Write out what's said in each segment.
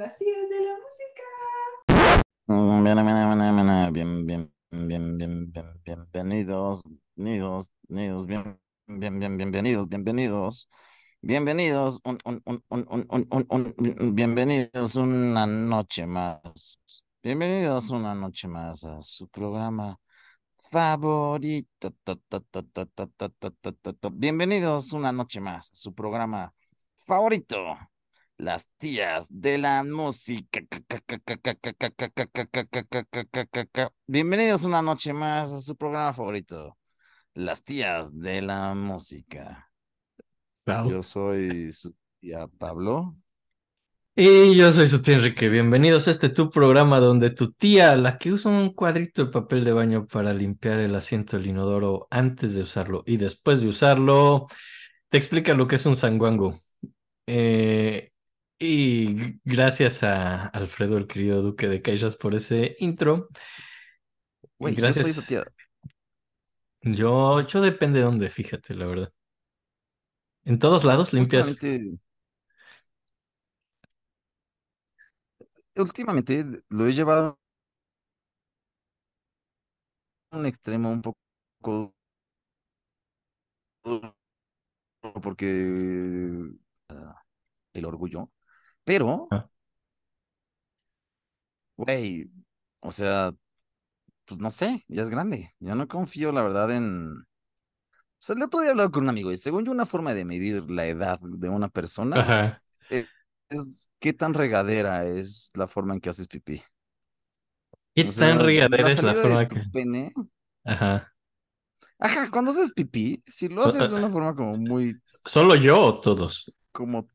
las tías de la música. Bien, bien, bien, bien, bienvenidos, bienvenidos, bienvenidos, bien, bien, bien, bienvenidos, bienvenidos. Bienvenidos, bienvenidos una noche más. Bienvenidos una noche más a su programa favorito. Bienvenidos una noche más a su programa favorito las tías de la música. Bienvenidos una noche más a su programa favorito, las tías de la música. Yo soy su tía Pablo. Y yo soy su tía Enrique. Bienvenidos a este tu programa donde tu tía, la que usa un cuadrito de papel de baño para limpiar el asiento del inodoro antes de usarlo y después de usarlo, te explica lo que es un sanguango. Eh, y gracias a Alfredo, el querido duque de Caixas, por ese intro. Güey, yo gracias. soy tía. Yo, yo depende de dónde, fíjate, la verdad. En todos lados limpias. Últimamente, últimamente lo he llevado a un extremo un poco porque ah, el orgullo. Pero, Ah. güey, o sea, pues no sé, ya es grande. Yo no confío, la verdad, en... O sea, el otro día hablaba con un amigo y según yo una forma de medir la edad de una persona Ajá. eh, es qué tan regadera es la forma en que haces pipí. ¿Qué O tan regadera la es la forma de que... pene. Ajá. Ajá, cuando haces pipí, si lo haces de una forma como muy, ¿Solo yo o todos? como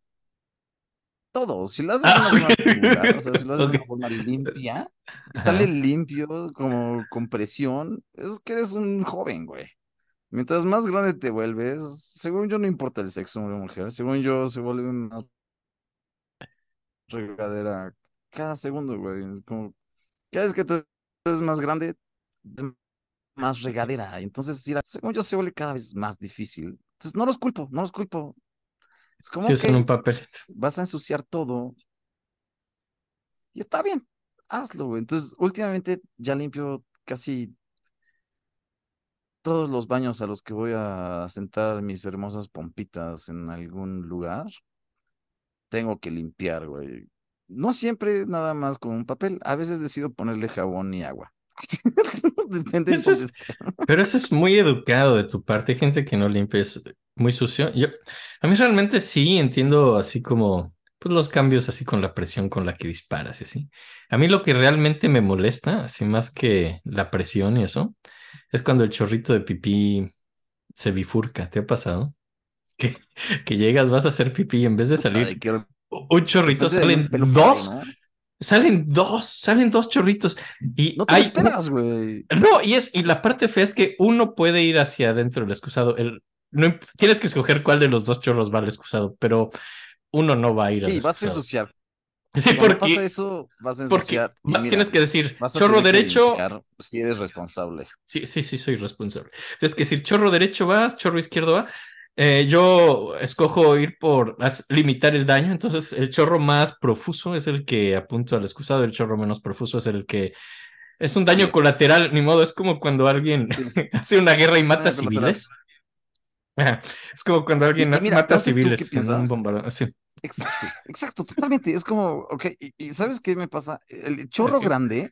todo, si lo haces de Ah, una forma regular, o sea, si lo haces de una forma limpia, Ajá. sale limpio, como con presión, es que eres un joven, güey. Mientras más grande te vuelves, según yo no importa el sexo de una mujer, según yo se vuelve una regadera cada segundo, güey. Es como, cada vez que te es más grande, más regadera. Entonces, según yo se vuelve cada vez más difícil. Entonces, no los culpo, no los culpo. Es como usan un papelito. vas a ensuciar todo y está bien, hazlo. Entonces, últimamente ya limpio casi todos los baños a los que voy a sentar mis hermosas pompitas en algún lugar. Tengo que limpiar, güey. No siempre nada más con un papel. A veces decido ponerle jabón y agua. Depende de Eso es-. Pero eso es muy educado de tu parte. Hay gente que no limpia, es muy sucio. Yo, a mí realmente sí entiendo así como pues, los cambios así con la presión con la que disparas y así. A mí lo que realmente me molesta, así más que la presión y eso, es cuando el chorrito de pipí se bifurca. ¿Te ha pasado? Que, que llegas, vas a hacer pipí y en vez de Ay, salir un chorrito, salen dos. Salen dos, salen dos chorritos. Y No te hay esperas, güey. no, y es, y la parte fea es que uno puede ir hacia adentro del excusado. El, no, tienes que escoger cuál de los dos chorros va al excusado, pero uno no va a ir al Sí, vas a ensuciar. Sí, Cuando pasa porque, eso, vas a porque ensuciar. Mira, tienes que decir chorro derecho. si eres responsable. Sí, sí, sí, soy responsable. Tienes que decir chorro derecho vas, chorro izquierdo va. Eh, yo escojo ir por limitar el daño, entonces el chorro más profuso es el que apunto al excusado, el chorro menos profuso es el que es un daño colateral, ni modo, es como cuando alguien Sí. hace una guerra y mata civiles. Es como cuando alguien Y- y mira, mata civiles en un bombardeo. Sí. Exacto, exacto, totalmente. Es como, ok, y, y ¿sabes qué me pasa? El chorro grande,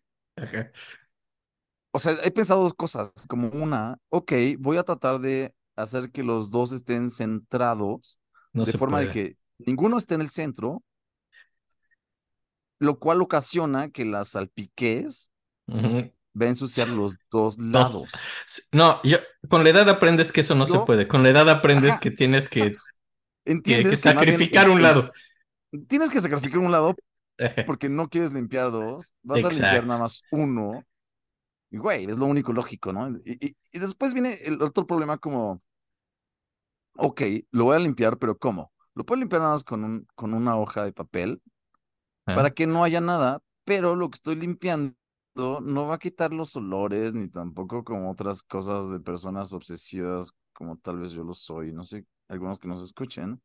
o sea, he pensado dos cosas, como una, ok, voy a tratar de hacer que los dos estén centrados, No de forma de que ninguno esté en el centro, lo cual ocasiona que las salpiques va a ensuciar los dos lados. no, yo con la edad aprendes que eso no se puede. Con la edad aprendes Ajá, que tienes que, Entiendes que que más bien sacrificar un lado. tienes que sacrificar un lado porque no quieres limpiar dos, vas a limpiar nada más uno. Y güey, es lo único lógico, ¿no? Y, y- y después viene el otro problema como, ok, lo voy a limpiar, pero ¿cómo? Lo puedo limpiar nada más con, un, con una hoja de papel para que no haya nada, pero lo que estoy limpiando no va a quitar los olores ni tampoco como otras cosas de personas obsesivas como tal vez yo lo soy, no sé, algunos que nos escuchen.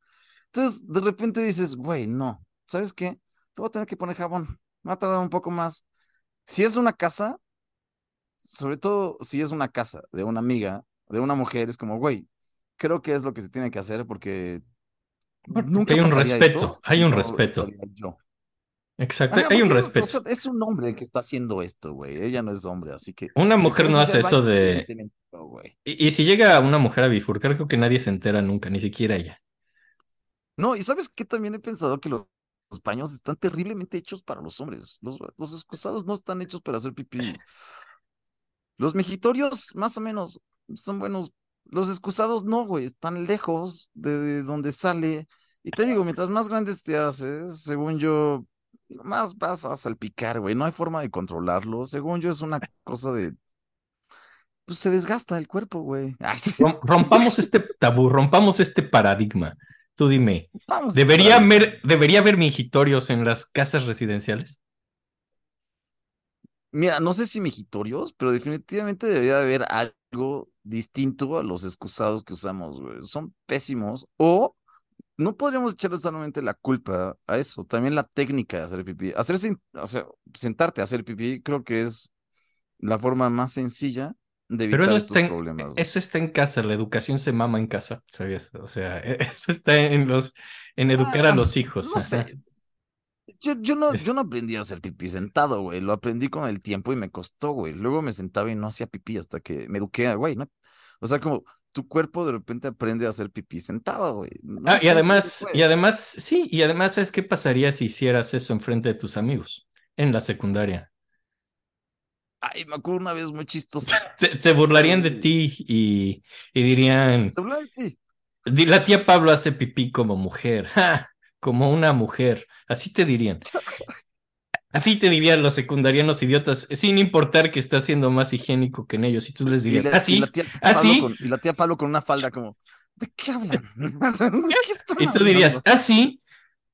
Entonces, de repente dices, güey, no, ¿sabes qué? que voy a tener que poner jabón. Me va a tardar un poco más. Si es una casa, sobre todo si es una casa de una amiga, de una mujer, es como, güey, creo que es lo que se tiene que hacer porque nunca hay un respeto, esto hay un respeto. yo. Exacto, hay un respeto. es un hombre el que está haciendo esto, güey. Ella no es hombre, así que. Una ¿de qué mujer no hace eso de... Y, y si llega una mujer a bifurcar, creo que nadie se entera nunca, ni siquiera ella. No, y sabes qué también he pensado que los, los baños están terriblemente hechos para los hombres. Los, los excusados no están hechos para hacer pipí. Los mejitorios, más o menos, son buenos. Los excusados no, güey, están lejos de donde sale. Y te digo, mientras más grandes te haces, según yo, más vas a salpicar, güey. No hay forma de controlarlo. Según yo, es una cosa de. Pues se desgasta el cuerpo, güey. Ay, sí, Rom- Rompamos este tabú, rompamos este paradigma. Tú dime, vamos, ¿debería haber, ¿debería haber mingitorios en las casas residenciales? Mira, no sé si mejitorios, pero definitivamente debería de haber algo distinto a los excusados que usamos, güey. Son pésimos. O no podríamos echarle solamente la culpa a eso. También la técnica de hacer pipí. Hacerse, o sea, sentarte a hacer pipí, creo que es la forma más sencilla de Pero evitar eso estos está, en, problemas. güey. eso está en casa, la educación se mama en casa, ¿sabías? O sea, eso está en los, en educar a Ah, los hijos. No ajá. sé. Yo, yo no, Es- yo no aprendí a hacer pipí sentado, güey. Lo aprendí con el tiempo y me costó, güey. Luego me sentaba y no hacía pipí hasta que me eduqué, güey, ¿no? O sea, como tu cuerpo de repente aprende a hacer pipí sentado, güey. No Ah, y además, y además, sí, y además, ¿sabes qué pasaría si hicieras eso enfrente de tus amigos en la secundaria? Ay, me acuerdo una vez muy chistoso. Se, se burlarían de ti y, y dirían, Se hablaba de ti. "Di- la tía Pablo hace pipí como mujer, ¡ja! Como una mujer, así te dirían. Así te dirían los secundarianos idiotas, sin importar que está siendo más higiénico que en ellos. Y tú les dirías, la, ¿ah, y sí? la tía ¿Ah, Pablo sí? con, y la tía Pablo con una falda como, ¿de qué hablan? O sea, ¿de qué están Y tú dirías, hablando? ¿ah?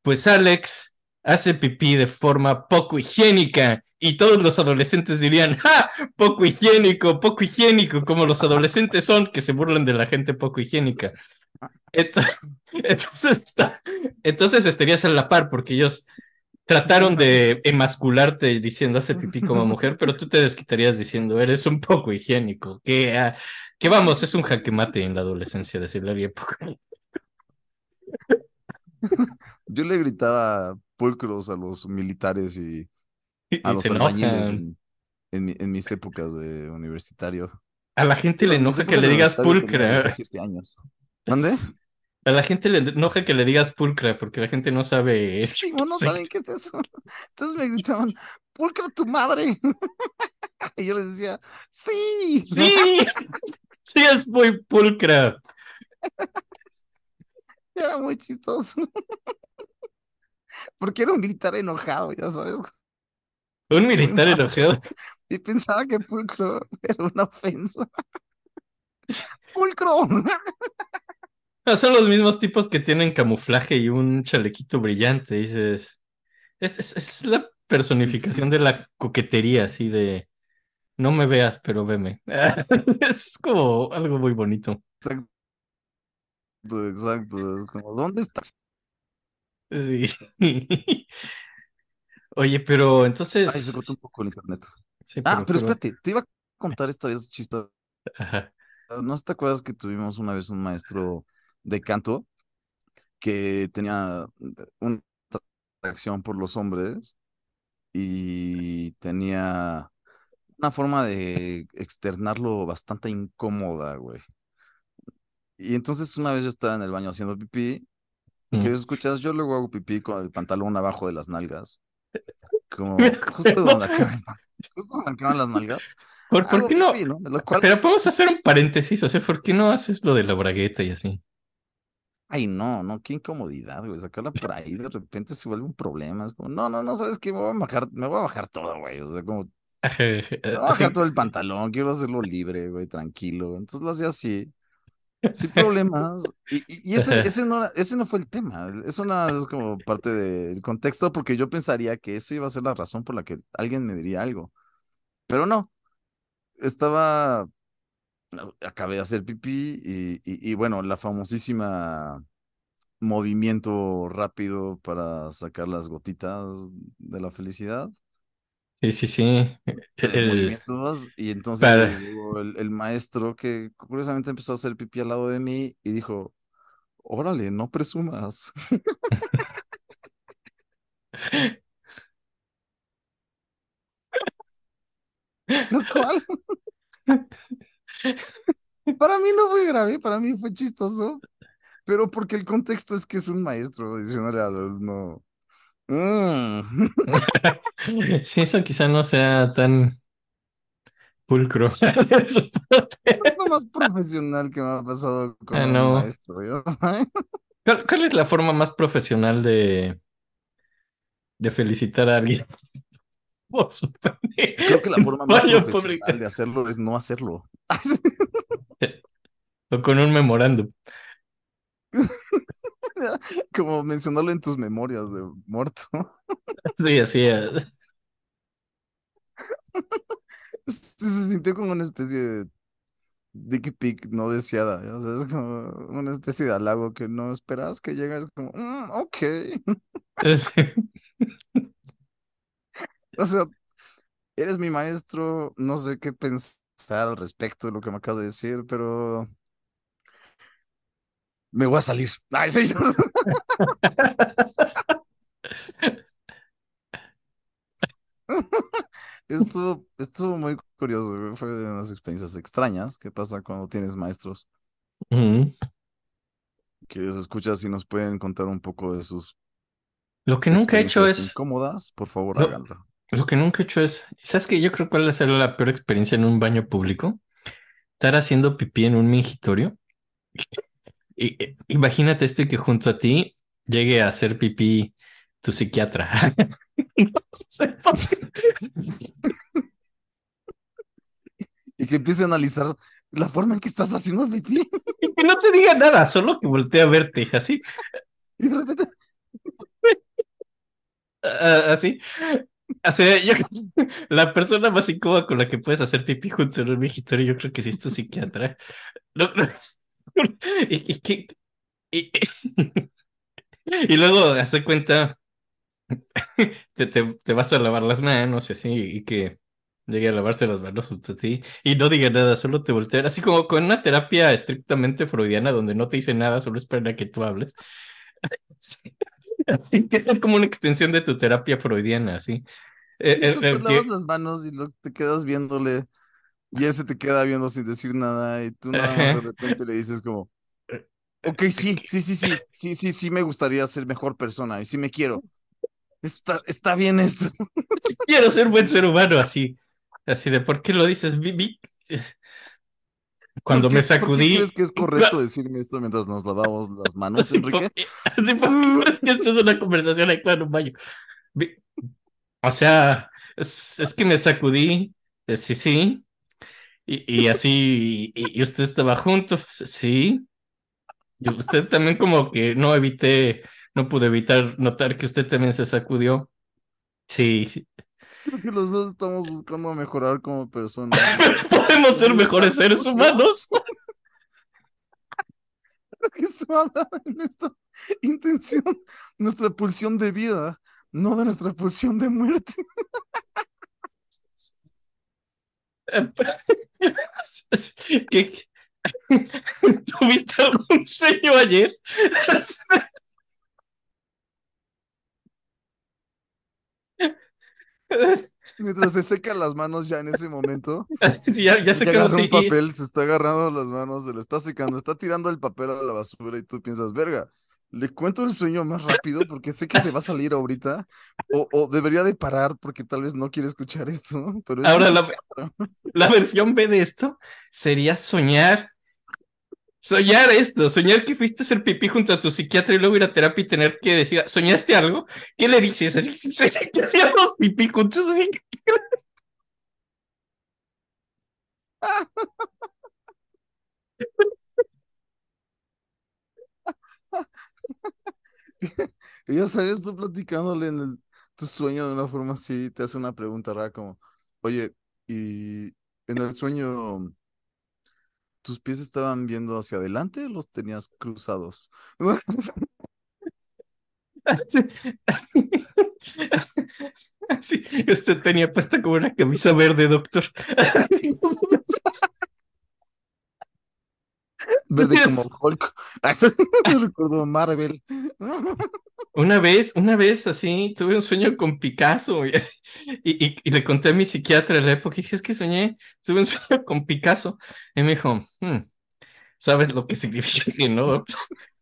Pues Alex hace pipí de forma poco higiénica. Y todos los adolescentes dirían, ¡ja! Poco higiénico, poco higiénico, como los adolescentes son que se burlan de la gente poco higiénica. Ent- Entonces, está- entonces estarías a la par porque ellos trataron de emascularte diciendo hace pipí como mujer, pero tú te desquitarías diciendo eres un poco higiénico. Que, ah, que vamos, es un jaque mate en la adolescencia decirle a alguien poco. Yo le gritaba pulcros a los militares y a Y los albañiles en, en mi- en mis épocas de universitario. A la gente le enoja que le digas pulcra. 17 años. ¿Dónde? A la gente le enoja que le digas pulcra porque la gente no sabe. Sí, no Sí. saben qué es eso. Entonces me gritaban, pulcra tu madre. Y yo les decía, sí. Sí, sí es muy pulcra. Era muy chistoso. Porque era un militar enojado, ya sabes. Un militar enojado. Y pensaba que pulcro era una ofensa. ¡Pulcro! No, son los mismos tipos que tienen camuflaje y un chalequito brillante. Dices, es, es, es la personificación de la coquetería, así de no me veas, pero veme. Es como algo muy bonito. Exacto, exacto. Es como, ¿dónde estás? Sí. Oye, pero Ay, se entonces. cortó un poco el internet. Sí, Ah, pero pero- espérate, te iba a contar esta vez chiste. Ajá. ¿No te acuerdas que tuvimos una vez un maestro de canto que tenía una atracción por los hombres y tenía una forma de externarlo bastante incómoda, güey? Y entonces una vez yo estaba en el baño haciendo pipí, Mm. que escuchas, yo luego hago pipí con el pantalón abajo de las nalgas, como justo donde acaban, justo donde acaban las nalgas. ¿Por, por qué no? pipí, ¿no? Lo cual Pero podemos hacer un paréntesis, o sea, ¿por qué no haces lo de la bragueta y así? Ay, no, no, qué incomodidad, güey. Sacarla por ahí de repente se vuelve un problema. Es como, no, no, no, ¿sabes qué? Me voy a bajar, me voy a bajar todo, güey. O sea, como, me voy a bajar todo el pantalón, quiero hacerlo libre, güey, tranquilo. Entonces lo hacía así, sin problemas. Y, y, ese, ese, no, ese no fue el tema. Eso nada es como parte del contexto, porque yo pensaría que eso iba a ser la razón por la que alguien me diría algo. Pero no. Estaba, acabé de hacer pipí y, y, y bueno, la famosísima movimiento rápido para sacar las gotitas de la felicidad. Sí, sí, sí. Tres El- movimientos. Y entonces Para- el, el maestro que curiosamente empezó a hacer pipí al lado de mí y dijo, órale, no presumas. Lo cual para mí no fue grave, para mí fue chistoso, pero porque el contexto es que es un maestro diciéndole al alumno, "Mm". Sí, eso quizá no sea tan pulcro. es lo más profesional que me ha pasado con Ah, no. maestro. ¿Cuál, cuál es la forma más profesional de, de felicitar a alguien? Creo que la forma más profesional pobre- de hacerlo es no hacerlo. O con un memorándum. Como mencionarlo en tus memorias de muerto. Sí, así es. Se, sintió como una especie de dick pic no deseada, ¿ya? O sea, es como una especie de halago que no esperas que llegue, es como, "Mm, ok. Sí. O sea, eres mi maestro, no sé qué pensar al respecto de lo que me acabas de decir, pero me voy a salir. Ay, sí. Estuvo, estuvo muy curioso, Fue de unas experiencias extrañas. ¿Qué pasa cuando tienes maestros? Que los escuchas y nos pueden contar un poco de sus Lo que nunca he hecho es. incómodas. Por favor, Lo- háganlo. Lo que nunca he hecho es. ¿Sabes qué? Yo creo cuál va a ser la peor experiencia en un baño público. Estar haciendo pipí en un mingitorio. Y, y- imagínate esto y que junto a ti llegue a hacer pipí tu psiquiatra. Y que empiece a analizar la forma en que estás haciendo pipí. Y que no te diga nada, solo que voltee a verte así. Y de repente, Ah, así. O sea, yo, la persona más incómoda con la que puedes hacer pipí junto a un mingitorio, yo creo que sí es tu psiquiatra. No, no. Y, y que- y- y luego hace cuenta, te, te, te vas a lavar las manos y así, y que llegue a lavarse las manos junto a ti y no diga nada, solo te voltea, así como con una terapia estrictamente freudiana donde no te dice nada, solo espera que tú hables. Sí. Así que es como una extensión de tu terapia freudiana, así. Eh, eh, tú te eh, lavas que- las manos y lo- te quedas viéndole. Y él se te queda viendo sin decir nada. Y tú nada más de repente le dices como, ok, sí, sí, sí, sí, sí, sí, sí me gustaría ser mejor persona y sí me quiero. Está, está bien esto. sí quiero ser buen ser humano, así. Así de, ¿por qué lo dices? Vi- vi- Cuando ¿Por me sacudí. crees que es correcto decirme esto mientras nos lavamos las manos, Así, Enrique? porque- así porque es que esto es una conversación aquí en un baño. O sea, es, es que me sacudí, eh, sí, sí, y, y así, y, y usted estaba junto, sí, y usted también como que no evité, no pude evitar notar que usted también se sacudió. Sí, Creo que los dos estamos buscando mejorar como personas. podemos ser mejores seres humanos. Creo que esto habla de nuestra intención, nuestra pulsión de vida, no de nuestra pulsión de muerte. ¿Qué? ¿Tuviste algún sueño ayer? Mientras se seca las manos ya en ese momento, Sí, ya, ya sí. un papel, se está agarrando las manos, se le está secando, está tirando el papel a la basura y tú piensas, verga, le cuento el sueño más rápido porque sé que se va a salir ahorita, o, o debería de parar porque tal vez no quiere escuchar esto, pero es Ahora la, la versión B de esto sería soñar. Soñar esto, soñar que fuiste a hacer pipí junto a tu psiquiatra y luego ir a terapia y tener que decir, ¿soñaste algo? ¿Qué le dices? Así que hacíamos pipí juntos, así que- Y ya sabes, tú platicándole en el- tu sueño de una forma así, te hace una pregunta rara como, oye, y en el sueño, ¿tus pies estaban viendo hacia adelante o los tenías cruzados? Sí, usted tenía puesta como una camisa verde, doctor. Verde como Hulk. Me recuerdo a Marvel. Una vez, una vez así, tuve un sueño con Picasso y, así, y, y- y le conté a mi psiquiatra en la época, y dije, es que soñé, tuve un sueño con Picasso. Y me dijo, "Hmm, ¿sabes lo que significa que no?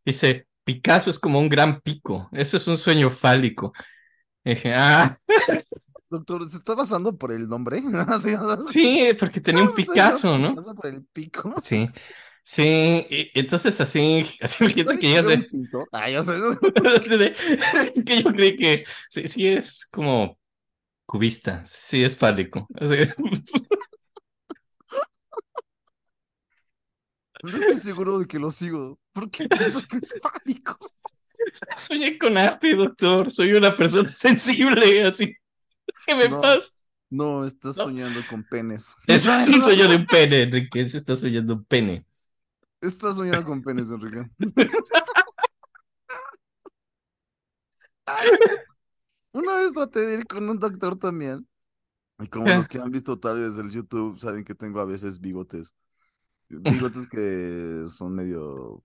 Dice, Picasso es como un gran pico, eso es un sueño fálico. Y dije, ah, Doctor, ¿se está basando por el nombre? Sí, porque tenía un Picasso, ¿no? pasa por el pico. Sí, sí, y entonces así, así me siento ¿Sabe que ya sé. Ah, sé. Así de- Es que yo creí que sí, sí es como cubista, sí es fálico. No estoy seguro de que lo sigo. ¿Por qué pienso que es pánico? Soñé con arte, doctor. Soy una persona sensible, así. ¿Qué me No. pasa? No, estás No. soñando con penes. Eso sí sueño de un pene, Enrique. Eso está soñando un pene. Estás soñando con penes, Enrique. Ay, Una vez traté de ir con un doctor también. Y como los que han visto tal vez el YouTube saben que tengo a veces bigotes. Bigotes que son medio,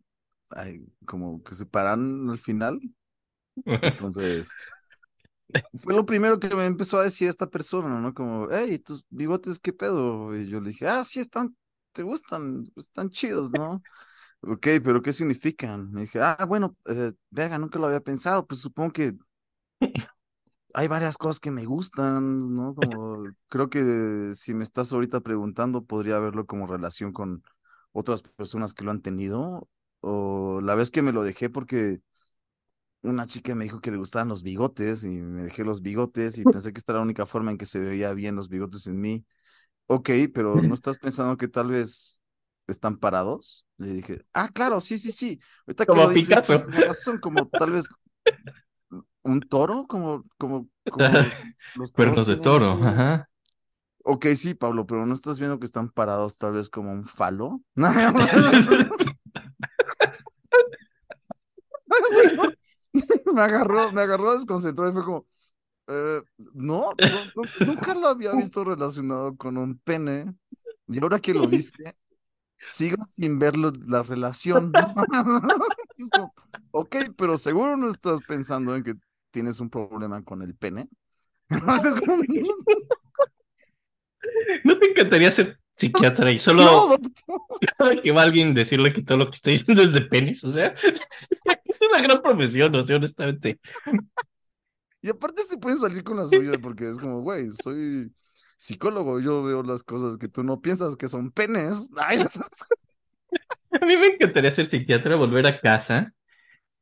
ay, como que se paran al final. Entonces, fue lo primero que me empezó a decir esta persona, ¿no? Como, hey, tus bigotes, ¿qué pedo? Y yo le dije, ah, sí, están, te gustan, están chidos, ¿no? Ok, pero ¿qué significan? Me dije, ah, bueno, eh, verga, nunca lo había pensado, pues supongo que hay varias cosas que me gustan, ¿no? Como, creo que si me estás ahorita preguntando, podría verlo como relación con otras personas que lo han tenido, o la vez que me lo dejé porque una chica me dijo que le gustaban los bigotes y me dejé los bigotes y pensé que esta era la única forma en que se veía bien los bigotes en mí. Ok, pero ¿no estás pensando que tal vez están parados? Le dije, ah, claro, sí, sí, sí. Ahorita que Como dices, sí, Picasso. tienes razón, como tal vez un toro, como, como, como los Cuernos de toro, esto. ajá. Ok, sí, Pablo, pero ¿no estás viendo que están parados tal vez como un falo? me agarró, me agarró desconcentrado y fue como, eh, no, no, no, nunca lo había visto relacionado con un pene. Y ahora que lo dice, sigo sin ver la relación. Ok, pero seguro no estás pensando en que tienes un problema con el pene. ¿No te encantaría ser psiquiatra y no, solo doctor. que va alguien decirle que todo lo que estoy diciendo es de penis? O sea, es una gran profesión, o sea, honestamente. Y aparte se pueden salir con la suya porque es como, güey, soy psicólogo, yo veo las cosas que tú no piensas que son penes. Ay, A mí me encantaría ser psiquiatra, volver a casa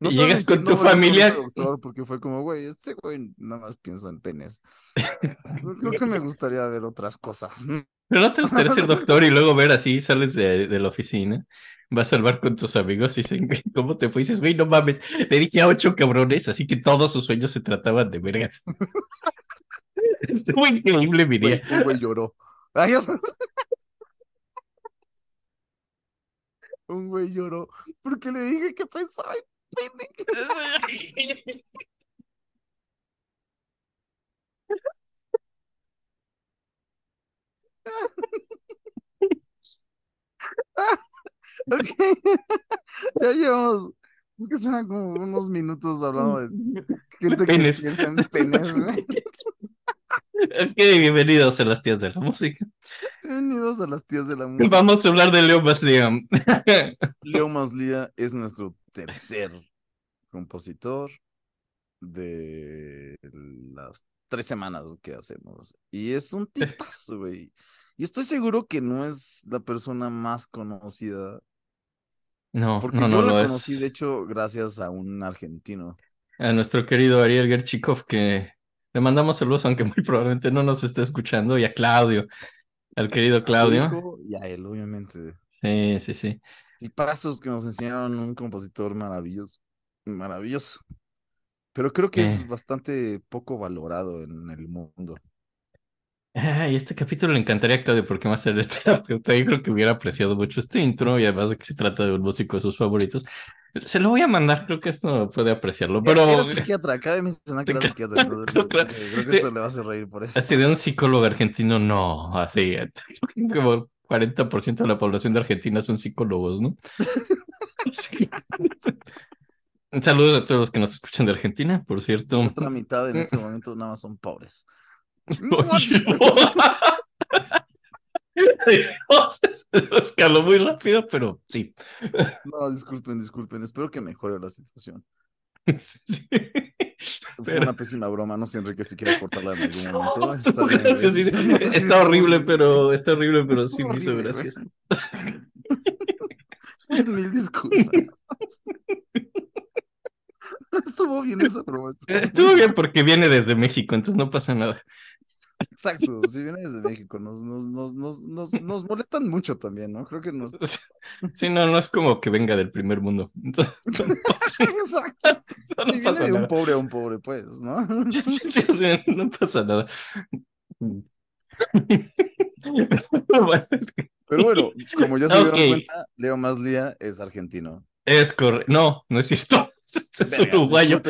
no y te llegas con tu familia. doctor porque fue como, güey, este güey nada más piensa en penes. Creo que me gustaría ver otras cosas. Pero no te gustaría ser doctor y luego ver así, sales de, de la oficina, vas al bar con tus amigos y dicen, güey, ¿cómo te fue? Y dices, güey, no mames, le dije a ocho cabrones, así que todos sus sueños se trataban de vergas. Estuvo increíble mi día. un güey lloró. Ay. Un güey lloró porque le dije que pensaba en pene. Ok. Ya llevamos, creo que serán como unos minutos hablando de gente que Penes. piensa en penes. Ok, bienvenidos a las tías de la música. Bienvenidos a las tías de la música. Vamos a hablar de Leo Liam. Leo Maslía es nuestro tercer compositor de las tres semanas que hacemos. Y es un tipazo, güey. Y estoy seguro que no es la persona más conocida, No, porque no, yo no la lo conocí, es. de hecho, gracias a un argentino. A nuestro querido Ariel Gerchikov, que le mandamos saludos, aunque muy probablemente no nos esté escuchando, y a Claudio, al querido Claudio. hijo y a él, obviamente. Sí, sí, sí. Tipazos que nos enseñaron un compositor maravilloso. Maravilloso. Pero creo que es Eh. bastante poco valorado en el mundo. Ay, este capítulo le encantaría a Claudio porque más él es terapeuta. Yo creo que hubiera apreciado mucho este intro y además de que se trata de un músico de sus favoritos. Se lo voy a mandar, creo que esto puede apreciarlo, Pero... Era psiquiatra, cabe mencionar que era psiquiatra. Entonces, Creo- creo, que, creo que esto le va a hacer reír por eso. así de un psicólogo argentino, no, así, como el 40% de la población de Argentina son psicólogos, ¿no? Que- Saludos a todos los que nos escuchan de Argentina, por cierto. Otra mitad en este momento nada más son pobres. Escaló muy rápido, pero sí. No, disculpen, disculpen. Espero que mejore la situación. Sí. Fue Pero- una pésima broma. No sé, Enrique, si quieres cortarla en algún momento. sí, Está horrible, pero está horrible, pero sí me hizo gracioso. Mil disculpas. Estuvo bien esa broma. Estuvo bien porque viene desde México, entonces no pasa nada. Exacto, si viene desde México, nos, nos, nos, nos, nos, nos molestan mucho también, ¿no? Creo que nos. Sí, no, no es como que venga del primer mundo. Entonces, no pasa, Exacto. no Si viene de un pobre a un pobre, pues, ¿no? Sí, sí, sí, no pasa nada. Pero bueno, como ya se dieron cuenta, Leo Maslía es argentino. es correcto. No, no es cierto. Es uruguayo.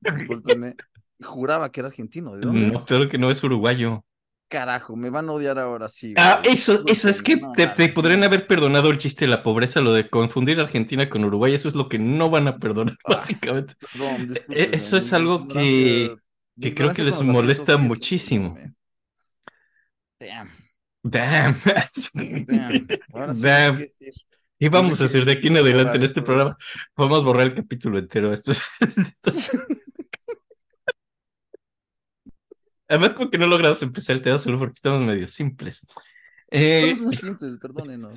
Discúlpenme. Juraba que era argentino. ¿De dónde No, es? claro que no es uruguayo. Carajo, me van a odiar ahora sí. Ah, eso, eso es que No, te, te podrían haber perdonado el chiste de la pobreza, lo de confundir Argentina con Uruguay, eso es lo que no van a perdonar, Ah. básicamente. Perdón, Eh, discúlpenme, eso es algo que- que creo que les molesta muchísimo. Damn, Damn. damn. Ahora sí, Damn. Y vamos a decir de aquí en adelante en este programa, podemos borrar el capítulo entero. Esto es- Además, como que no logramos empezar el tema solo porque estamos medio simples. Eh, Somos muy simples, perdónenos.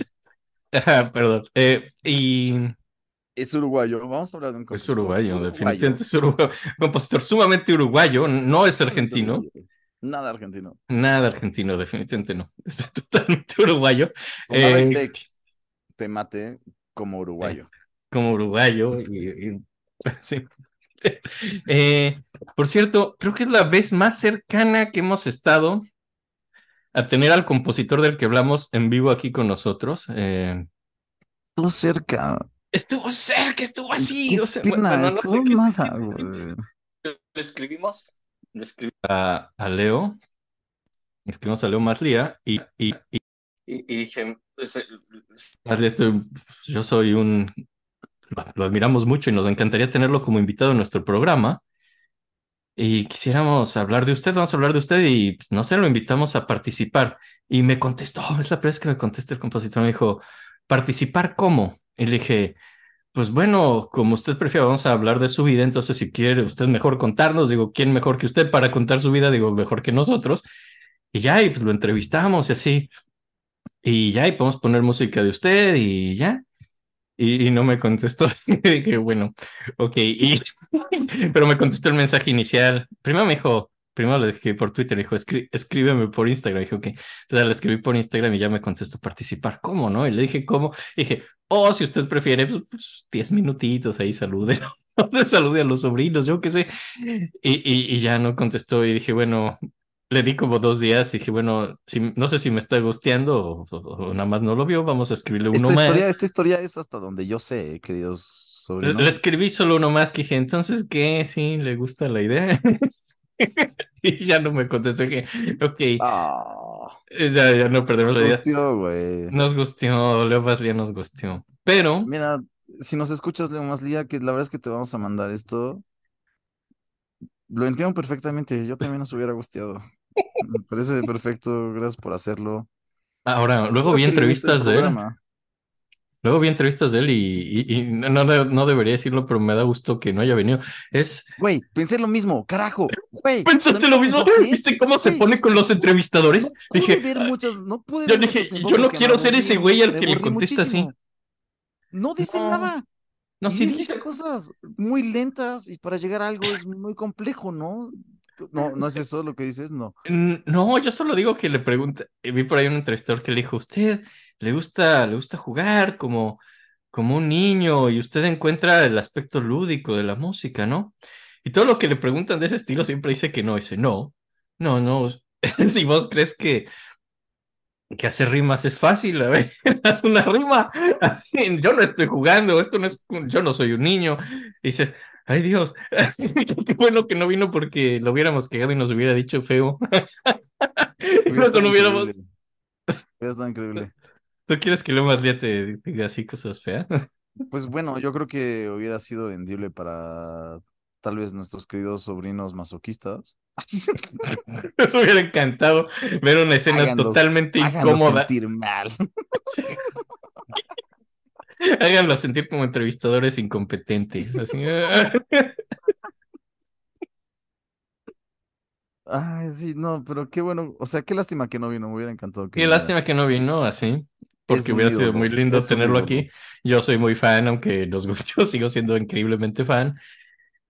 perdón. Eh, y Es uruguayo, vamos a hablar de un es compositor uruguayo, uruguayo. definitivamente es uruguayo. Compositor sumamente uruguayo, no es argentino. Nada argentino. Nada argentino, definitivamente no. Es totalmente uruguayo. Eh, te mate como uruguayo. como uruguayo. Y, y- sí. Eh, por cierto, creo que es la vez más cercana que hemos estado a tener al compositor del que hablamos en vivo aquí con nosotros. Eh, Estuvo cerca. estuvo cerca, estuvo así. Qué O sea, pena, bueno, no sé estuvo qué- nada, güey. le escribimos, le escribimos a, a Leo, le escribimos a Leo Maslía y, y, y, y- y dije, pues, eh, yo soy un, lo, admiramos mucho y nos encantaría tenerlo como invitado en nuestro programa. Y quisiéramos hablar de usted, vamos a hablar de usted y pues, no sé, lo invitamos a participar. Y me contestó, es la primera vez que me contesta el compositor, me dijo, ¿participar cómo? Y le dije, pues bueno, como usted prefiera, vamos a hablar de su vida, entonces si quiere usted mejor contarnos, digo, ¿quién mejor que usted para contar su vida? Digo, mejor que nosotros. Y ya, y pues lo entrevistamos y así. Y ya, y podemos poner música de usted y ya. Y, y no me contestó. Y dije, bueno, ok. Y, pero me contestó el mensaje inicial. Primero me dijo, primero le dije por Twitter, dijo, "Escrí- escríbeme por Instagram. dije, ok. Entonces le escribí por Instagram y ya me contestó participar. ¿Cómo, no? Y le dije, ¿cómo? Y dije, oh, si usted prefiere, pues, pues 10 minutitos ahí, salude. No se salude a los sobrinos, yo qué sé. Y, y, y ya no contestó y dije, bueno, le di como dos días y dije, bueno, si, no sé si me está gusteando o, o- o nada más no lo vio, vamos a escribirle uno Esta más. historia, esta historia es hasta donde yo sé, queridos Le, sobrinos. le escribí solo uno más que dije, entonces, ¿qué? Sí, le gusta la idea. y ya no me contestó, dije, ok, Ah, ya, ya no perdemos nos la idea. gustió, güey. Nos gusteó, Leo Badría nos gusteó. Pero, Mira, si nos escuchas, Leo Maslía, que la verdad es que te vamos a mandar esto. Lo entiendo perfectamente, yo también nos hubiera gusteado. Me parece perfecto, gracias por hacerlo. ahora, luego vi entrevistas de él. Luego vi entrevistas de él y, y- y no, no, no debería decirlo, pero me da gusto que no haya venido. Es, Güey, pensé lo mismo, carajo. Güey, pensaste ¿también lo mismo? ¿viste cómo se pone con los entrevistadores? Pude Dije, ver muchas, no pude yo dije, yo no quiero ser ese güey al que le contesta así. No dice No, nada. no, y sí dice dice, cosas muy lentas y para llegar a algo es muy complejo, ¿no? No, no es eso lo que dices, no. "Mm, no, yo solo digo que le pregunta, eh, vi por ahí un entrevistador que le dijo, ¿usted le gusta, le gusta jugar como, como un niño y usted encuentra el aspecto lúdico de la música, ¿no? Y todo lo que le preguntan de ese estilo siempre dice que no, dice, no, no, no, si vos crees que que hacer rimas es fácil, a ver, haz una rima. Yo no estoy jugando, esto no es, yo no soy un niño. Y dices, ay Dios, qué bueno que no vino porque lo hubiéramos quedado y nos hubiera dicho feo. Estado no hubiéramos. Hubiera estado increíble. ¿Tú quieres que lo más día te diga así cosas feas? Pues bueno, yo creo que hubiera sido vendible para tal vez nuestros queridos sobrinos masoquistas. Nos hubiera encantado ver una escena Háganlos- totalmente incómoda. sentir mal. Sí. Háganlo sentir como entrevistadores incompetentes. Así. Ay, sí, no, pero qué bueno. O sea, qué lástima que no vino. Me hubiera encantado que Qué lástima que no vino así, porque hubiera sido muy lindo tenerlo aquí. Yo soy muy fan, aunque nos gustó, sigo siendo increíblemente fan.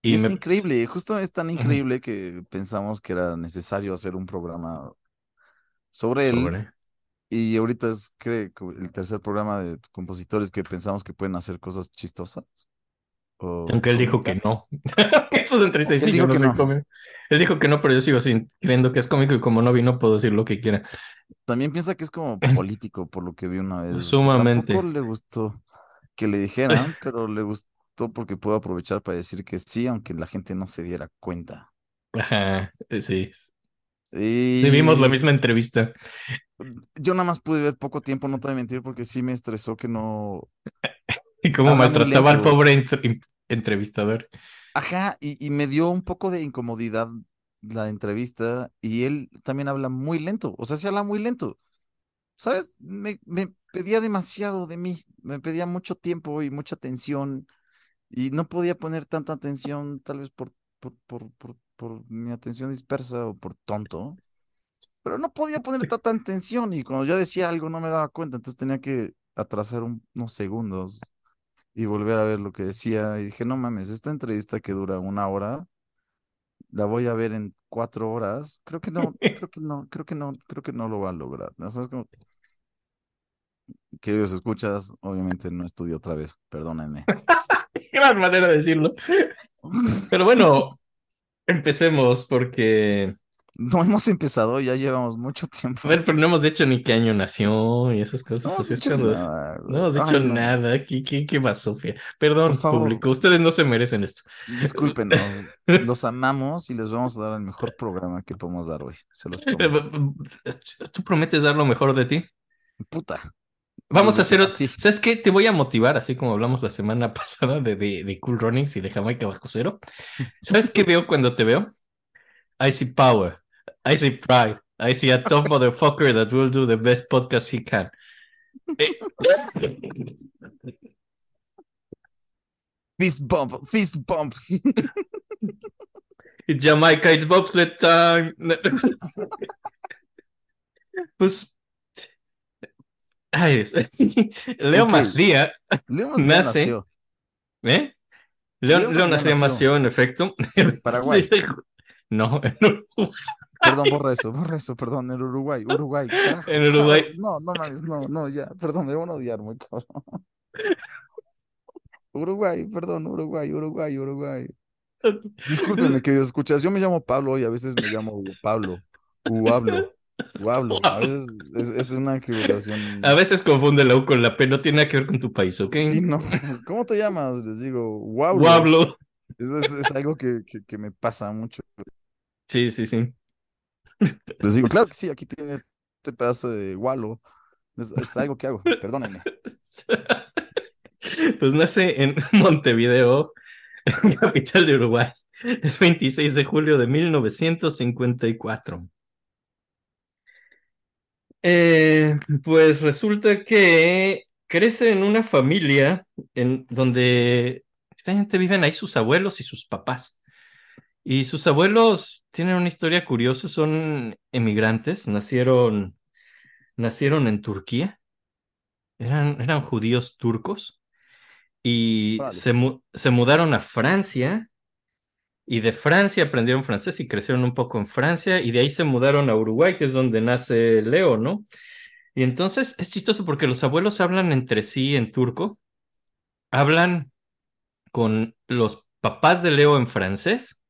Y es me- increíble, justo es tan increíble que pensamos que era necesario hacer un programa sobre él. sobre. Y ahorita es creo, el tercer programa de compositores que pensamos que pueden hacer cosas chistosas. o Aunque él dijo que no. Eso es Él sí, dijo yo no que no. cómico. Él dijo que no, pero yo sigo sin, creyendo que es cómico y como no vino puedo decir lo que quiera. También piensa que es como político, por lo que vi una vez. Sumamente. Tampoco le gustó que le dijeran, pero le gustó porque puedo aprovechar para decir que sí, aunque la gente no se diera cuenta. Ajá, eh, sí. Y Vivimos la misma entrevista. Yo nada más pude ver poco tiempo, no te voy a mentir, porque sí me estresó que no. Y cómo Habla maltrataba al pobre entre- entrevistador. Ajá, y, y me dio un poco de incomodidad la entrevista y él también habla muy lento, o sea, sí habla muy lento. ¿Sabes? Me, me pedía demasiado de mí, me pedía mucho tiempo y mucha atención y no podía poner tanta atención, tal vez por, por, por, por, por mi atención dispersa o por tonto, pero no podía poner tanta atención y cuando yo decía algo no me daba cuenta, entonces tenía que atrasar un- unos segundos y volver a ver lo que decía y dije, no mames, esta entrevista que dura una hora, la voy a ver en cuatro horas, creo que no, creo que no, creo que no, creo que no lo va a lograr, ¿no? ¿Sabes cómo? Queridos escuchas, obviamente no estudié otra vez, perdónenme. Gran manera de decirlo. Pero bueno, empecemos porque... No hemos empezado, ya llevamos mucho tiempo. A ver, pero no hemos dicho ni qué año nació y esas No cosas. hemos así es dicho nada, No hemos dicho Ay, no. nada. ¿Qué, qué, qué más, Sofía? Perdón, público. Ustedes no se merecen esto. Discúlpenos, los amamos y les vamos a dar el mejor programa que podemos dar hoy. Se los prometo. ¿Tú prometes dar lo mejor de ti? Puta. Vamos a Desde hacer otro. ¿Sabes qué? Te voy a motivar, así como hablamos la semana pasada de, de, de Cool Runnings y de Jamaica bajo cero. ¿Sabes qué veo cuando te veo? I see power. I see pride. I see a top motherfucker that will do the best podcast he can. Eh, Fist bump, fist bump. In Jamaica, it's bobsled time. Pues. Ay, es- Leo Ok. Macía, Leo Macía Nace. nació. ¿eh? Leo, Leo Leo Macía Macía nació. nació, en efecto. Paraguay. Sí, No, en Uruguay. Perdón, borra eso, borra eso, perdón, en Uruguay, Uruguay. carajo, En Uruguay. No, no mames, no, no, ya, perdón, me van a odiar muy cabrón. Uruguay, perdón, Uruguay, Uruguay, Uruguay. Discúlpenme, queridos escuchas, yo me llamo Pablo y a veces me llamo Pablo, u hablo, u hablo, a veces es, es una equivocación. A veces confunde la U con la P, no tiene nada que ver con tu país, ¿ok? Sí, no, ¿cómo te llamas? Les digo, Wablo. Guablo. Es, es- es algo que, que, que me pasa mucho. Sí, sí, sí. Les digo, claro que sí, aquí tienes este pedazo de gualo. Es, es algo que hago, perdónenme. Pues nace en Montevideo, capital de Uruguay, el 26 de julio de 1954. Eh, pues resulta que crece en una familia en donde extrañamente viven ahí sus abuelos y sus papás. Y sus abuelos tienen una historia curiosa, son emigrantes, nacieron, nacieron en Turquía, eran, eran judíos turcos y Órale. se, mu- se mudaron a Francia y de Francia aprendieron francés y crecieron un poco en Francia y de ahí se mudaron a Uruguay, que es donde nace Leo, ¿no? Y entonces es chistoso porque los abuelos hablan entre sí en turco, hablan con los papás de Leo en francés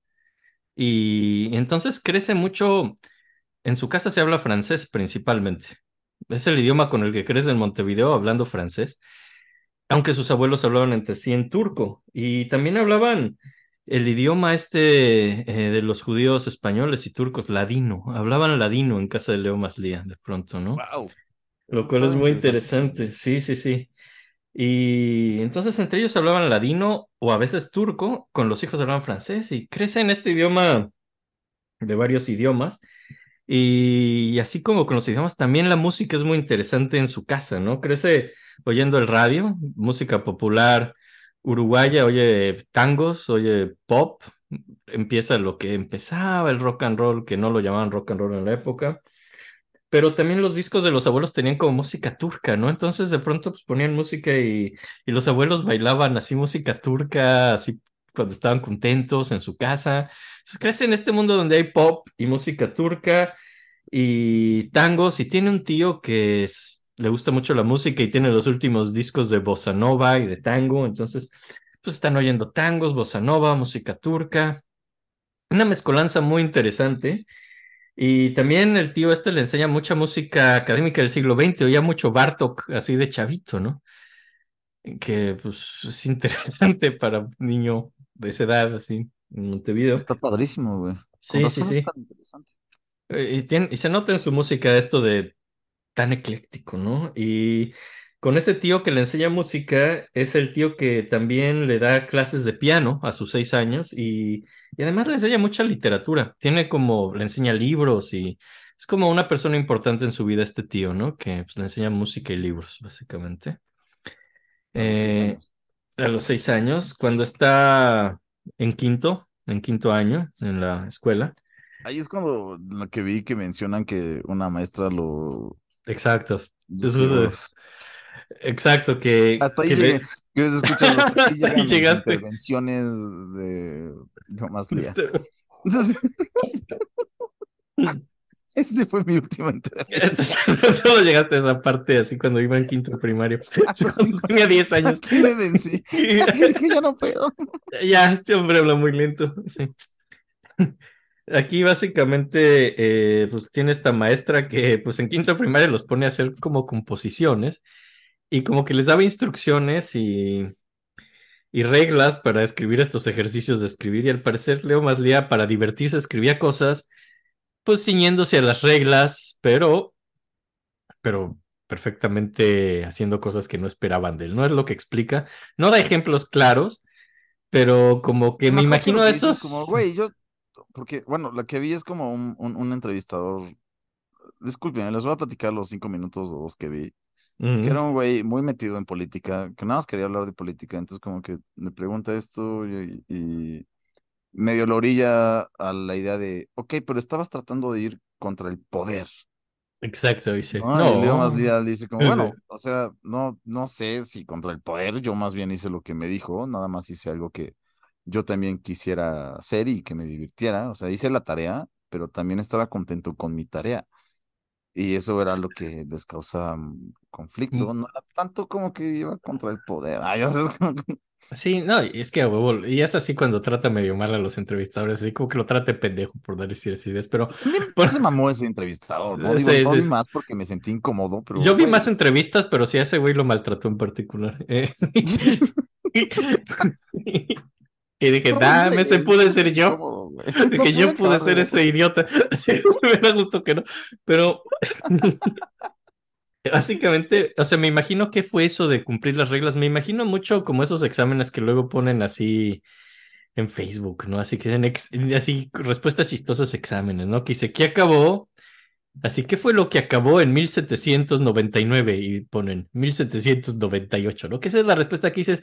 y entonces crece mucho, en su casa se habla francés principalmente. Es el idioma con el que crece en Montevideo hablando francés, aunque sus abuelos hablaban entre sí en turco y también hablaban el idioma este eh, de los judíos españoles y turcos, ladino. Hablaban ladino en casa de Leo Maslía, de pronto, ¿no? Wow. Lo cual es muy interesante. Sí, sí, sí. Y entonces entre ellos hablaban ladino o a veces turco, con los hijos hablaban francés y crece en este idioma de varios idiomas. Y así como con los idiomas, también la música es muy interesante en su casa, ¿no? Crece oyendo el radio, música popular uruguaya, oye tangos, oye pop, empieza lo que empezaba el rock and roll, que no lo llamaban rock and roll en la época, pero también los discos de los abuelos tenían como música turca, ¿no? Entonces de pronto pues, ponían música y, y los abuelos bailaban así música turca, así cuando estaban contentos en su casa. Entonces crece en este mundo donde hay pop y música turca y tangos y tiene un tío que le gusta mucho la música y tiene los últimos discos de bossa nova y de tango, entonces pues están oyendo tangos, bossa nova, música turca, una mezcolanza muy interesante. Y también el tío este le enseña mucha música académica del siglo XX, oía mucho Bartok, así de chavito, ¿no? Que pues es interesante para un niño de esa edad, así, en Montevideo. Está padrísimo, güey. Sí, sí, sí. interesante. Eh, Y, tiene- y se nota en su música esto de tan ecléctico, ¿no? Y con ese tío que le enseña música, es el tío que también le da clases de piano a sus seis años y, y además le enseña mucha literatura. Tiene como, le enseña libros y es como una persona importante en su vida este tío, ¿no? Que pues, le enseña música y libros, básicamente. A los seis Eh, años. a los seis años, cuando está en quinto, en quinto año en la escuela. Ahí es cuando lo que vi que mencionan que una maestra lo... Exacto. Eso. Exacto, que, Hasta ahí que le- llegué. Hasta ahí Hasta llegaste. intervenciones de Tomás Lía. Este, Entonces, este fue mi última intervención. este, solo llegaste a esa parte así cuando iba en quinto primario. A Cuando cinco- tenía 10 años. Aquí me vencí. Aquí dije, ya no puedo. Ya, este hombre habla muy lento. sí. Aquí básicamente eh, pues tiene esta maestra que pues en quinto primaria los pone a hacer como composiciones y como que les daba instrucciones y, y reglas para escribir estos ejercicios de escribir y al parecer Leo Maslía para divertirse escribía cosas pues ciñéndose a las reglas, pero pero perfectamente haciendo cosas que no esperaban de él. No es lo que explica, no da ejemplos claros, pero como que me imagino que esos Como, güey, yo. Porque, bueno, lo que vi es como un, un, un entrevistador. Disculpen, les voy a platicar los cinco minutos o dos que vi. Que era un güey muy metido en política, que nada más quería hablar de política. Entonces, como que me pregunta esto y, y medio lo orilla a la idea de, ok, pero estabas tratando de ir contra el poder. Exacto, dice. ¿no? Y Leo No. Maslía dice como, bueno, o sea, no, no sé si contra el poder, yo más bien hice lo que me dijo, nada más hice algo que yo también quisiera hacer y que me divirtiera, o sea, hice la tarea, pero también estaba contento con mi tarea. Y eso era lo que les causaba mm, conflicto, no era tanto como que iba contra el poder. Ay, es como Sí, no, es que a huevo, y es así cuando trata medio mal a los entrevistadores, así como que lo trate pendejo por dar esas ideas, pero también Bueno. se mamó ese entrevistador, ¿no? Digo, Sí, no sí, vi sí. más porque me sentí incómodo, pero yo vi más entrevistas, pero sí a ese güey lo maltrató en particular. eh. Y dije, dame, güey, pude ser yo. Güey. No yo pude ser ese idiota. Sí, me da gusto que no. Pero básicamente, o sea, me imagino que fue eso de cumplir las reglas. Me imagino mucho como esos exámenes que luego ponen así en Facebook, ¿no? Así que en así respuestas chistosas exámenes, ¿no? Que dice, ¿qué acabó? Así que fue lo que acabó en 1799 y ponen 1798, ¿no? Que esa es la respuesta que dices,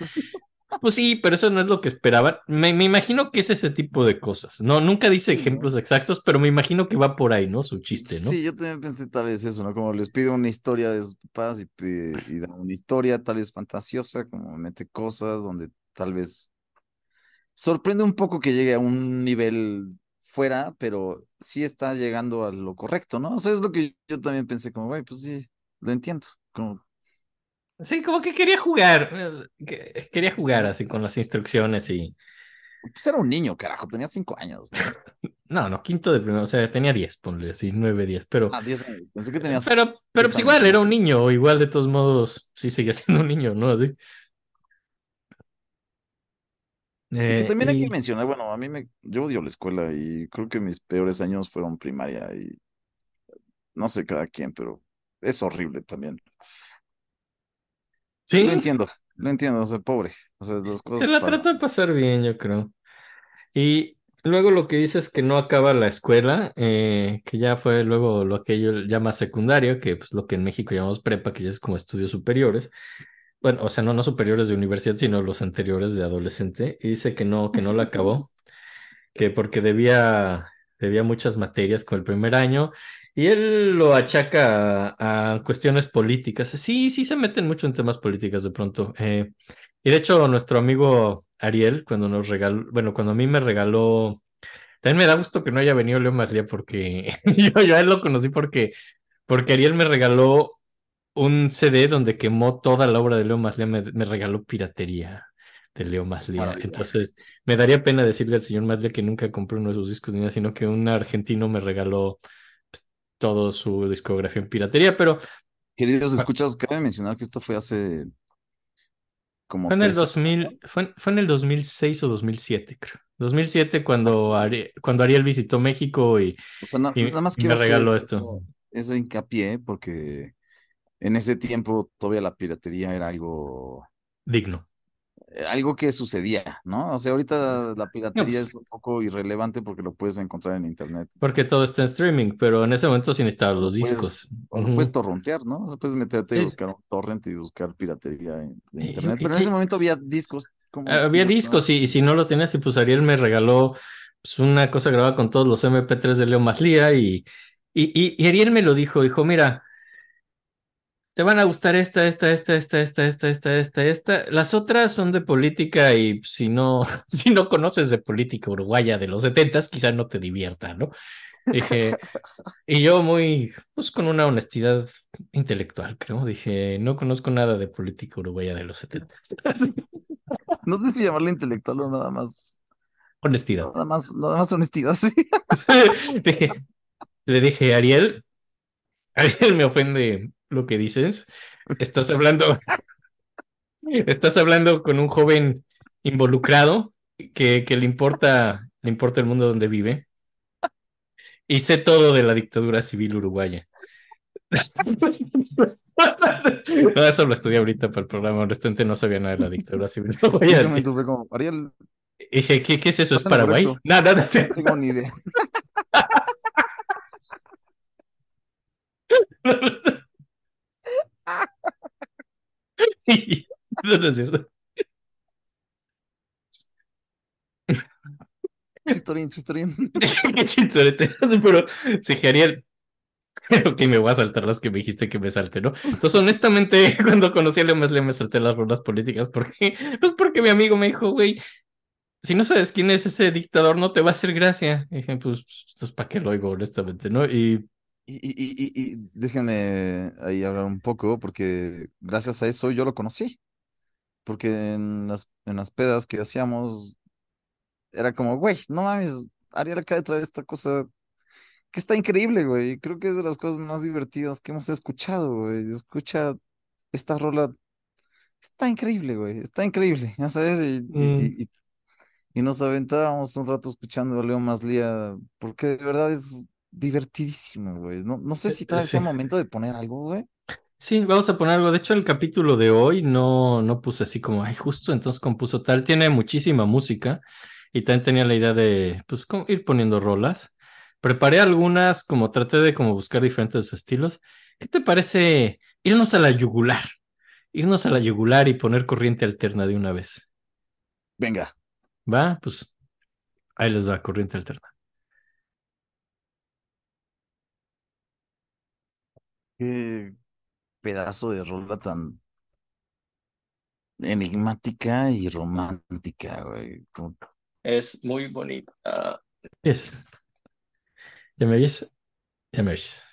pues sí, pero eso no es lo que esperaban. Me, me imagino que es ese tipo de cosas. No, nunca dice ejemplos exactos, pero me imagino que va por ahí, ¿no? Su chiste, ¿no? Sí, yo también pensé tal vez eso, ¿no? Como les pido una historia de sus papás y, pide- y da una historia tal vez fantasiosa, como mete cosas donde tal vez sorprende un poco que llegue a un nivel fuera, pero sí está llegando a lo correcto, ¿no? O sea, es lo que yo también pensé, como, güey, pues sí, lo entiendo. Como, Sí, como que quería jugar. eh, que- Quería jugar así con las instrucciones y. Pues era un niño, carajo, tenía cinco años. No, no, quinto de primero, o sea, tenía 10, ponle así, 9, 10, pero, Ah, diez años. Pensé que tenías. pero, pero 10 pues igual era un niño, igual de todos modos, sí sigue siendo un niño, ¿no? Así. Y que Eh, también hay y- que mencionar, bueno, a mí me, yo odio la escuela y creo que mis peores años fueron primaria y no sé cada quien, pero es horrible también. Sí, Lo entiendo, lo entiendo, o sea, pobre. O sea, las cosas se la pasan. trata de pasar bien, yo creo. Y luego lo que dices que no acaba la escuela, eh, que ya fue luego lo que ellos llama secundario, que pues lo que en México llamamos prepa, que ya es como estudios superiores. Bueno, o sea, no, no superiores de universidad, sino los anteriores de adolescente. Y dice que no, que no la acabó, que porque debía, debía muchas materias con el primer año. Y él lo achaca a, a cuestiones políticas. Sí, sí se meten mucho en temas políticos de pronto. Eh, y de hecho, nuestro amigo Ariel, cuando nos regaló, bueno, cuando a mí me regaló, también me da gusto que no haya venido Leo Maslía porque yo, yo a él lo conocí porque, porque Ariel me regaló un CD donde quemó toda la obra de Leo Maslía, me, me regaló piratería de Leo Maslía. Entonces, me daría pena decirle al señor Maslía que nunca compré uno de sus discos ni nada, sino que un argentino me regaló todo su discografía en piratería, pero Queridos escuchas, cabe mencionar que esto fue hace como Fue en el tres 2000, fue, fue en el 2006 o 2007, creo. 2007 cuando, Ari- cuando Ariel visitó México y, O sea, na- y nada más me regaló esto. ese hincapié porque en ese tiempo todavía la piratería era algo, Digno. Eh, algo que sucedía, ¿no? O sea, ahorita la piratería pues- es un poco irrelevante porque lo puedes encontrar en internet. Porque todo está en streaming, pero en ese momento sí necesitaba O los puedes- discos. O lo puedes torrentear, ¿no? O sea, puedes meterte y Sí. buscar un torrent y buscar piratería en, en Y- internet. y- Pero en y- ese momento había discos. como Ah, Había ¿no? discos y, y si no los tenías, y pues Ariel me regaló pues, una cosa grabada con todos los MP3 de Leo Maslía y, y, y, y Ariel me lo dijo, dijo, mira, te van a gustar esta, esta, esta, esta, esta, esta, esta, esta, esta. Las otras son de política y si no, si no conoces de política uruguaya de los setentas, quizás no te divierta, ¿no? Dije, y yo muy, pues con una honestidad intelectual, creo, dije, no conozco nada de política uruguaya de los setentas. No sé si llamarle intelectual o nada más. Honestidad. Nada más, nada más honestidad, sí. Dije- le dije, Ariel, Ariel me ofende lo que dices. Estás hablando, estás hablando con un joven involucrado que, que le importa, le importa el mundo donde vive. Y sé todo de la dictadura civil uruguaya. No, eso lo estudié ahorita para el programa. Honestamente no sabía nada de la dictadura civil uruguaya. como, Ariel, Dije, ¿qué, qué es eso? ¿Es Paraguay? correcto. No, no, no, no tengo ni idea. No, no es cierto. Chistorín, chistorín. Qué chinchorete. Pero sí, Ariel. Ok, me voy a saltar las que me dijiste que me salte, ¿no? Entonces, honestamente, cuando conocí a Leo Mesle me salté las runas políticas. ¿Por qué? Pues porque mi amigo me dijo, güey, si no sabes quién es ese dictador, no te va a hacer gracia. Y dije, pues, entonces, ¿para qué lo oigo, honestamente, no? Y Y, y, y, déjenme ahí hablar un poco, porque gracias a eso yo lo conocí. Porque en las, en las pedas que hacíamos, era como, güey, no mames, Ariel acaba de traer esta cosa que está increíble, güey. Creo que es de las cosas más divertidas que hemos escuchado, güey. Escucha esta rola, está increíble, güey, está increíble, ya sabes, y- Mm. y- y- y nos aventábamos un rato escuchando a Leo Maslía, porque de verdad es divertidísimo, güey. No, no sé si sea Sí. momento de poner algo, güey. Sí, vamos a poner algo. De hecho, el capítulo de hoy no, no puse así como, ay, justo entonces compuso tal. Tiene muchísima música y también tenía la idea de, pues, como ir poniendo rolas. Preparé algunas, como traté de como buscar diferentes estilos. ¿Qué te parece irnos a la yugular? Irnos a la yugular y poner corriente alterna de una vez. Venga. ¿Va? Pues ahí les va, corriente alterna. Qué pedazo de rola tan enigmática y romántica, güey. Como- Es muy bonita. Es. ¿Ya me oyes? Ya me oyes.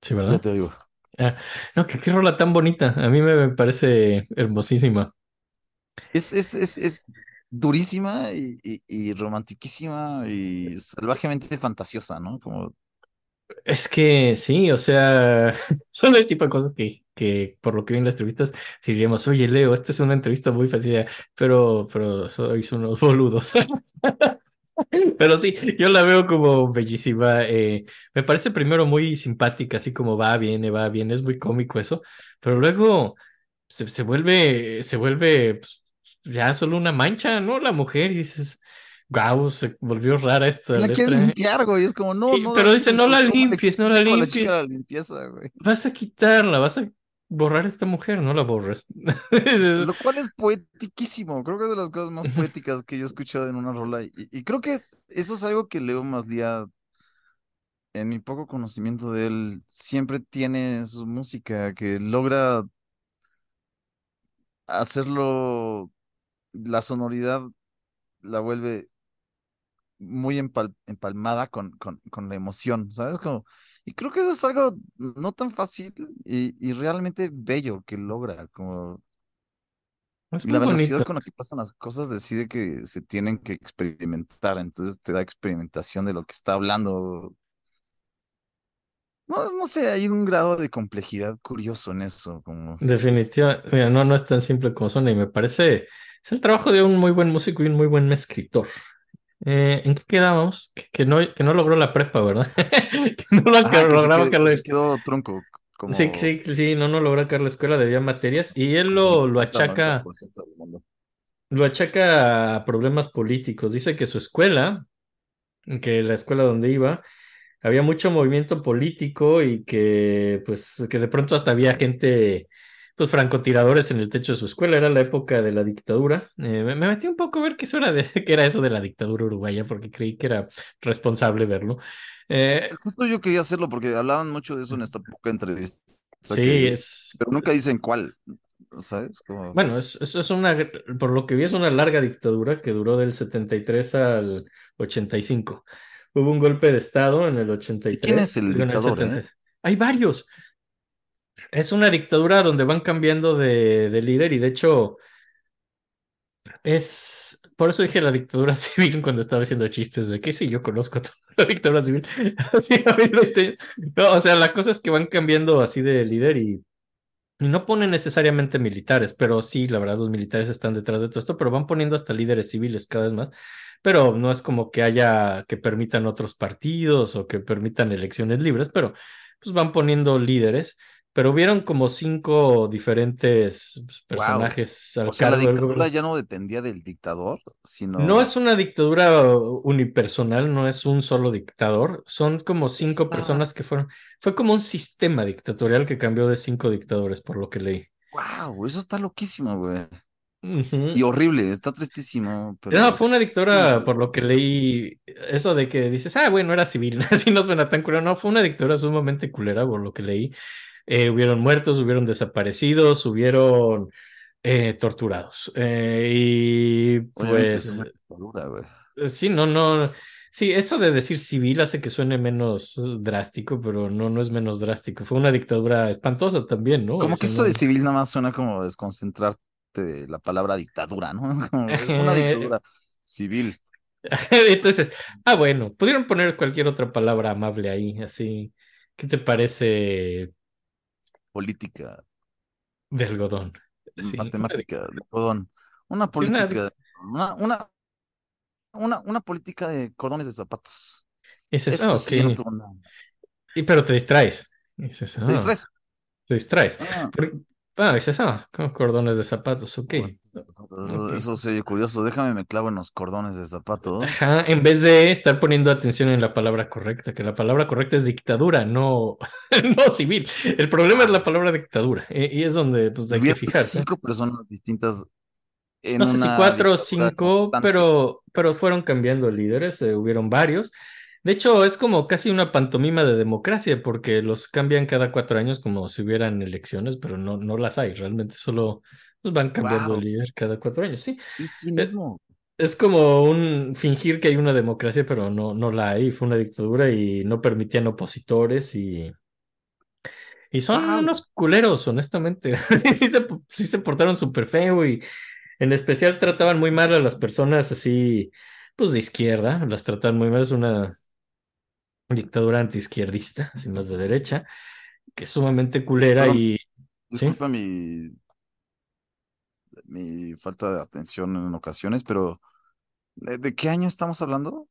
Sí, ¿verdad? Ya te oigo. Ah, no, que qué rola tan bonita. A mí me, me parece hermosísima. Es, es, es, es, durísima y, y, y romantiquísima y salvajemente fantasiosa, ¿no? Como, Es que sí, o sea, son el tipo de cosas que, que por lo que vi en las entrevistas, si diríamos, oye, Leo, esta es una entrevista muy fácil, pero, pero sois unos boludos. Pero sí, yo la veo como bellísima. eh, me parece primero muy simpática, así como va, viene, va, viene, es muy cómico eso, pero luego se, se vuelve, se vuelve pues, ya solo una mancha, ¿no? La mujer, y dices, wow, se volvió rara esta la quiere letra. limpiar, güey, es como, no, Y- no. pero dice, no la ¿cómo le limpies, no la limpies. la limpieza, güey. Vas a quitarla, vas a borrar a esta mujer, no la borres. Lo cual es poetiquísimo, creo que es de las cosas más poéticas que yo he escuchado en una rola. Y, y creo que es- eso es algo que Leo Maslía, en mi poco conocimiento de él, siempre tiene su música, que logra hacerlo, la sonoridad la vuelve muy empal- empalmada con, con, con la emoción, ¿sabes? Como, y creo que eso es algo no tan fácil y, y realmente bello que logra, como... Es la velocidad con la que pasan las cosas decide que se tienen que experimentar, entonces te da experimentación de lo que está hablando. No, no sé, hay un grado de complejidad curioso en eso, como Definitivamente, mira, no, no es tan simple como suena y me parece, es el trabajo de un muy buen músico y un muy buen escritor. Eh, ¿en qué quedábamos? Que, que no, que no logró la prepa, ¿verdad? Que no lo ah, que se, lograba qued- acabar que la- se quedó tronco, Sí, como sí, sí, no, no logró acabar la escuela, debía materias y él lo, lo 50, achaca, 90% del mundo. lo achaca a problemas políticos. Dice que su escuela, que la escuela donde iba, había mucho movimiento político y que pues que de pronto hasta había gente pues francotiradores en el techo de su escuela, era la época de la dictadura. Eh, me, me metí un poco a ver qué eso era de qué era eso de la dictadura uruguaya porque creí que era responsable verlo. Eh, Justo yo quería hacerlo porque hablaban mucho de eso en esta poca entrevista sí, es pero nunca dicen cuál, ¿sabes? Como, bueno, es, es, una por lo que vi es una larga dictadura que duró del 73 al 85. Hubo un golpe de estado en el ¿y 83, quién es el el dictador, 70. eh? Hay varios. Es una dictadura donde van cambiando de, de líder y de hecho es, por eso dije la dictadura civil cuando estaba haciendo chistes de que sí, yo conozco toda la dictadura civil. No, o sea, la cosa es que van cambiando así de líder y, y no ponen necesariamente militares, pero sí, la verdad, los militares están detrás de todo esto, pero van poniendo hasta líderes civiles cada vez más. Pero no es como que haya que permitan otros partidos o que permitan elecciones libres, pero pues van poniendo líderes. Pero hubieron como cinco diferentes pues, Wow. personajes al O sea, la cargo dictadura ya no dependía del dictador, No sino es una dictadura unipersonal, no es un solo dictador, son como cinco está, personas que fueron, fue como un sistema dictatorial que cambió de cinco dictadores, por lo que leí. wow, eso está loquísimo, güey. Y horrible, está tristísimo, No, fue una dictadura, por lo que leí, eso de que dices, ah, bueno, era civil, así no suena tan culero. No, fue una dictadura sumamente culera, por lo que leí. Eh, hubieron muertos, hubieron desaparecidos, hubieron eh, torturados. Eh, y pues, sí, no, no. Sí, eso de decir civil hace que suene menos drástico, pero no, no es menos drástico. Fue una dictadura espantosa también, ¿no? O Como que eso de civil nada más suena como desconcentrarte de la palabra dictadura, ¿no? Es como, es una dictadura civil, Entonces, ah, bueno, pudieron poner cualquier otra palabra amable ahí, así. ¿Qué te parece política, de algodón? Sí, matemática, de cordón, una política, una, una, una, una política de cordones de zapatos. Eso sí no. Y pero te distraes. ¿Te distraes? te distraes. Ah, Ah, dices, ah, con cordones de zapatos, ok. Eso, Ok. eso se oye curioso. Déjame me clavo en los cordones de zapatos. Ajá, en vez de estar poniendo atención en la palabra correcta, que la palabra correcta es dictadura, no, no civil. El problema es la palabra dictadura, eh, y es donde pues hay que fijarse. cinco personas distintas en No sé si cuatro o cinco, constante. pero, pero fueron cambiando líderes, eh, hubieron varios. De hecho, es como casi una pantomima de democracia, porque los cambian cada cuatro años como si hubieran elecciones, pero no, no las hay, realmente solo van cambiando Wow, líder cada cuatro años. Sí, cinismo. Es como un fingir que hay una democracia, pero no, no la hay. Fue una dictadura y no permitían opositores y, y son Wow. unos culeros, honestamente. Sí, sí se, sí se portaron súper feo y En especial trataban muy mal a las personas así, pues de izquierda, las trataban muy mal. Es una dictadura antiizquierdista, así más de derecha, que es sumamente culera Perdón, y... ¿Sí? Disculpa mi, mi falta de atención en ocasiones, pero ¿de, qué año estamos hablando?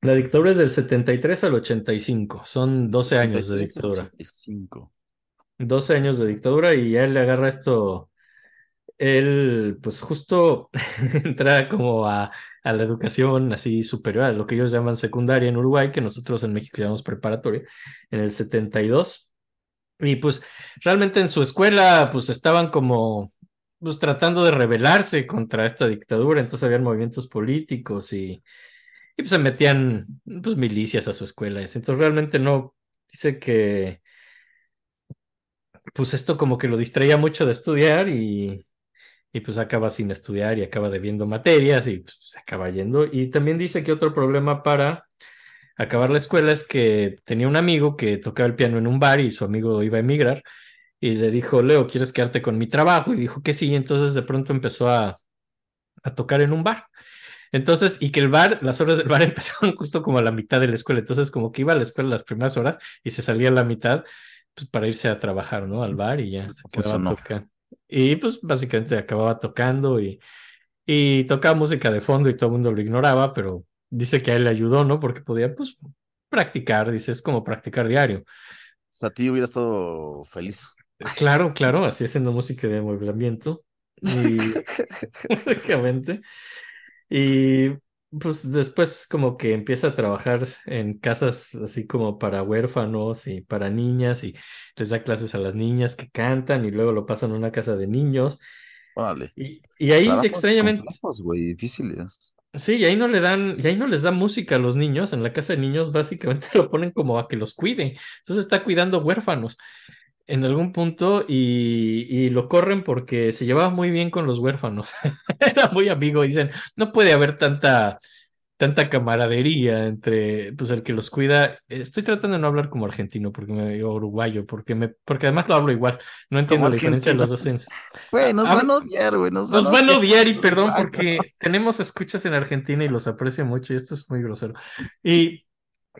La dictadura es del 73 al 85, son 12 años de 73 al dictadura. 85. 12 años de dictadura y a él le agarra esto, él pues justo entra como a, a la educación así superior, a lo que ellos llaman secundaria en Uruguay, que nosotros en México llamamos preparatoria, en el 72. Y pues realmente en su escuela pues estaban como pues tratando de rebelarse contra esta dictadura, entonces habían movimientos políticos y, y pues se metían pues milicias a su escuela. Entonces realmente no, dice que pues esto como que lo distraía mucho de estudiar y, y pues acaba sin estudiar y acaba debiendo materias y pues, se acaba yendo. Y también dice que otro problema para acabar la escuela es que tenía un amigo que tocaba el piano en un bar y su amigo iba a emigrar y le dijo, Leo, ¿quieres quedarte con mi trabajo? Y dijo que sí, entonces de pronto empezó a, a tocar en un bar. Entonces, y que el bar, las horas del bar empezaban justo como a la mitad de la escuela. Entonces, como que iba a la escuela las primeras horas y se salía a la mitad pues, para irse a trabajar, ¿no? Al bar y ya se quedaba Funcionó. tocando. Y pues básicamente acababa tocando y, y tocaba música de fondo y todo el mundo lo ignoraba, pero dice que a él le ayudó, ¿no? Porque podía, pues, practicar, dice, es como practicar diario. O a ti hubiera estado feliz. Ah, claro, claro, así haciendo música de amueblamiento. Y básicamente. Y pues después como que empieza a trabajar en casas así como para huérfanos y para niñas y les da clases a las niñas que cantan y luego lo pasan a una casa de niños. Órale. Y, y ahí Trabajos extrañamente, difíciles. sí, y ahí no le dan, y ahí no les da música a los niños. En la casa de niños básicamente lo ponen como a que los cuide. Entonces está cuidando huérfanos en algún punto y, y lo corren porque se llevaba muy bien con los huérfanos. Era muy amigo. Dicen, no puede haber tanta, tanta camaradería entre pues el que los cuida. Estoy tratando de no hablar como argentino porque me o uruguayo, porque me, porque además lo hablo igual. No entiendo la diferencia de los acentos. Güey, nos Ah, van a odiar, güey. Nos Nos van a odiar. y perdón porque tenemos escuchas en Argentina y los aprecio mucho y esto es muy grosero. Y,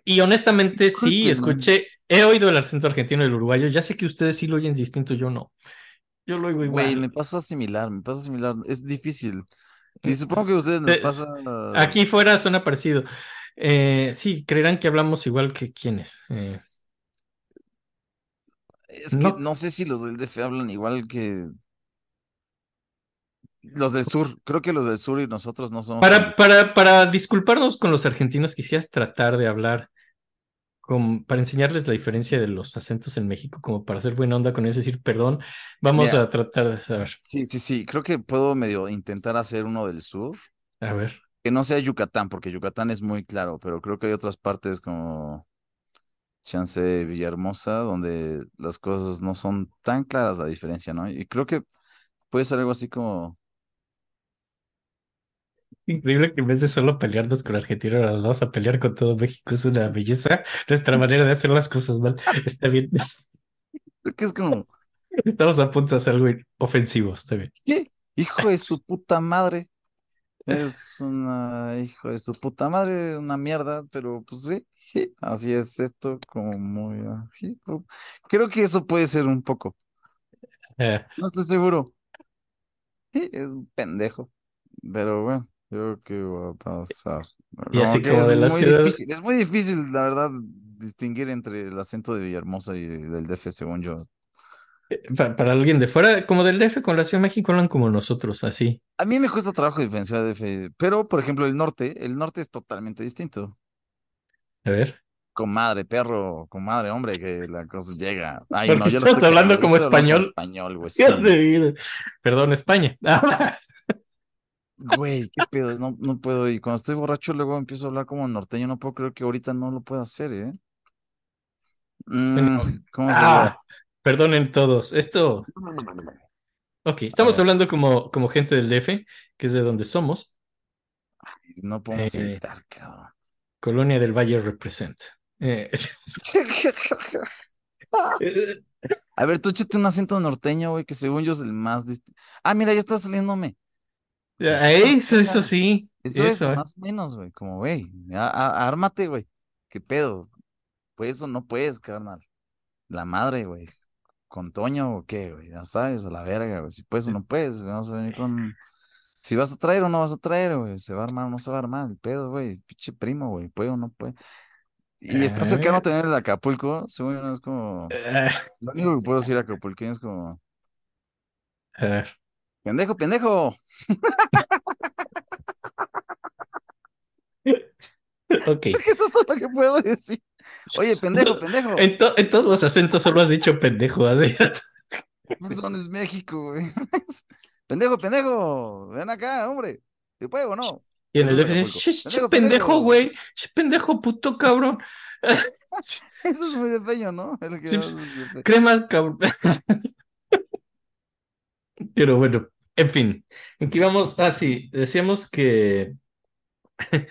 y honestamente sí, Discúlpenos. escuché, he oído el acento argentino y el uruguayo, ya sé que ustedes sí lo oyen distinto, yo no. Yo lo oigo Güey, me igual. pasa similar, me pasa similar. Es difícil. Y supongo que a ustedes les Se- pasa. Aquí fuera suena parecido. Eh, sí, creerán que hablamos igual que quienes. Eh, Es que no. no sé si los del DF hablan igual que los del sur. Creo que los del sur y nosotros no somos. Para, para, para disculparnos con los argentinos, quisieras tratar de hablar para enseñarles la diferencia de los acentos en México, como para hacer buena onda con ellos, decir perdón, vamos Mira. a tratar de saber. Sí, sí, sí. Creo que puedo medio intentar hacer uno del sur. A ver. Que no sea Yucatán, porque Yucatán es muy claro, pero creo que hay otras partes como Chance Villahermosa, donde las cosas no son tan claras la diferencia, ¿no? Y creo que puede ser algo así como. Increíble que en vez de solo pelearnos con Argentina, ahora nos vamos a pelear con todo México. Es una belleza nuestra manera de hacer las cosas mal. Está bien. Creo que es como. Estamos a punto de hacer algo ofensivo. Está bien. ¿Qué? Hijo de su puta madre. Es una hijo de su puta madre, una mierda, pero pues sí, sí, así es esto, como muy. ah, sí, oh. Creo que eso puede ser un poco. Eh, No estoy seguro. Sí, es un pendejo. Pero bueno, yo creo que va a pasar. Y así que como es de la muy ciudad- difícil, es muy difícil, la verdad, distinguir entre el acento de Villahermosa y del DF, según yo. pa- para alguien de fuera, como del DF con la Ciudad de México, hablan como nosotros, así. A mí me cuesta trabajo diferenciar DF, pero por ejemplo, el norte, el norte es totalmente distinto. A ver. Comadre, perro, comadre, hombre, que la cosa llega. Ay, no, yo estás estoy hablando como español. español, güey, sí. Perdón, España. Güey, qué pedo, no, no puedo. Y cuando estoy borracho, luego empiezo a hablar como norteño. No puedo creer que ahorita no lo pueda hacer, ¿eh? Mm, ¿cómo sería? Ah, perdonen todos. Esto, ok, estamos hablando como, como gente del DF, que es de donde somos. No podemos Eh. evitar, cabrón. Colonia del Valle represent. Eh, A ver, tú échate un acento norteño, güey, que según yo es el más. Ah, mira, ya está saliéndome. Eso, eso sí. Eso es, Eso. más o menos, güey, como, güey, a- a- ármate, güey. ¿Qué pedo? ¿Puedes o no puedes, carnal? La madre, güey. ¿Con Toño o qué, güey? Ya sabes, a la verga, güey. Si puedes o no puedes, vamos a venir con... Si vas a traer o no vas a traer, güey. Se va a armar o no se va a armar el pedo, güey. Pinche primo, güey. ¿Puede o no puede? Y está cercano Eh, también el Acapulco, según yo, no es como... eh, Lo único que puedo decir acapulqueño es como... eh, ¡Pendejo, pendejo! ok. Porque esto es todo lo que puedo decir. Oye, pendejo, pendejo. En, to- en todos los acentos solo has dicho pendejo. así. Perdón, es México, güey. Pendejo, pendejo. Ven acá, hombre. ¿Te puedo o no? Y en el Eso DF, Acapulco. "Sh, sh, Pendejo, pendejo, pendejo". güey. Pendejo, puto cabrón. Eso es muy de peño, ¿no? Crema, cabrón. Pero bueno, en fin. Aquí vamos. Ah, sí, decíamos que.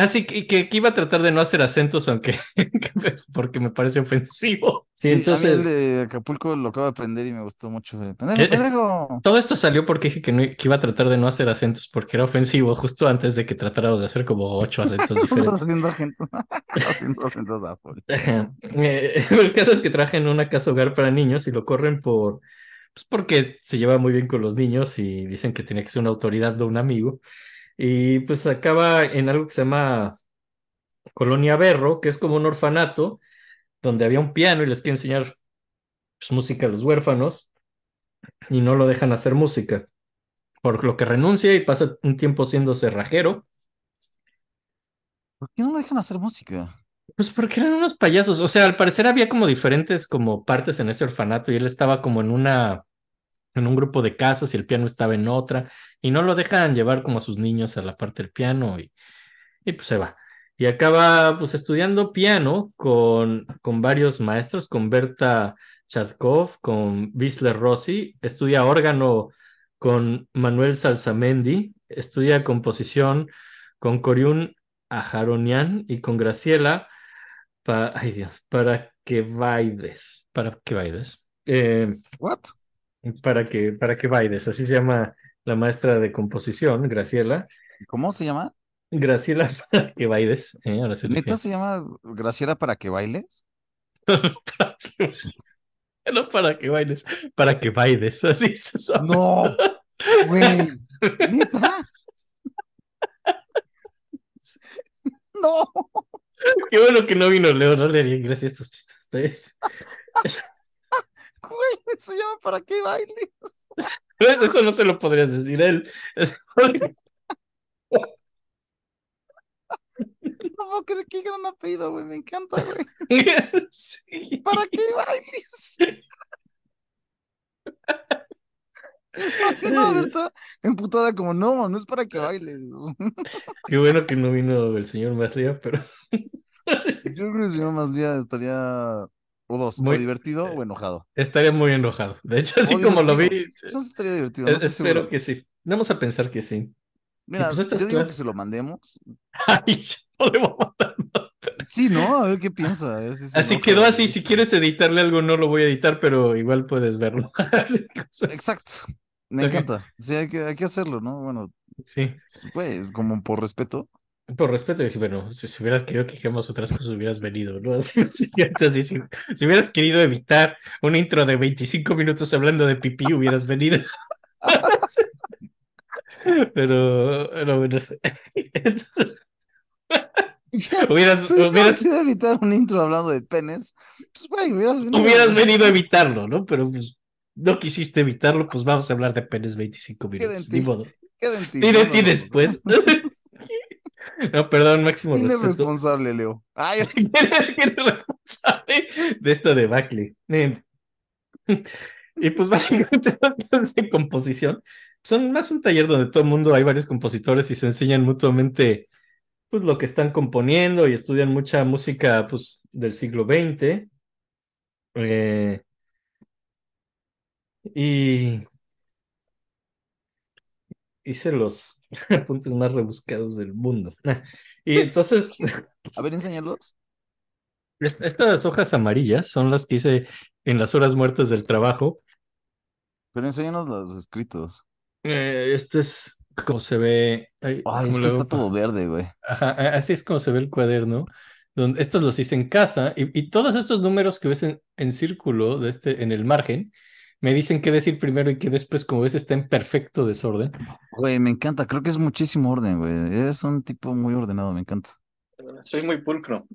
Ah, sí, que, que- que iba a tratar de no hacer acentos, aunque. porque me parece ofensivo. Sí, Sí, a mí el entonces. de Acapulco lo acabo de aprender y me gustó mucho. Pendejo, Es- pendejo. Todo esto salió porque dije que, no, que iba a tratar de no hacer acentos porque era ofensivo, justo antes de que tratáramos de hacer como ocho acentos diferentes. haciendo haciendo acentos a. Eh, el caso es que trabaja en una casa hogar para niños y lo corren por, pues porque se lleva muy bien con los niños y dicen que tenía que ser una autoridad de un amigo. Y pues acaba en algo que se llama Colonia Berro, que es como un orfanato donde había un piano y les quiere enseñar pues, música a los huérfanos y no lo dejan hacer música. Por lo que renuncia y pasa un tiempo siendo cerrajero. ¿Por qué no lo dejan hacer música? Pues porque eran unos payasos. O sea, al parecer había como diferentes como partes en ese orfanato y él estaba como en una, en un grupo de casas y el piano estaba en otra y no lo dejan llevar como a sus niños a la parte del piano y, pues se va. Y acaba pues estudiando piano con, con varios maestros, con Berta Chadkov, con Wisler Rossi, estudia órgano con Manuel Salsamendi, estudia composición con Coriún Ajaronian y con Graciela pa- ay Dios, para que bailes, para que bailes, eh, ¿What? para que, para que bailes, así se llama la maestra de composición, Graciela. ¿Cómo se llama? Graciela para que bailes, eh, ahora lo ¿Neta se llama Graciela para que bailes? No para que bailes, para que bailes, así se llama. No, güey. ¿Neta? No. Qué bueno que no vino Leo, no le haría gracia a estos chistes. Güey, se llama para que bailes. Eso no se lo podrías decir a él. No puedo qué gran apellido, güey. Me encanta, güey. Sí. ¿Para qué bailes? Imagino a Berta emputada como, no, no es para que bailes. Qué bueno que no vino el señor Maslía, pero Yo creo que el señor Maslía estaría o dos, Muy- o divertido o enojado. estaría muy enojado. De hecho, así O como lo vi, divertido. Yo estaría divertido, eh, no espero seguro. que sí. Vamos a pensar que sí. Mira, pues yo digo que se lo mandemos. Ay, mandar. Sí, ¿no? A ver qué piensa. a ver si se Así enoja quedó así. Si quieres editarle algo, no lo voy a editar, pero igual puedes verlo. Exacto. Me encanta. Sí, hay que, hay que hacerlo, ¿no? Bueno, Sí. pues, como por respeto. Por respeto, dije, bueno, si, si hubieras querido que hagamos otras cosas, hubieras venido, ¿no? Así, si, si hubieras querido evitar un intro de 25 minutos hablando de pipí, hubieras venido. Pero, pero bueno. Entonces, hubieras, Sí, hubieras, si evitar un intro hablando de penes, pues, güey, hubieras venido. hubieras venido a evitarlo, ¿no? Pero pues no quisiste evitarlo, pues vamos a hablar de penes 25 Queda en minutos. Ni modo. Y de no, no, ti no. No, perdón, máximo ¿Quién es responsable, Leo? Ay, ¿Quién es quién es responsable de esta debacle? Y pues básicamente las clases de composición son más un taller donde todo el mundo hay varios compositores y se enseñan mutuamente pues lo que están componiendo y estudian mucha música pues del siglo XX. Eh, y hice los apuntes más rebuscados del mundo. Y entonces a ver, enséñalos. Est- Estas hojas amarillas son las que hice en las horas muertas del trabajo. Pero enséñanos los escritos. Eh, este es como se ve. ay, Ay, es que luego está todo verde, güey. Ajá, así es como se ve el cuaderno. Donde estos los hice en casa y, y todos estos números que ves en, en círculo de este, en el margen me dicen qué decir primero y qué después, como ves, está en perfecto desorden. Güey, me encanta. Creo que es muchísimo orden, güey. Eres un tipo muy ordenado, me encanta. Soy muy pulcro.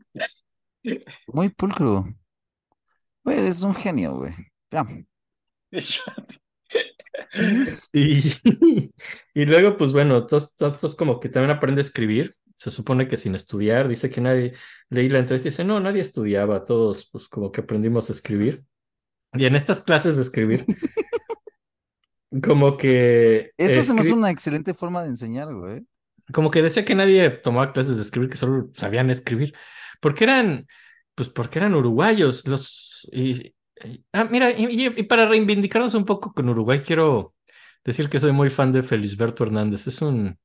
Muy pulcro. Güey, eres un genio, güey. Te amo. Y, y luego, pues bueno, todos, todos, todos como que también aprende a escribir. Se supone que sin estudiar, dice que nadie, leí la entrevista y dice, no, nadie estudiaba, todos pues como que aprendimos a escribir. Y en estas clases de escribir, como que... Esta se me hace escri- una excelente forma de enseñar, güey. como que decía que nadie tomaba clases de escribir, que solo sabían escribir, porque eran, pues porque eran uruguayos, los, y, y- ah, mira, y para reivindicarnos un poco con Uruguay, quiero decir que soy muy fan de Felisberto Hernández, es un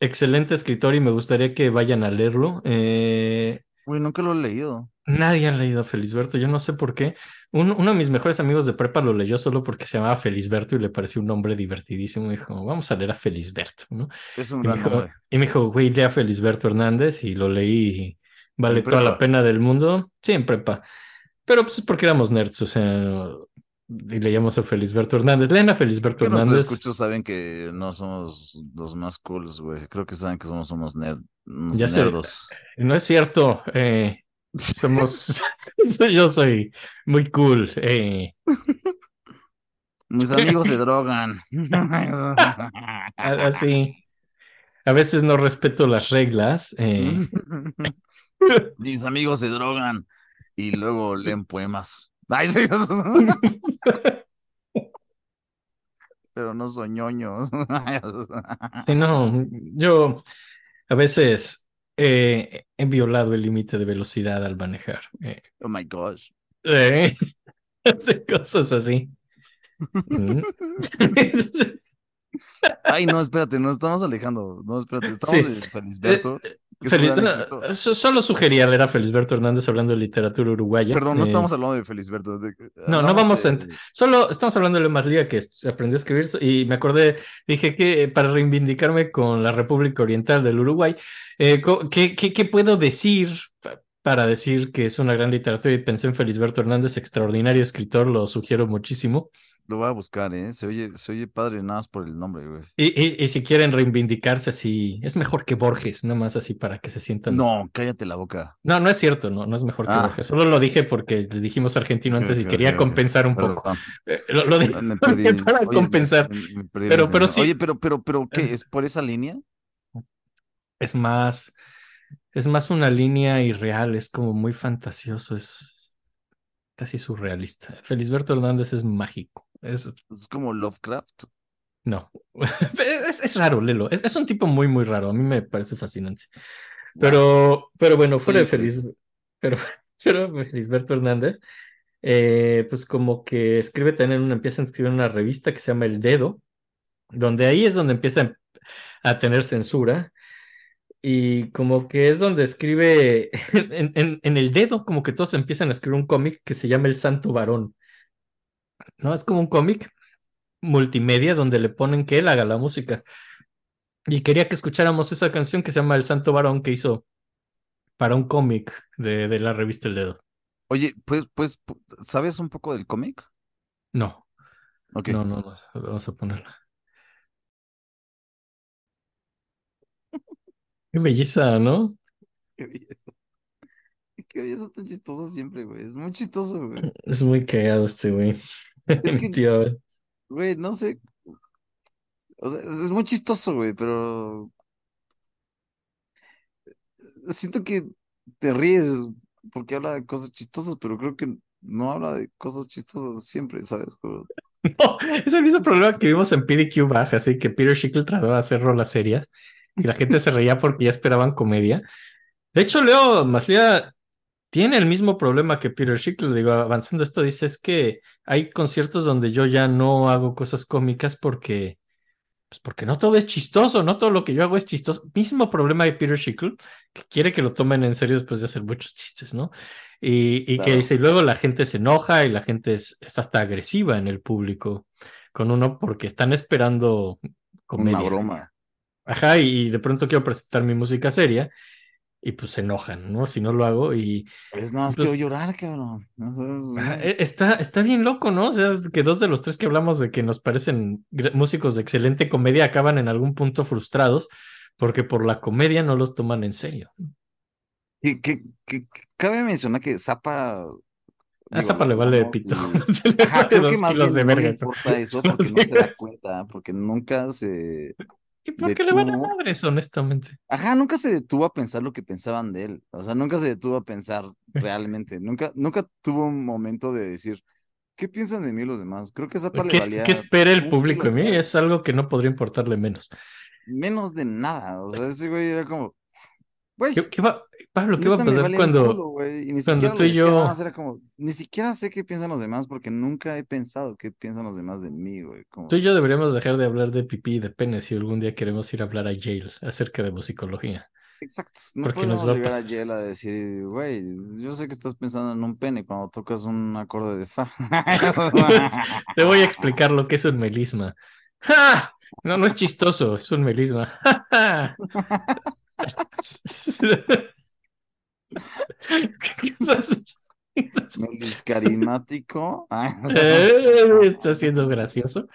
excelente escritor y me gustaría que vayan a leerlo. Eh, Güey, nunca lo he leído. Nadie ha leído a Felisberto, yo no sé por qué. Un- uno de mis mejores amigos de prepa lo leyó solo porque se llamaba Felisberto y le pareció un nombre divertidísimo. y Dijo, vamos a leer a Felisberto, ¿no? Es un Y me gran dijo, nombre. y me dijo, güey, lea Felisberto Hernández y lo leí y vale toda la pena del mundo. Sí, en prepa. Pero pues es porque éramos nerds, o sea, y leíamos a Felisberto Hernández. Leen a Felisberto Hernández. escuchos saben que no somos los más cools, güey. Creo que saben que somos unos, nerd, Ya sé. No es cierto. eh, somos, yo soy muy cool. eh. Mis amigos se drogan. Así. A veces no respeto las reglas. eh. Mis amigos se drogan y luego leen poemas. Ay, sí. Pero no son ñoños. Sí, no, yo a veces eh, he violado el límite de velocidad al manejar. eh. Oh my gosh. Eh, hace cosas así. Mm. Ay, no, espérate, nos estamos alejando. No, espérate, estamos Sí. de Felisberto. Feliz- no, solo sugería leer a Felisberto Hernández hablando de literatura uruguaya. Perdón, no Eh, estamos hablando de Felisberto. de- no hablamos vamos a de- ent- Solo estamos hablando de Lemas Lía, que aprendió a escribir y me acordé, dije que para reivindicarme con la República Oriental del Uruguay, eh, ¿qué, qué, qué puedo decir para decir que es una gran literatura? Y pensé en Felisberto Hernández, extraordinario escritor, lo sugiero muchísimo. Lo voy a buscar, ¿eh? Se oye, se oye padre nada más por el nombre, güey. Y, y, y si quieren reivindicarse así, es mejor que Borges, nada más así para que se sientan. No, cállate la boca. No, no es cierto, no, no es mejor que Ah. Borges. Solo lo dije porque le dijimos argentino antes y quería compensar un poco. Perdón, Eh, Lo, lo dije me perdí. para Oye, compensar. me- me perdí Pero- pero sí. Oye, pero, pero, pero, ¿qué? ¿Es por esa línea? Es más, es más una línea irreal, es como muy fantasioso, es casi surrealista. Felisberto Hernández es mágico. Es, Es como Lovecraft. no, es, es raro, Lelo. Es, es un tipo muy, muy raro. A mí me parece fascinante. Pero, pero bueno, fuera de pues. Feliz, pero, pero Felisberto Hernández, eh, pues como que escribe también una, empieza a escribir una revista que se llama El Dedo, donde ahí es donde empieza a tener censura. Y como que es donde escribe en, en- en el dedo, como que todos empiezan a escribir un cómic que se llama El Santo Varón. ¿No? Es como un cómic multimedia donde le ponen que él haga la música. Y quería que escucháramos esa canción que se llama El Santo Varón que hizo para un cómic de, de la revista El Dedo. Oye, pues, pues, pu- ¿sabes un poco del cómic? No, Ok. no, no, no, vamos a ponerla. Qué belleza, ¿no? Qué belleza. Qué belleza tan chistosa siempre, güey. Es muy chistoso, güey. Es muy cagado este güey. que- Tío, Güey, no sé. O sea, es es muy chistoso, güey, pero siento que te ríes porque habla de cosas chistosas, pero creo que no habla de cosas chistosas siempre, ¿sabes? Como- No, es el mismo problema que vimos en PDQ Baja, así que Peter Schickle trató de hacer rolas serias y la gente se reía porque ya esperaban comedia. De hecho, Leo Maslia tiene el mismo problema que Peter Schickle. Digo, avanzando esto, dice es que hay conciertos donde yo ya no hago cosas cómicas porque, pues porque no todo es chistoso, no todo lo que yo hago es chistoso. Mismo problema de Peter Schickle, que quiere que lo tomen en serio después de hacer muchos chistes, ¿no? Y, y que dice, y luego la gente se enoja y la gente es, es hasta agresiva en el público con uno porque están esperando comedia. Una broma. Ajá, y de pronto quiero presentar mi música seria y pues se enojan, ¿no? Si no lo hago y Es nada más Entonces- quiero llorar, cabrón. No e- está, está bien loco, ¿no? O sea, que dos de los tres que hablamos de que nos parecen músicos de excelente comedia acaban en algún punto frustrados porque por la comedia no los toman en serio. Que, que, que- que cabe mencionar que Zappa. A Zapa le vale de pito. y- Ajá, creo que más bien de no le importa eso No porque no se da cuenta, porque nunca se. ¿Y por qué le van a madres, honestamente? Ajá, nunca se detuvo a pensar lo que pensaban de él. O sea, nunca se detuvo a pensar realmente. Nunca, nunca tuvo un momento de decir, ¿qué piensan de mí los demás? Creo que a Zappa le ¿Qué, valía qué espera el público de mí? Es algo que no podría importarle menos. menos de nada. O sea, ese güey era como, güey, ¿Qué, qué va, Pablo, ¿qué va a pasar vale cuando, culo, ni cuando tú y yo- nada era como, ni siquiera sé qué piensan los demás porque nunca he pensado qué piensan los demás de mí, güey. Como, tú y yo deberíamos dejar de hablar de pipí y de pene si algún día queremos ir a hablar a Yale acerca de musicología? Exacto. No porque nos podemos va a llegar a Yale a decir, güey, yo sé que estás pensando en un pene cuando tocas un acorde de fa. Te voy a explicar lo que es un melisma. ¡Ja! No, no es chistoso, es un melisma. ¿Qué cosas? Meliscarimático. Eh, Está siendo gracioso.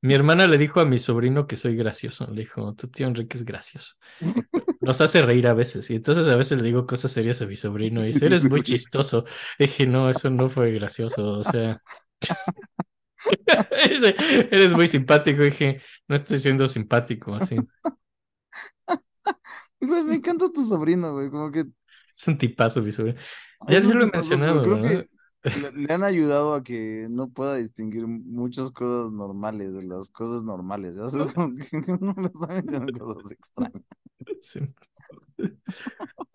Mi hermana le dijo a mi sobrino que soy gracioso. Le dijo, tu tío Enrique es gracioso. Nos hace reír a veces. Y entonces a veces le digo cosas serias a mi sobrino. Y dice, eres muy chistoso. Dije, no, eso no fue gracioso. O sea, eres muy simpático. Dije, no estoy siendo simpático. Así. Güey, me encanta tu sobrino, güey. Como que Es un tipazo, mi sobrino. Ya es un lo he mencionado. pero ¿no? Creo que le, han ayudado a que no pueda distinguir muchas cosas normales de las cosas normales. Ya sabes, como que no le está metiendo en cosas extrañas. Sí.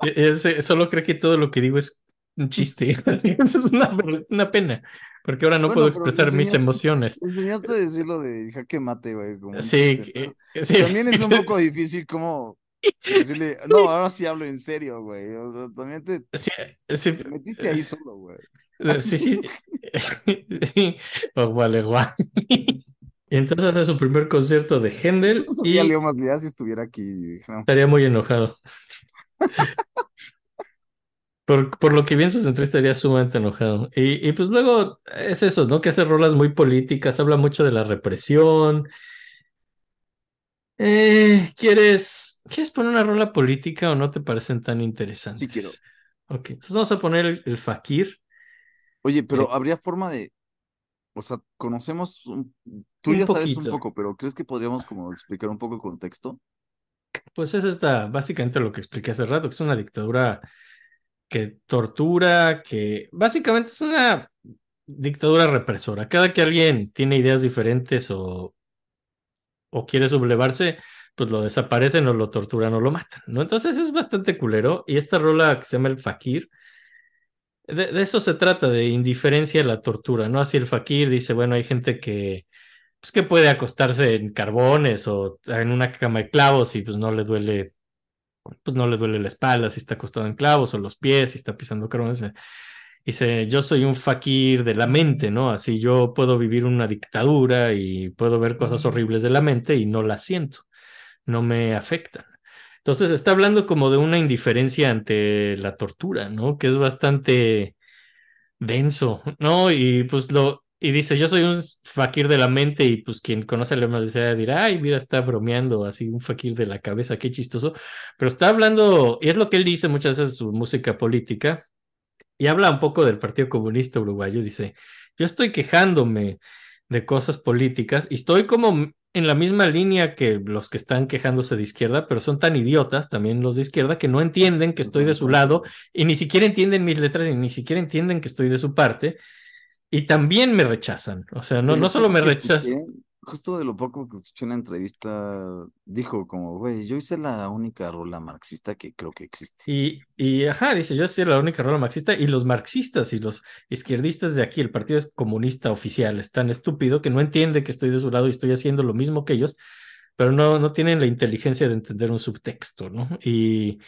E- ese- solo cree que todo lo que digo es un chiste. Eso es una, una pena, porque ahora no Bueno, puedo expresar mis emociones. Enseñaste a decir lo de jaque mate, güey. Como Sí, Entonces, sí, También es un poco difícil como decirle, no, ahora sí hablo en serio, güey. O sea, también te, sí, sí, te metiste ahí solo, güey. sí, sí. Oh, vale, entonces hace su primer concierto de Händel y Leo más si estuviera aquí. estaría muy enojado. Por, por lo que vi en sus entrevistas estaría sumamente enojado. Y, y pues luego es eso, ¿no? Que hace rolas muy políticas, habla mucho de la represión. Eh, ¿quieres, ¿quieres poner una rola política o no te parecen tan interesantes? Sí quiero. Ok, entonces vamos a poner el, el Fakir. Oye, pero Eh, habría forma de, o sea, conocemos, un- tú Un ya sabes un poco, pero ¿crees que podríamos como explicar un poco el contexto? Pues es esta, básicamente lo que expliqué hace rato, que es una dictadura que tortura, que básicamente es una dictadura represora. Cada que alguien tiene ideas diferentes o, o quiere sublevarse, pues lo desaparecen o lo torturan o lo matan, ¿no? Entonces es bastante culero. Y esta rola que se llama El Fakir, de, de eso se trata, de indiferencia a la tortura, ¿no? Así el Fakir dice, bueno, hay gente que, pues que puede acostarse en carbones o en una cama de clavos y pues no le duele pues no le duele la espalda si está acostado en clavos o los pies si está pisando carbones. Dice, yo soy un fakir de la mente, ¿no? Así yo puedo vivir una dictadura y puedo ver cosas horribles de la mente y no las siento, no me afectan. Entonces está hablando como de una indiferencia ante la tortura, ¿no? Que es bastante denso, ¿no? Y pues lo, y dice, yo soy un fakir de la mente y pues quien conoce a Lemas desea dirá, ay, mira, está bromeando, así un fakir de la cabeza, qué chistoso. Pero está hablando, y es lo que él dice muchas veces en su música política, y habla un poco del Partido Comunista Uruguayo, dice, yo estoy quejándome de cosas políticas y estoy como en la misma línea que los que están quejándose de izquierda, pero son tan idiotas también los de izquierda que no entienden que estoy de su lado y ni siquiera entienden mis letras y ni siquiera entienden que estoy de su parte y también me rechazan. O sea, no, no lo solo me rechazan. Justo de lo poco que escuché en la entrevista, dijo como, güey, yo hice la única rola marxista que creo que existe. Y, y ajá, dice, yo soy la única rola marxista y los marxistas y los izquierdistas de aquí, el partido es comunista oficial, es tan estúpido que no entiende que estoy de su lado y estoy haciendo lo mismo que ellos, pero no, no tienen la inteligencia de entender un subtexto, ¿no? Y,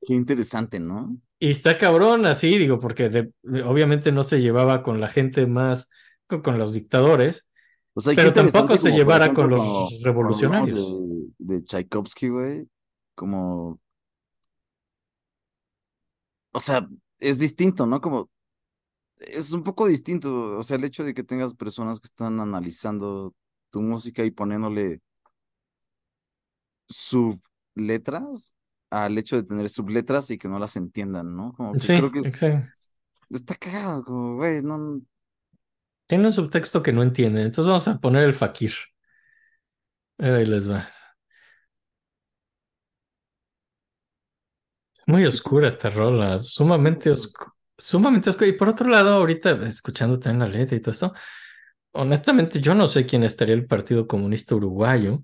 Qué interesante, ¿no? y está cabrón así, digo, porque de- obviamente no se llevaba con la gente más, con, con los dictadores, O sea, Pero tampoco se llevara con los revolucionarios. de, de Tchaikovsky, güey, como, o sea, es distinto, ¿no? Como, es un poco distinto, o sea, el hecho de que tengas personas que están analizando tu música y poniéndole subletras al hecho de tener subletras y que no las entiendan, ¿no? Como que creo Sí, que es, está cagado, como, güey, no, Tiene un subtexto que no entienden. Entonces vamos a poner el fakir. Ahí les va. Es muy ¿qué oscura esta rola, ¿Qué sumamente oscura. Sumamente oscura. Y por otro lado, ahorita escuchando también la letra y todo esto, honestamente yo no sé quién estaría el Partido Comunista Uruguayo,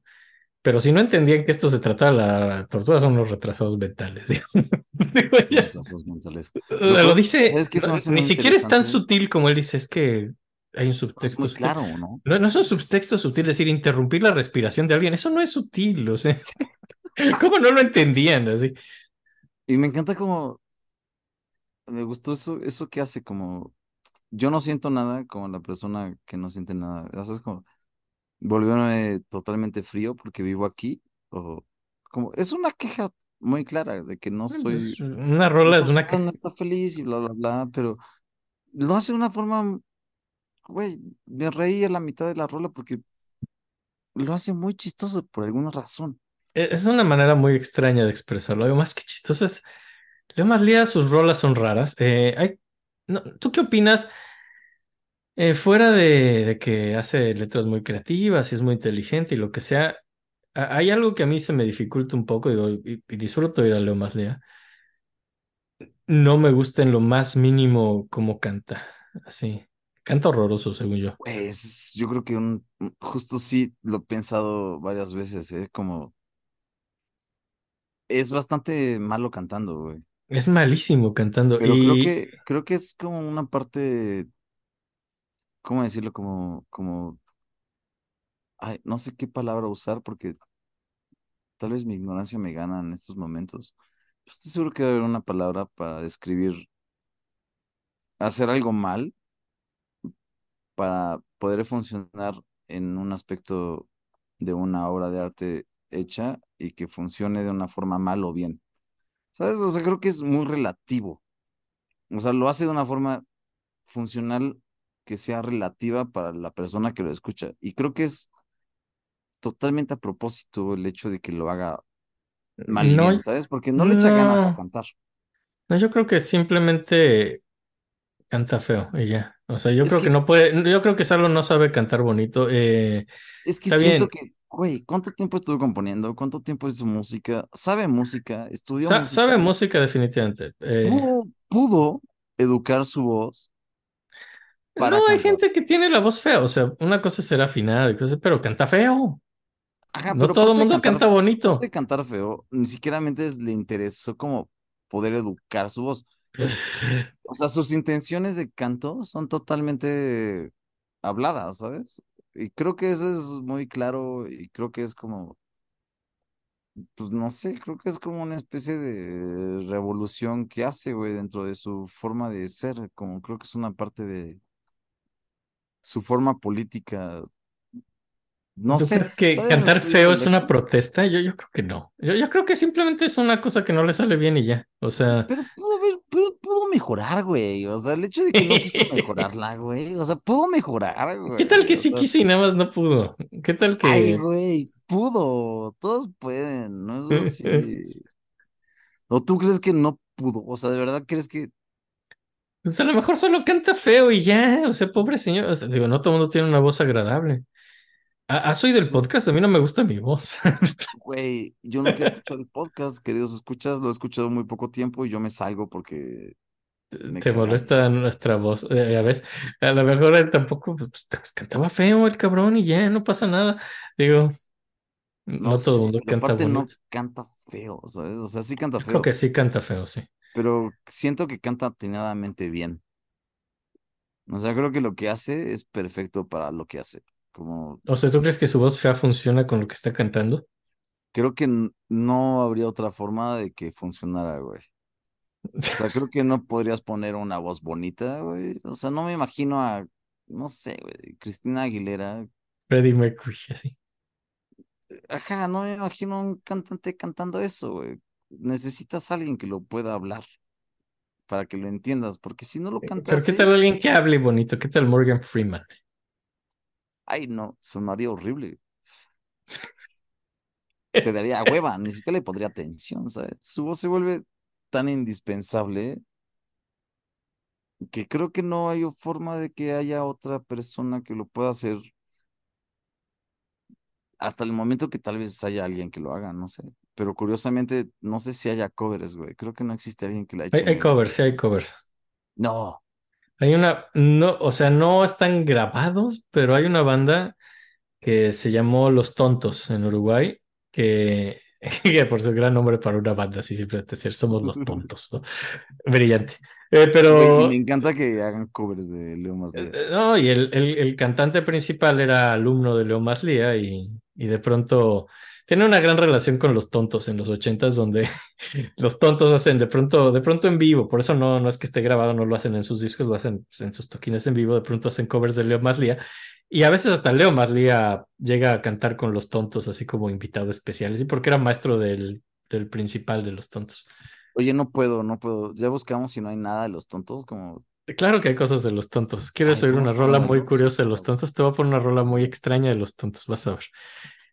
pero si no entendían que esto se trataba de la tortura, son los retrasados mentales. Digo, Digo, ya. Retrasos mentales. Lo dice, ¿sabes qué se me no, hace ni siquiera es tan sutil como él dice, es que hay un Es subtexto muy sutil. claro, ¿no? No, no es un subtexto sutil, decir interrumpir la respiración de alguien, eso no es sutil, o sea, ¿cómo no lo entendían así? Y me encanta como, me gustó eso, eso que hace, como, yo no siento nada como la persona que no siente nada. O sea, es como, volviéndome totalmente frío porque vivo aquí, o como, es una queja muy clara de que no soy, Es una rola, es una... no está feliz y bla, bla, bla, pero lo hace de una forma, güey, me reí a la mitad de la rola porque lo hace muy chistoso por alguna razón. Es una manera muy extraña de expresarlo. Además, qué chistoso es. Leo Lía, sus rolas son raras. Eh, hay... ¿tú qué opinas? Eh, fuera de, que hace letras muy creativas y es muy inteligente y lo que sea, hay algo que a mí se me dificulta un poco y, disfruto ir a Leo Lía. No me gusta en lo más mínimo cómo canta. Así. Canta horroroso, según yo. Pues yo creo que un, justo sí lo he pensado varias veces, ¿eh? Como es bastante malo cantando, güey. Es malísimo cantando. Pero creo Y que, creo que es como una parte, ¿cómo decirlo? Como, como, ay, no sé qué palabra usar porque tal vez mi ignorancia me gana en estos momentos. Pero estoy seguro que debe haber una palabra para describir hacer algo mal para poder funcionar en un aspecto de una obra de arte hecha y que funcione de una forma mal o bien. ¿Sabes? O sea, creo que es muy relativo. O sea, lo hace de una forma funcional que sea relativa para la persona que lo escucha. Y creo que es totalmente a propósito el hecho de que lo haga mal no, bien, ¿sabes? Porque no le echa ganas a no, cantar. no, yo creo que simplemente canta feo y ya. O sea, yo Es creo que que, no puede, yo creo que Salo no sabe cantar bonito. Eh, es que siento bien, que, güey, ¿cuánto tiempo estuvo componiendo? ¿Cuánto tiempo hizo música? ¿Sabe música? ¿Estudió sa- sabe música? música definitivamente. Eh, ¿Pudo, pudo educar su voz no, hay gente que tiene la voz fea. O sea, una cosa será afinada, pero canta feo. Ajá, No pero todo el mundo cantar, canta bonito. de cantar feo, ni siquiera le interesó como poder educar su voz. O sea, sus intenciones de canto son totalmente habladas, ¿sabes? Y creo que eso es muy claro y creo que es como, pues no sé, creo que es como una especie de revolución que hace, güey, dentro de su forma de ser, como creo que es una parte de su forma política. No ¿Tú sé, crees que cantar feo es una protesta? Yo, yo creo que no. Yo, yo creo que simplemente es una cosa que no le sale bien y ya. O sea, Pero pudo haber, pudo, pudo mejorar, güey. O sea, el hecho de que no quiso mejorarla, güey. O sea, pudo mejorar, ¿qué tal güey. que O sí sea, quiso y nada más no pudo? ¿Qué tal ay, que... güey, pudo. Todos pueden, no es así. ¿O tú crees que no pudo? O sea, ¿de verdad crees que Pues a lo mejor solo canta feo y ya, o sea, pobre señor. O sea, digo, no todo el mundo tiene una voz agradable. ¿Ha- ¿Has oído el podcast? A mí no me gusta mi voz. Güey, yo nunca he escuchado el podcast, queridos escuchas, lo he escuchado muy poco tiempo y yo me salgo porque me Te molesta nuestra voz. Eh, a veces, a lo mejor él tampoco pues, pues, cantaba feo el cabrón y ya, no pasa nada. Digo, No no todo el mundo canta aparte no canta feo, ¿sabes? O sea, sí canta Yo creo que feo, sí canta feo, sí. pero siento que canta atinadamente bien. O sea, creo que lo que hace es perfecto para lo que hace. Como, O sea, ¿tú crees que su voz fea funciona con lo que está cantando? creo que no habría otra forma de que funcionara, güey. O sea, creo que no podrías poner una voz bonita, güey. O sea, no me imagino a, no sé, güey, Cristina Aguilera Freddie Mercury, así. Ajá, no me imagino un cantante cantando eso, güey. Necesitas a alguien que lo pueda hablar para que lo entiendas, porque si no lo Pero cantas, ¿qué tal alguien que hable bonito? ¿Qué tal Morgan Freeman? Ay no, sonaría horrible. Te daría hueva, ni siquiera le pondría atención, ¿sabes? Su voz se vuelve tan indispensable que creo que no hay forma de que haya otra persona que lo pueda hacer hasta el momento que tal vez haya alguien que lo haga, no sé. Pero curiosamente, no sé si haya covers, güey. Creo que no existe alguien que lo haya Hay, hecho. hay güey. covers, sí hay covers. No. Hay una, no, o sea, no están grabados, pero hay una banda que se llamó Los Tontos en Uruguay, que, que por su gran nombre para una banda, así siempre decir, somos los tontos, ¿no? Brillante. Eh, pero, me encanta que hagan covers de Leo Maslía. eh, no, y el, el, el cantante principal era alumno de Leo Maslía y, y de pronto tiene una gran relación con los tontos en los ochentas, donde los tontos hacen de pronto, de pronto en vivo, por eso no, no es que esté grabado, no lo hacen en sus discos, lo hacen pues, en sus toquines en vivo, de pronto hacen covers de Leo Maslía. Y a veces hasta Leo Maslía llega a cantar con los tontos, así como invitado especial, sí, porque era maestro del, del principal de los tontos. Oye, no puedo, no puedo. Ya buscamos si no hay nada de los tontos, como Claro que hay cosas de los tontos. ¿Quieres Ay, oír ¿cómo una rola muy curiosa de los tontos? Te voy a poner una rola muy extraña de los tontos, vas a ver.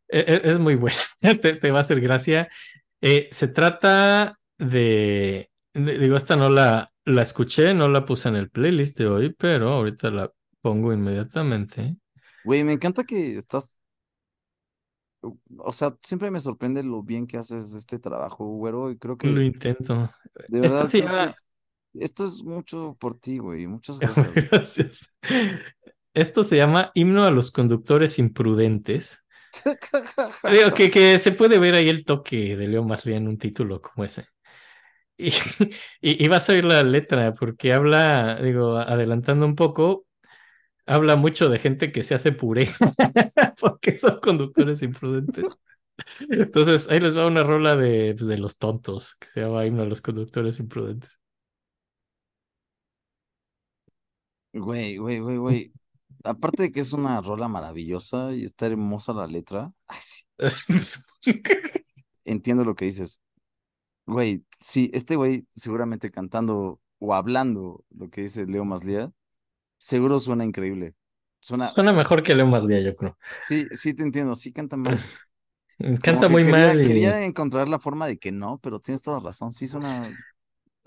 E- e- Es, muy buena, te, te va a hacer gracia. Eh, se trata de, de- digo, esta no la, la escuché, no la puse en el playlist de hoy, pero ahorita la pongo inmediatamente. Güey, me encanta que estás. O sea, siempre me sorprende lo bien que haces este trabajo, güero, y creo Lo que, intento. de verdad, que esto es mucho por ti, güey. Muchas gracias. Gracias. Esto se llama Himno a los conductores imprudentes. Digo, que, que se puede ver ahí el toque de Leo Maslía en un título como ese. Y, y, y vas a oír la letra porque habla, digo, adelantando un poco, habla mucho de gente que se hace puré porque son conductores imprudentes. Entonces, ahí les va una rola de, pues, de los tontos que se llama Himno a los conductores imprudentes. Güey, güey, güey, güey. Aparte de que es una rola maravillosa y está hermosa la letra. Ay, sí. Entiendo lo que dices. Güey, sí, este güey seguramente cantando o hablando lo que dice Leo Maslía, seguro suena increíble. Suena, Suena mejor que Leo Maslía, yo creo. sí, sí te entiendo, sí canta mal. Canta muy quería, mal y... quería encontrar la forma de que no, pero tienes toda razón, sí suena,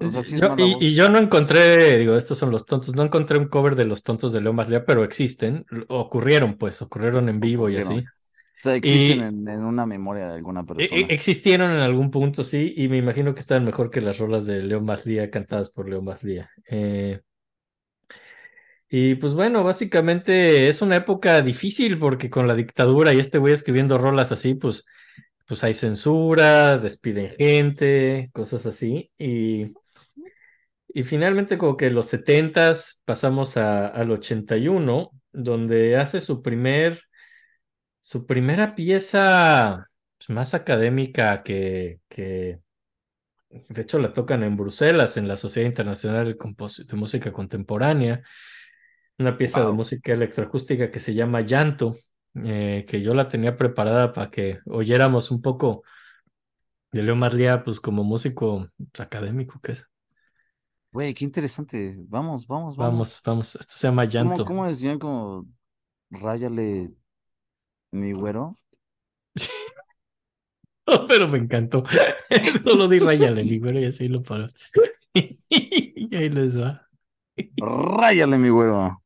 sí Yo- y, yo no encontré, digo, estos son los tontos, no encontré un cover de los tontos de Leo Maslía, pero existen, ocurrieron pues, ocurrieron en vivo y así. O sea, existen Y- en, en una memoria de alguna E- persona. e- existieron en algún punto, sí, y me imagino que estaban mejor que las rolas de Leo Maslía cantadas por Leo Maslía. Eh, y pues bueno, básicamente es una época difícil porque con la dictadura y este güey escribiendo rolas así, pues, pues hay censura, despiden gente, cosas así. Y, y finalmente como que los setentas pasamos a- al 81, donde hace su primer, su primera pieza pues, más académica que, que, de hecho la tocan en Bruselas, en la Sociedad Internacional de, Compos- de Música Contemporánea, una pieza de música electroacústica que se llama Llanto, eh, que yo la tenía preparada para que oyéramos un poco de Leo Maslía, pues como músico pues, académico que es. Güey, qué interesante. Vamos, vamos, vamos. Vamos, vamos, esto se llama ¿Cómo, Llanto. cómo decían como ráyale mi güero? Pero me encantó. Solo di rayale, mi güero, y así lo paró. Y ahí les va. Ráyale mi güero.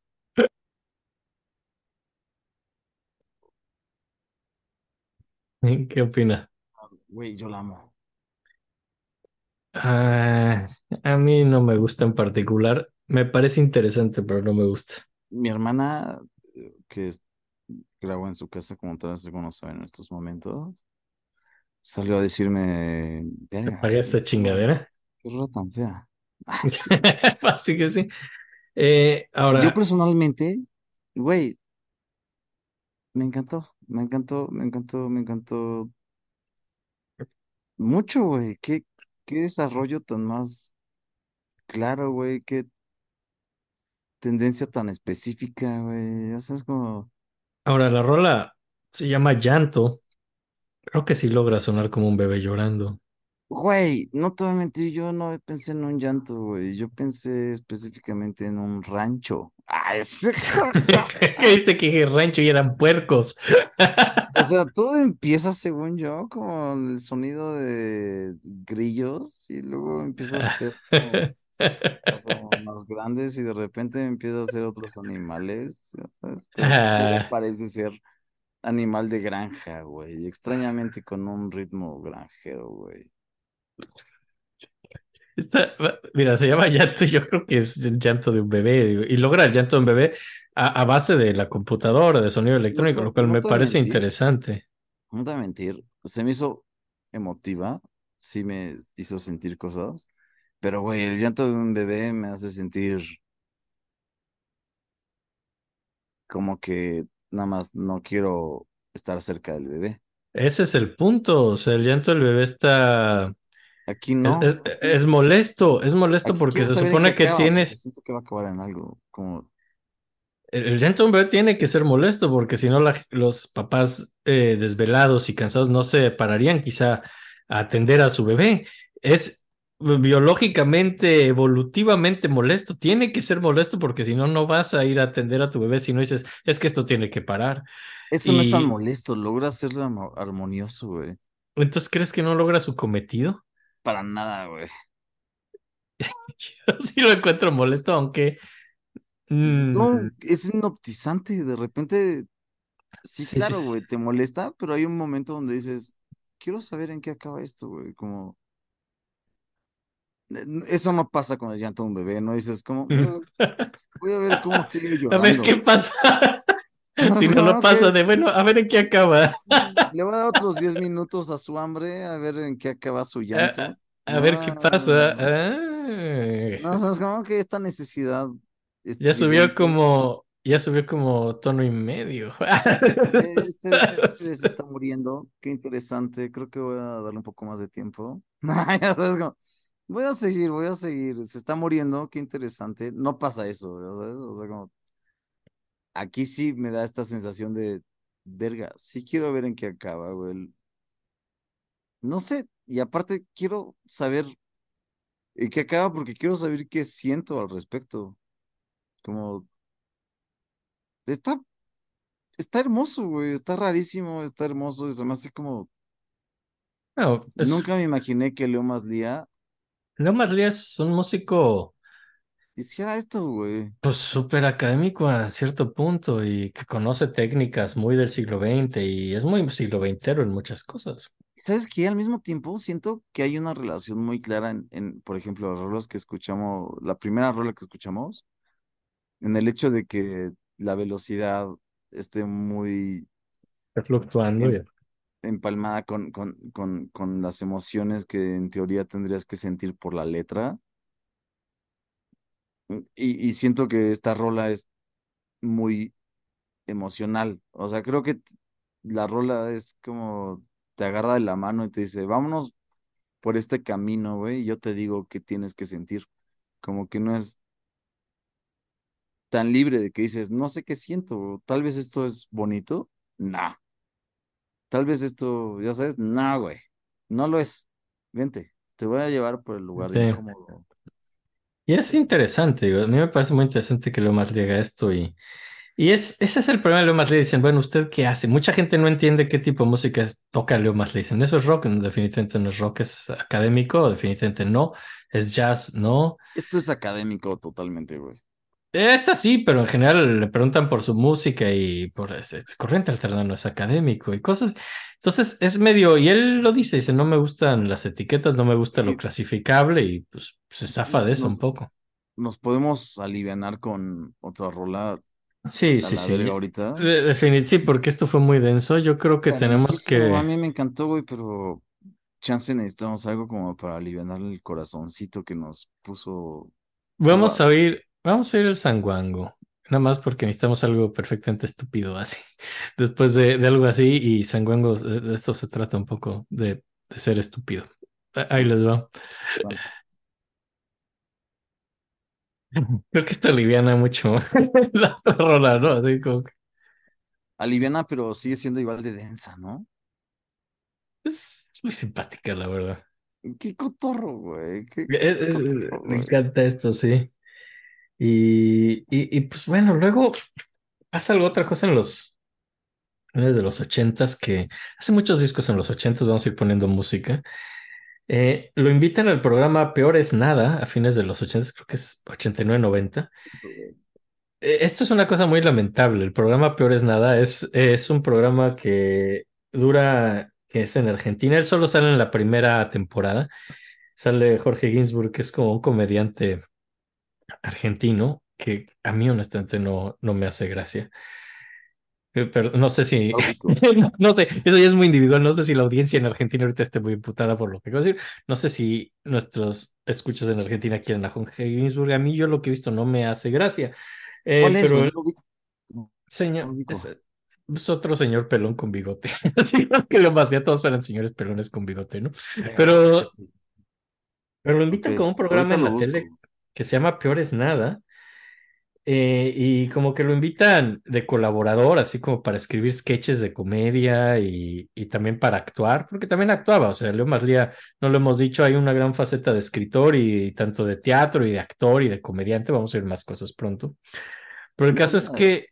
¿Qué opina? Güey, yo la amo. Ah, a mí no me gusta en particular. Me parece interesante, pero no me gusta. Mi hermana, que es- grabó en su casa, como tal vez algunos saben en estos momentos, salió a decirme, ¿Te esa qué chingadera? qué rola tan fea. Así que sí. Eh, Yo ahora, personalmente, güey, me encantó, me encantó, me encantó, me encantó mucho, güey. Qué, qué desarrollo tan más claro, güey. Qué tendencia tan específica, güey. O sea, es como, Ahora, la rola se llama Llanto. Creo que sí logra sonar como un bebé llorando. Güey, no te voy a mentir, yo no pensé en un llanto, güey. Yo pensé específicamente en un rancho. Viste que el rancho y eran puercos. O sea, todo empieza, según yo, con el sonido de grillos y luego empieza a ser como más grandes y de repente empieza a ser otros animales, Ah, parece ser animal de granja, güey. Extrañamente con un ritmo granjero, güey. Mira, se llama llanto y yo creo que es el llanto de un bebé y logra el llanto de un bebé a, a base de la computadora, de sonido electrónico, lo cual no me parece mentir, interesante. no te voy a mentir. Se me hizo emotiva, sí me hizo sentir cosas, pero, güey, el llanto de un bebé me hace sentir como que nada más no quiero estar cerca del bebé. Ese es el punto, o sea, el llanto del bebé está... Aquí no, es, molesto, es molesto aquí porque se supone que acaba, tienes... siento que va a acabar en algo, como, El, bebé tiene que ser molesto porque si no los papás eh, desvelados y cansados no se pararían quizá a atender a su bebé. Es biológicamente, evolutivamente molesto. Tiene que ser molesto porque si no, no vas a ir a atender a tu bebé si no dices, es que esto tiene que parar. esto no es tan molesto, logra ser armo- armonioso, güey. entonces, ¿crees que no logra su cometido? Para nada, güey. Yo sí lo encuentro molesto, aunque... mm, No, es hipnotizante, de repente, sí, sí, sí, claro, güey, sí. te molesta, pero hay un momento donde dices, quiero saber en qué acaba esto, güey, como, eso no pasa con el llanto de un bebé, no dices como, "Mm, voy a ver cómo sigue A ver qué llorando. pasa. Si no, no como pasa que de, bueno, a ver en qué acaba. le voy a dar otros 10 minutos a su hambre, a ver en qué acaba su A, llanto. a ver qué pasa. No, Ah, no, o sea, es como que esta necesidad ya subió como, ya subió como tono y medio. este, este se está muriendo, qué interesante, creo que voy a darle un poco más de tiempo. Ya sabes, como, voy a seguir, voy a seguir, se está muriendo, qué interesante, no pasa eso, ¿sabes? O sea, como, aquí sí me da esta sensación de, verga, sí quiero ver en qué acaba, güey. No sé, y aparte quiero saber en qué acaba porque quiero saber qué siento al respecto. Como, está, está hermoso, güey, está rarísimo, está hermoso, y se me hace como, No, es, nunca me imaginé que Leo Maslía Leomas Díaz es un músico hiciera esto, güey. pues súper académico a cierto punto y que conoce técnicas muy del siglo XX y es muy siglo XXero en muchas cosas. ¿Sabes qué? Al mismo tiempo siento que hay una relación muy clara en, en, por ejemplo, las rolas que escuchamos, la primera rola que escuchamos, en el hecho de que la velocidad esté muy Está fluctuando em- empalmada con, con, con, con las emociones que en teoría tendrías que sentir por la letra. Y, y siento que esta rola es muy emocional. O sea, creo que la rola es como te agarra de la mano y te dice, vámonos por este camino, güey, y yo te digo qué tienes que sentir. Como que no es tan libre de que dices, no sé qué siento, tal vez esto es bonito. Nah, tal vez esto, ya sabes, no, güey, no lo es. Vente, te voy a llevar por el lugar Sí. incómodo. Y es interesante, a mí me parece muy interesante que Leo Masli haga esto y, y es, ese es el problema de Leo Masli. Dicen, bueno, ¿usted qué hace? Mucha gente no entiende qué tipo de música es- toca Leo Masli. Dicen, eso es rock, definitivamente no es rock, es académico, definitivamente no, es jazz, no. Esto es académico totalmente, güey. Esta sí, pero en general le preguntan por su música y por ese corriente alterna no es académico y cosas. Entonces es medio, y él lo dice, dice, no me gustan las etiquetas, no me gusta lo clasificable y pues se zafa de eso un poco. nos podemos alivianar con otra rola Sí, sí, sí. ahorita. De, definit- sí, porque esto fue muy denso. Yo creo que tenemos densísimo, a que, mí me encantó, güey, pero chance necesitamos algo como para aliviar el corazoncito que nos puso vamos a oír, vamos a oír el sanguango. Nada más porque necesitamos algo perfectamente estúpido así. Después de, de algo así, y sanguango, de, de esto se trata un poco de, de ser estúpido. Ah, Ahí les va. Vale. Creo que esto aliviana mucho la otra rola, ¿no? Así como que- aliviana, pero sigue siendo igual de densa, ¿no? Es muy simpática, la verdad. Qué cotorro, güey. Qué, Es- qué es- cotorro, me güey. encanta esto, sí. Y, y, y, pues bueno, luego pasa algo, otra cosa en los desde los ochentas que hace muchos discos en los ochentas, vamos a ir poniendo música. Eh, lo invitan al programa Peor es Nada a fines de los ochentas, creo que es 89, 90. Sí. Eh, Esto es una cosa muy lamentable. El programa Peor es Nada es, es un programa que dura, que es en Argentina. Él solo sale en la primera temporada. Sale Jorge Ginsburg, que es como un comediante argentino, que a mí honestamente no, no me hace gracia. Eh, Pero no sé si, no, no sé, eso ya es muy individual. No sé si la audiencia en Argentina ahorita esté muy imputada por lo que acabo de decir. No sé si nuestros escuchas en Argentina quieren a Jorge Ginsburg. A mí yo lo que he visto no me hace gracia. Eh, ¿Cuál es, pero el señor es, es otro señor pelón con bigote. Así que lo más bien todos eran señores pelones con bigote, ¿no? Pero, pero lo invitan Ok, como un programa en la busco. tele que se llama Peor es Nada. eh, y como que lo invitan de colaborador, así como para escribir sketches de comedia y, y también para actuar, porque también actuaba. O sea, Leo Maslía, no lo hemos dicho, hay una gran faceta de escritor y, tanto de teatro y de actor y de comediante. Vamos a ver más cosas pronto. Pero el caso es que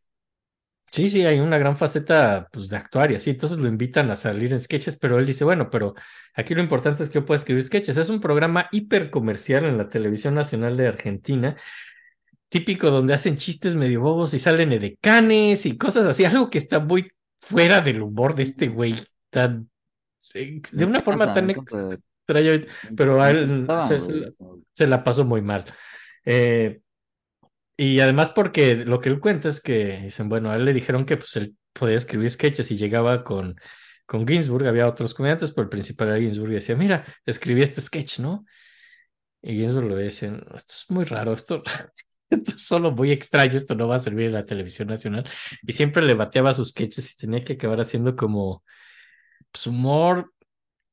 sí, sí, hay una gran faceta pues, de actuar y así. Entonces lo invitan a salir en sketches, pero él dice, bueno, pero aquí lo importante es que yo pueda escribir sketches. Es un programa hiper comercial en la televisión nacional de Argentina típico donde hacen chistes medio bobos y salen edecanes y cosas así, algo que está muy fuera del humor de este güey, tan, eh, de una forma tan extraña, pero a él se la pasó muy mal. Eh, y además porque lo que él cuenta es que dicen, bueno, a él le dijeron que pues él podía escribir sketches y llegaba con, con Ginsburg, había otros comediantes, pero el principal era Ginsburg y decía, mira, escribí este sketch, ¿no? Y Ginsburg le decía, esto es muy raro, esto, esto es solo muy extraño, esto no va a servir en la televisión nacional. Y siempre le bateaba sus sketches y tenía que acabar haciendo como pues, humor.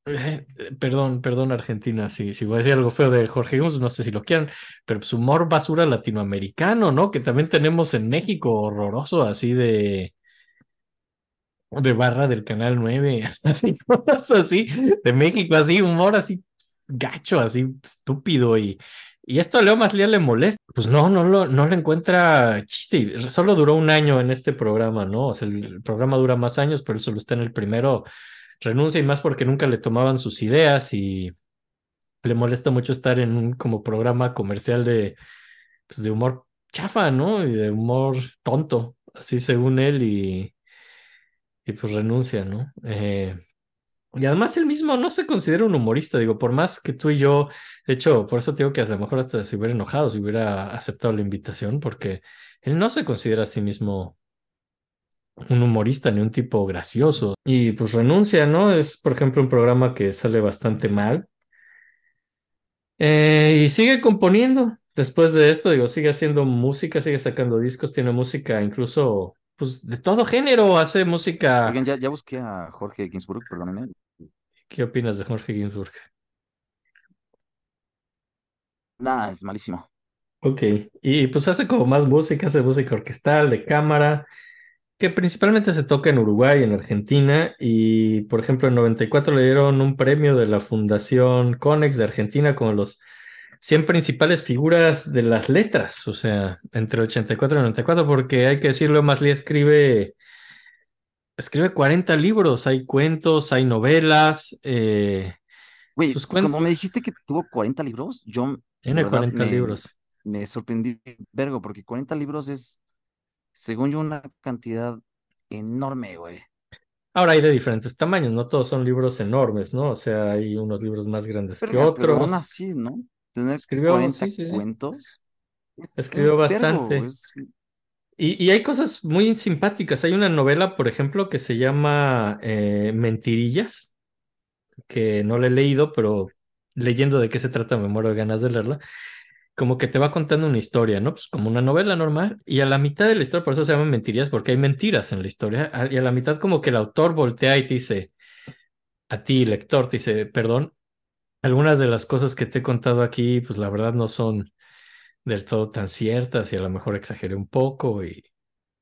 perdón, perdón, Argentina, si, voy a decir algo feo de Jorge Guns, no sé si lo quieran, pero pues humor basura latinoamericano, ¿no? Que también tenemos en México, horroroso, así de de barra del Canal 9, así, así, de México, así, humor así gacho, así estúpido y, y esto a Leo Maslía le molesta. Pues no, no lo, no le encuentra chiste. Solo duró un año en este programa, ¿no? O sea, el, programa dura más años, pero solo está en el primero. Renuncia y más porque nunca le tomaban sus ideas y le molesta mucho estar en un como programa comercial de, pues, de humor chafa, ¿no? Y de humor tonto, así según él y, y pues renuncia, ¿no? Eh, y además él mismo no se considera un humorista, digo, por más que tú y yo, de hecho, por eso te digo que a lo mejor hasta se hubiera enojado si hubiera aceptado la invitación, porque él no se considera a sí mismo un humorista ni un tipo gracioso. Y pues renuncia, ¿no? Es, por ejemplo, un programa que sale bastante mal. Eh, y sigue componiendo. Después de esto, digo, sigue haciendo música, sigue sacando discos, tiene música incluso, pues, de todo género, hace música. Oigan, ya, ya busqué a Jorge Ginsburg, perdónenme. ¿Qué opinas de Jorge Ginsburg? Nada, es malísimo. Ok, y pues hace como más música, hace música orquestal, de cámara, que principalmente se toca en Uruguay, en Argentina, y por ejemplo en 94 le dieron un premio de la Fundación Conex de Argentina como los 100 principales figuras de las letras, o sea, entre 84 y 94, porque hay que decirlo, Maslía escribe, escribe 40 libros, hay cuentos, hay novelas, eh, Güey, cuando me dijiste que tuvo 40 libros, yo tiene verdad 40 me, libros. me sorprendí, vergo, porque 40 libros es, según yo, una cantidad enorme, güey. Ahora hay de diferentes tamaños, no todos son libros enormes, ¿no? O sea, hay unos libros más grandes que pero aún otros. así, ¿no? Tener Escribió, 40 sí, sí, sí. cuentos es Escribió bastante. es- Y, y hay cosas muy simpáticas. Hay una novela, por ejemplo, que se llama eh, Mentirillas, que no la he leído, pero leyendo de qué se trata me muero de ganas de leerla. Como que te va contando una historia, ¿no? Pues como una novela normal. Y a la mitad de la historia, por eso se llama Mentirillas, porque hay mentiras en la historia. Y a la mitad como que el autor voltea y te dice, a ti, lector, te dice, perdón, algunas de las cosas que te he contado aquí, pues la verdad no son del todo tan ciertas y a lo mejor exageré un poco y,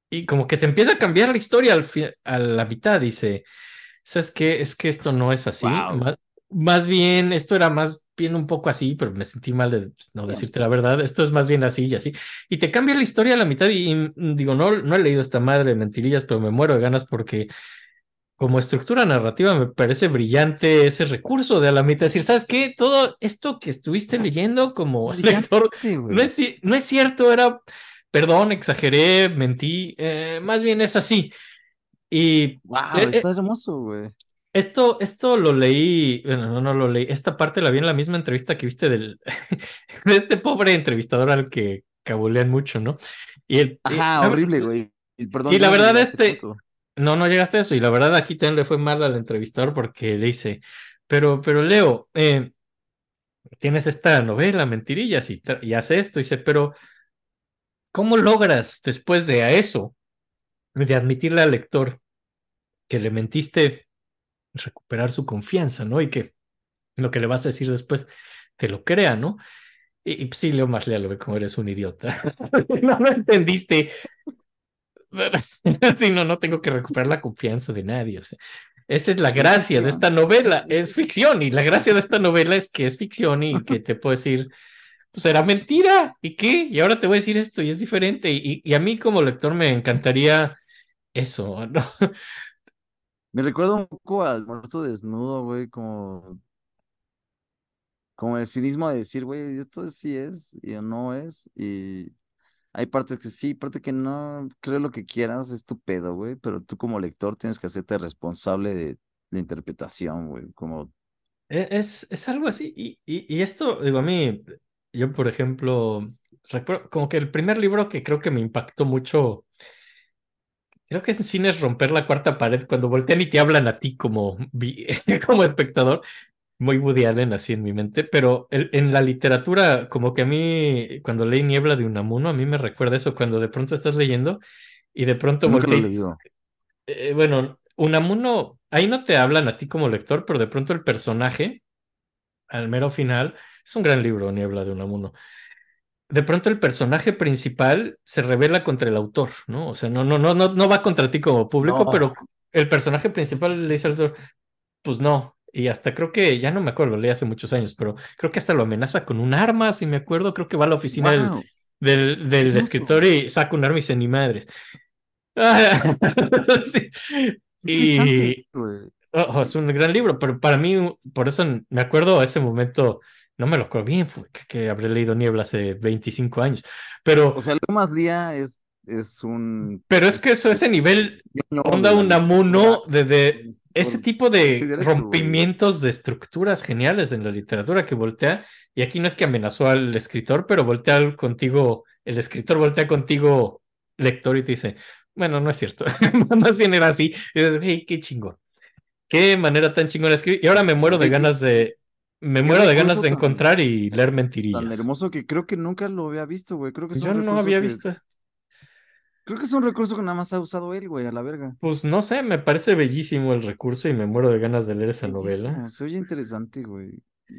y como que te empieza a cambiar la historia al a la mitad, dice, ¿sabes qué? Es que esto no es así. Wow. Más, bien, esto era más bien un poco así, pero me sentí mal de pues, no decirte la verdad. Esto es más bien así y así. Y te cambia la historia a la mitad y, y, digo, no, no he leído esta madre de mentirillas, pero me muero de ganas porque como estructura narrativa me parece brillante ese recurso de a la mitad decir, ¿sabes qué? Todo esto que estuviste leyendo como lector no es, no es cierto, era, perdón, exageré, mentí, eh, más bien es así. Y Wow, Eh, eh. está hermoso, güey. Esto, esto lo leí, bueno, no, no lo leí, esta parte la vi en la misma entrevista que viste del, de este pobre entrevistador al que cabulean mucho, ¿no? Y el, Ajá, horrible, güey. Y perdón, y la verdad, este- punto. No, no llegaste a eso. Y la verdad, aquí también le fue mal al entrevistador porque le dice, pero, pero Leo, eh, tienes esta novela, Mentirillas, y, y hace esto. Y dice, pero, ¿cómo logras después de a eso, de admitirle al lector que le mentiste, recuperar su confianza, ¿no? Y que lo que le vas a decir después te lo crea, ¿no? Y, y sí, Leo Marlea lo ve como eres un idiota. no lo entendiste. Sí, no, no tengo que recuperar la confianza de nadie. O sea, esa es la gracia de esta novela. Es ficción y la gracia de esta novela es que es ficción y que te puedo decir, pues era mentira. ¿Y qué? Y ahora te voy a decir esto y es diferente. Y, y a mí como lector me encantaría eso, ¿no? Me recuerda un poco al muerto desnudo, güey, como, como el cinismo de decir, güey, esto sí es y no es, y hay partes que sí, partes que no, creo lo que quieras, es tu pedo, güey, pero tú como lector tienes que hacerte responsable de la interpretación, güey, como, E- Es, es algo así. Y, y, y esto, digo, a mí, yo, por ejemplo, recuerdo como que el primer libro que creo que me impactó mucho, creo que es en cine es romper la cuarta pared, cuando voltean y te hablan a ti como, como espectador, muy Woody Allen así en mi mente, pero el- en la literatura, como que a mí, cuando leí Niebla de Unamuno, a mí me recuerda eso, cuando de pronto estás leyendo y de pronto eh, bueno, Unamuno, ahí no te hablan a ti como lector, pero de pronto el personaje, al mero final, es un gran libro, Niebla de Unamuno. De pronto el personaje principal se revela contra el autor, ¿no? O sea, no, no, no, no, no va contra ti como público, No. pero el personaje principal le dice al autor, pues no. Y hasta creo que, ya no me acuerdo, leí hace muchos años, pero creo que hasta lo amenaza con un arma, si me acuerdo, creo que va a la oficina del, Wow, del, escritor y saca un arma y dice, ni madres. Sí. Y oh, oh, es un gran libro, pero para mí, por eso me acuerdo ese momento, no me lo acuerdo bien, fue que, que habré leído Niebla hace 25 años, pero, O sea, Leo más Lía es, es un pero es que eso, ese nivel, onda Unamuno, de, de ese tipo de Sí, derecho, güey. rompimientos de estructuras geniales en la literatura que voltea, y aquí no es que amenazó al escritor, pero voltea contigo, el escritor voltea contigo, lector, y te dice, bueno, no es cierto, más bien era así, y dices, hey, qué chingón, qué manera tan chingona de escribir, y ahora me muero de ganas de, me muero de ganas de tan- encontrar y leer Tan mentirillas. hermoso que creo que nunca lo había visto, güey. Creo que es Yo un no había que- visto, Creo que es un recurso que nada más ha usado él, güey, a la verga. pues no sé, me parece bellísimo el recurso y me muero de ganas de leer esa novela. Se oye interesante, güey.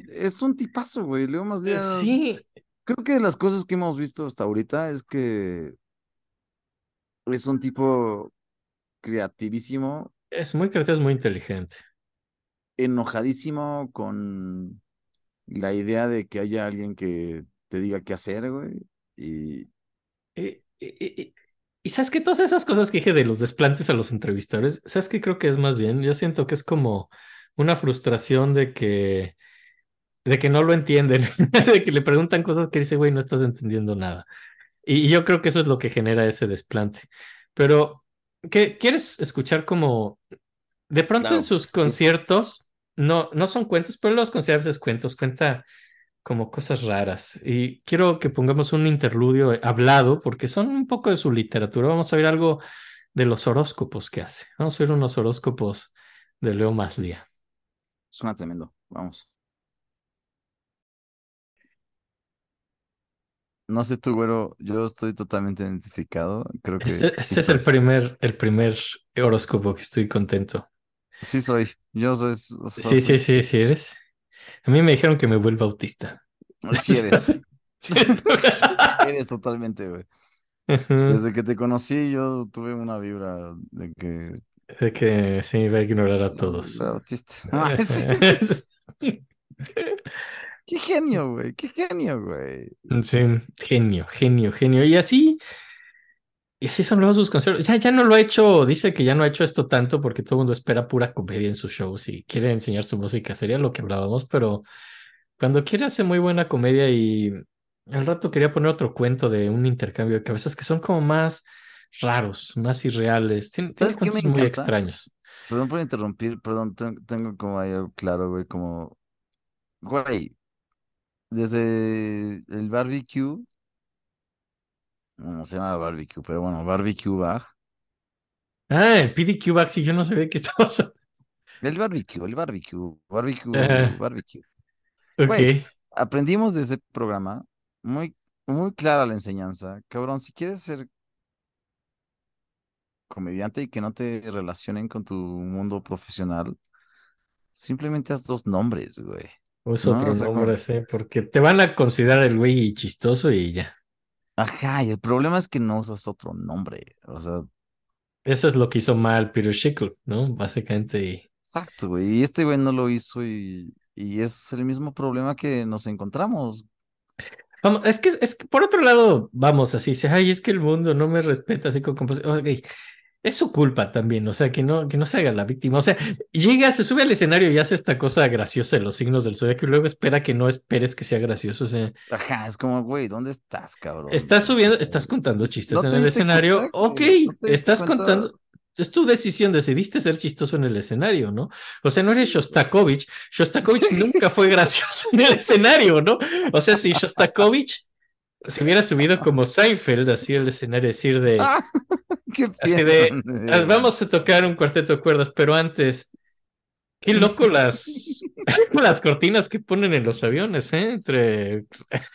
Es un tipazo, güey. Leo más Lía. Sí, Creo que de las cosas que hemos visto hasta ahorita es que es un tipo creativísimo, es muy creativo, es muy inteligente. Enojadísimo con la idea de que haya alguien que te diga qué hacer, güey. Y Y, y- y- y sabes que todas esas cosas que dije de los desplantes a los entrevistadores, ¿sabes qué creo que es más bien? Yo siento que es como una frustración de que, de que no lo entienden, de que le preguntan cosas que dice, güey, no estás entendiendo nada. Y, y yo creo que eso es lo que genera ese desplante. Pero, ¿qué, ¿quieres escuchar como, de pronto en sus sí. conciertos, no, no son cuentos, pero los conciertos es cuentos, cuenta como cosas raras. Y quiero que pongamos un interludio hablado, porque son un poco de su literatura. Vamos a ver algo de los horóscopos que hace. Vamos a ver unos horóscopos de Leo Maslía. suena tremendo. Vamos. No sé tú, güero, yo estoy totalmente identificado. Creo que Este, sí este es el primer, el primer horóscopo que estoy contento. Sí soy. Yo soy. Sí, sí, sí, sí eres. A mí me dijeron que me vuelva autista. Sí eres. Sí. Eres totalmente, güey. Desde que te conocí, yo tuve una vibra de que De que sí, va a ignorar a todos. autista. Sí. Qué genio, güey, qué genio, güey. Sí, genio, genio, genio. Y así, y así son luego sus conciertos. Ya, ya no lo ha hecho, dice que ya no ha hecho esto tanto porque todo el mundo espera pura comedia en sus shows y quiere enseñar su música. Sería lo que hablábamos, pero cuando quiere hace muy buena comedia y al rato quería poner otro cuento de un intercambio de cabezas que son como más raros, más irreales. Tiene, tiene ¿Sabes qué me cuentos muy extraños. Perdón por interrumpir, perdón, ten- tengo como ahí algo claro, güey, como, güey, desde el barbecue, no se llama barbecue, pero bueno, barbecue bag, Ah, el PDQ Back, sí, yo no sabía que estamos. el barbecue, el barbecue, barbecue, barbecue. Ok. Aprendimos de ese programa, muy, muy clara la enseñanza, cabrón, si quieres ser comediante y que no te relacionen con tu mundo profesional, simplemente haz dos nombres, güey. Usa No, otro o sea, como- nombre, sí, porque te van a considerar el güey chistoso y ya. Ajá, y el problema es que no usas otro nombre, o sea, Eso es lo que hizo mal Peter Schickle, ¿no? Básicamente. y- exacto, güey, y este güey no lo hizo y, y es el mismo problema que nos encontramos. Vamos, es que, es que por otro lado, vamos, así, dice, ay, es que el mundo no me respeta, así como, compos- ok, es su culpa también, o sea, que no, que no se haga la víctima, o sea, llega, se sube al escenario y hace esta cosa graciosa de los signos del zodiaco y luego espera que no esperes que sea gracioso, o sea, Ajá, es como, güey, ¿dónde estás, cabrón? estás subiendo, estás contando chistes ¿No en el escenario, cuenta ok, no estás cuenta? contando, es tu decisión, decidiste ser chistoso en el escenario, ¿no? O sea, no eres. Shostakovich, Shostakovich nunca fue gracioso en el escenario, ¿no? O sea, si Shostakovich se hubiera subido como Seinfeld, así el escenario, decir de, Ah, ¿Qué así de, "Ah, vamos a tocar un cuarteto de cuerdas, pero antes, qué loco las, las cortinas que ponen en los aviones, ¿eh? Entre,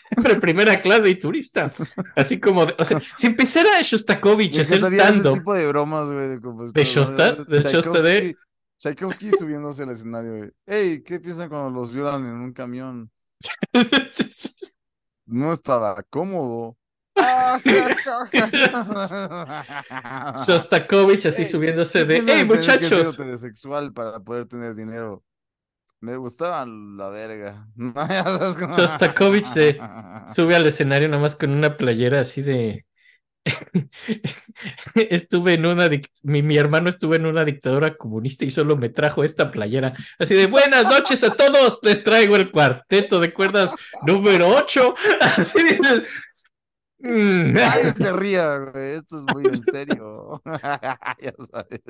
entre primera clase y turista. Así como, de- o sea, si empezara Shostakovich a hacer stand-up, tipo de bromas, güey, de compositor, ¿De ¿no? Shosta? ¿De Shosta de- Tchaikovsky- Tchaikovsky subiéndose al escenario, güey. Ey, ¿qué piensan cuando los violan en un camión? No estaba cómodo. Ah. Shostakovich así subiéndose ¿Qué de, hey que muchachos, heterosexual para poder tener dinero. Me gustaba la verga. Shostakovich de- sube al escenario nada más con una playera así de... Estuve en una... Mi, mi hermano estuvo en una dictadura comunista y solo me trajo esta playera. Así de buenas noches a todos, les traigo el cuarteto de cuerdas número 8. Así de... Mm. Nadie se ría, güey. Esto es muy en serio. ya sabes.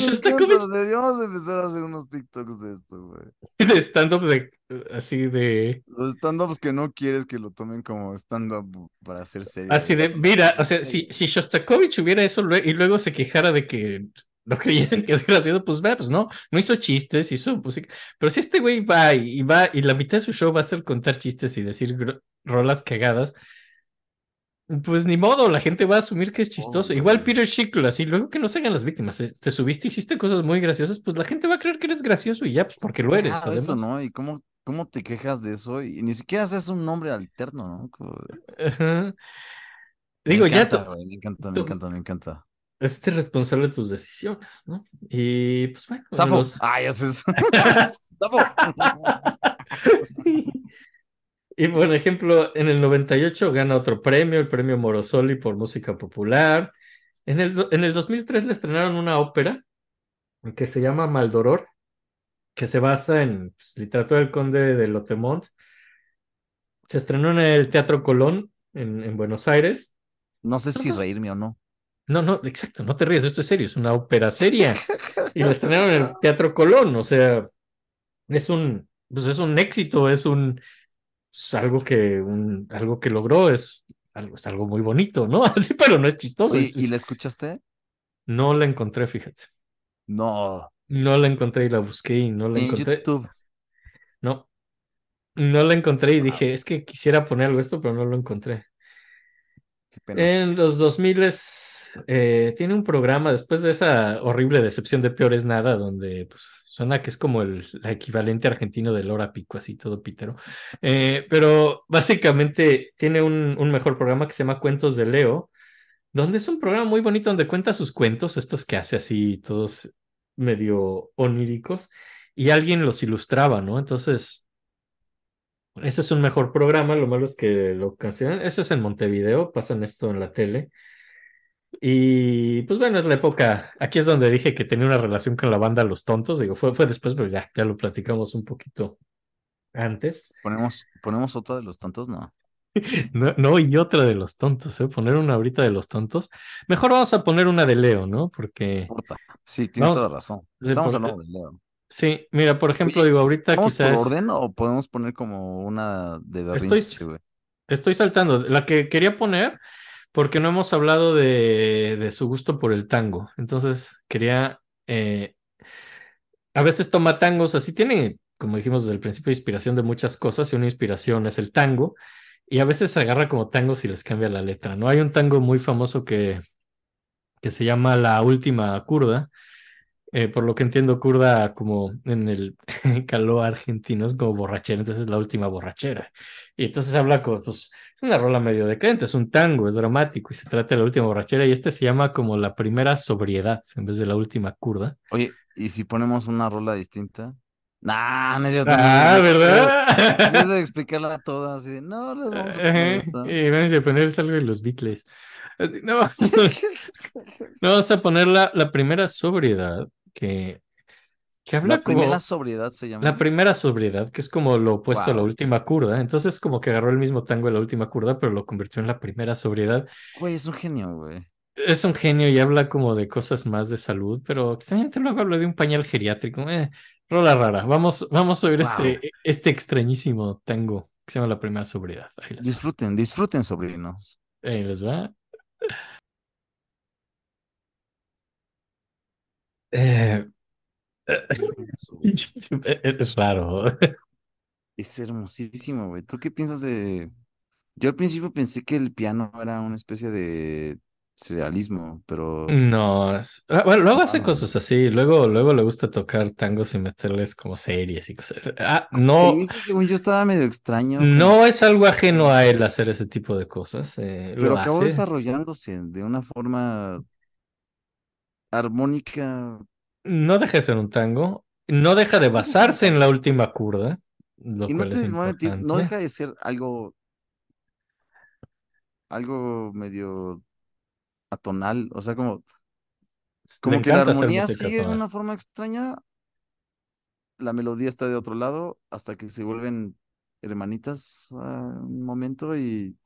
Shostakovich encanta, Deberíamos empezar a hacer unos TikToks de esto, güey. de stand-up de... Así de... Los stand-ups que no quieres que lo tomen como stand-up para hacer serio. Así de, mira, o sea, si, si Shostakovich hubiera eso y luego se quejara de que no creían que es gracioso, pues vea, pues no, no hizo chistes, hizo música. Pero si este güey va y, va y la mitad de su show va a ser contar chistes y decir rolas cagadas, pues ni modo, la gente va a asumir que es chistoso. Igual Peter Schickle, así, luego que no se hagan las víctimas, eh, te subiste, hiciste cosas muy graciosas, pues la gente va a creer que eres gracioso y ya, pues porque lo eres, Ah, además. eso, ¿no? ¿Y cómo, cómo te quejas de eso? Y ni siquiera haces un nombre alterno, ¿no? Ajá. Digo, ya encanta, güey, me encanta, me encanta, me encanta. este responsable de tus decisiones, ¿no? Y pues bueno, Zafo. los- Ah, ya sé. Y por ejemplo, en el 98 gana otro premio, el premio Morosoli por música popular. En el, en el 2003 le estrenaron una ópera que se llama Maldoror, que se basa en pues, literatura del conde de Lotemont. Se estrenó en el Teatro Colón en, en Buenos Aires. No sé si reírme o no. No, no, exacto, no te ríes, esto es serio, es una ópera seria. Y la estrenaron en el Teatro Colón, o sea, es un, pues es un éxito, es un, es algo que, un, algo que logró, es algo, es algo muy bonito, ¿no? Así, pero no es chistoso. Oye, es- ¿y es- la escuchaste? No la encontré, fíjate. No. No la encontré y la busqué y no la En encontré. YouTube. No, no la encontré y dije, es que quisiera poner algo esto, pero no lo encontré. Qué pena. En los 2000 eh, tiene un programa después de esa horrible decepción de Peor es Nada, donde pues, suena que es como el, la equivalente argentino del Hora Pico, así todo pítero. Eh, pero básicamente tiene un, un mejor programa que se llama Cuentos de Leo, donde es un programa muy bonito donde cuenta sus cuentos, estos que hace así, todos medio oníricos, y alguien los ilustraba, ¿no? Entonces, ese es un mejor programa, lo malo es que lo cancelan. Eso es en Montevideo, pasan esto en la tele. Y pues bueno, es la época, aquí es donde dije que tenía una relación con la banda Los Tontos, digo, fue, fue después, pero ya, ya lo platicamos un poquito antes. ¿Ponemos, ponemos otra de los tantos? No. No, no, y otra de los tontos, ¿eh? Poner una ahorita de los tontos. Mejor vamos a poner una de Leo, ¿no? Porque. Sí, tienes Vamos- toda razón. Estamos por- hablando de Leo. sí, mira, por ejemplo, Oye, digo, ahorita ¿Vamos por quizás orden o podemos poner como una de Estoy- berrinche, güey? estoy saltando. La que quería poner, porque no hemos hablado de, su gusto por el tango. Entonces, quería, eh, a veces toma tangos, así tiene, como dijimos desde el principio, inspiración de muchas cosas y una inspiración es el tango. Y a veces agarra como tangos y les cambia la letra, ¿no? Hay un tango muy famoso que, que se llama La Última Kurda. Eh, por lo que entiendo, kurda como en el caló argentino es como borrachera, entonces es la última borrachera. Y entonces habla como, pues, es una rola medio decadente, es un tango, es dramático y se trata de la última borrachera y este se llama como la primera sobriedad en vez de la última kurda. Oye, ¿y si ponemos una rola distinta? Nah, no es cierto. Ah, ¿verdad? de explicarla toda, así de, no, les vamos a Ajá, poner esta. Y vamos a poner algo de los Beatles. Así, No, no, vamos a poner la, la primera sobriedad que, que habla La como... primera sobriedad se llama. La primera sobriedad, que es como lo opuesto a la última curda. Entonces, como que agarró el mismo tango de la última curda, pero lo convirtió en la primera sobriedad. Güey, es un genio, güey. Es un genio y habla como de cosas más de salud, pero extrañamente luego habla de un pañal geriátrico. Eh, rola rara. Vamos, vamos a oír Wow. este, este extrañísimo tango que se llama La primera sobriedad. Ahí les va. Disfruten, disfruten, sobrinos. Ahí les va. Eh, es raro. Es hermosísimo, güey. ¿Tú qué piensas de...? Yo al principio pensé que el piano era una especie de surrealismo, pero... No, es- ah, bueno, luego hace Ah. cosas así, luego, luego le gusta tocar tangos y meterles como series y cosas. Ah, no, según yo estaba medio extraño. como- no es algo ajeno a él hacer ese tipo de cosas. eh, Pero lo acabó hace. desarrollándose de una forma armónica. No deja de ser un tango, no deja de basarse en la última curda, lo Y no te es no deja de ser algo, algo medio atonal. O sea, como, como que la armonía sigue de una forma extraña. La melodía está de otro lado hasta que se vuelven hermanitas a un momento y,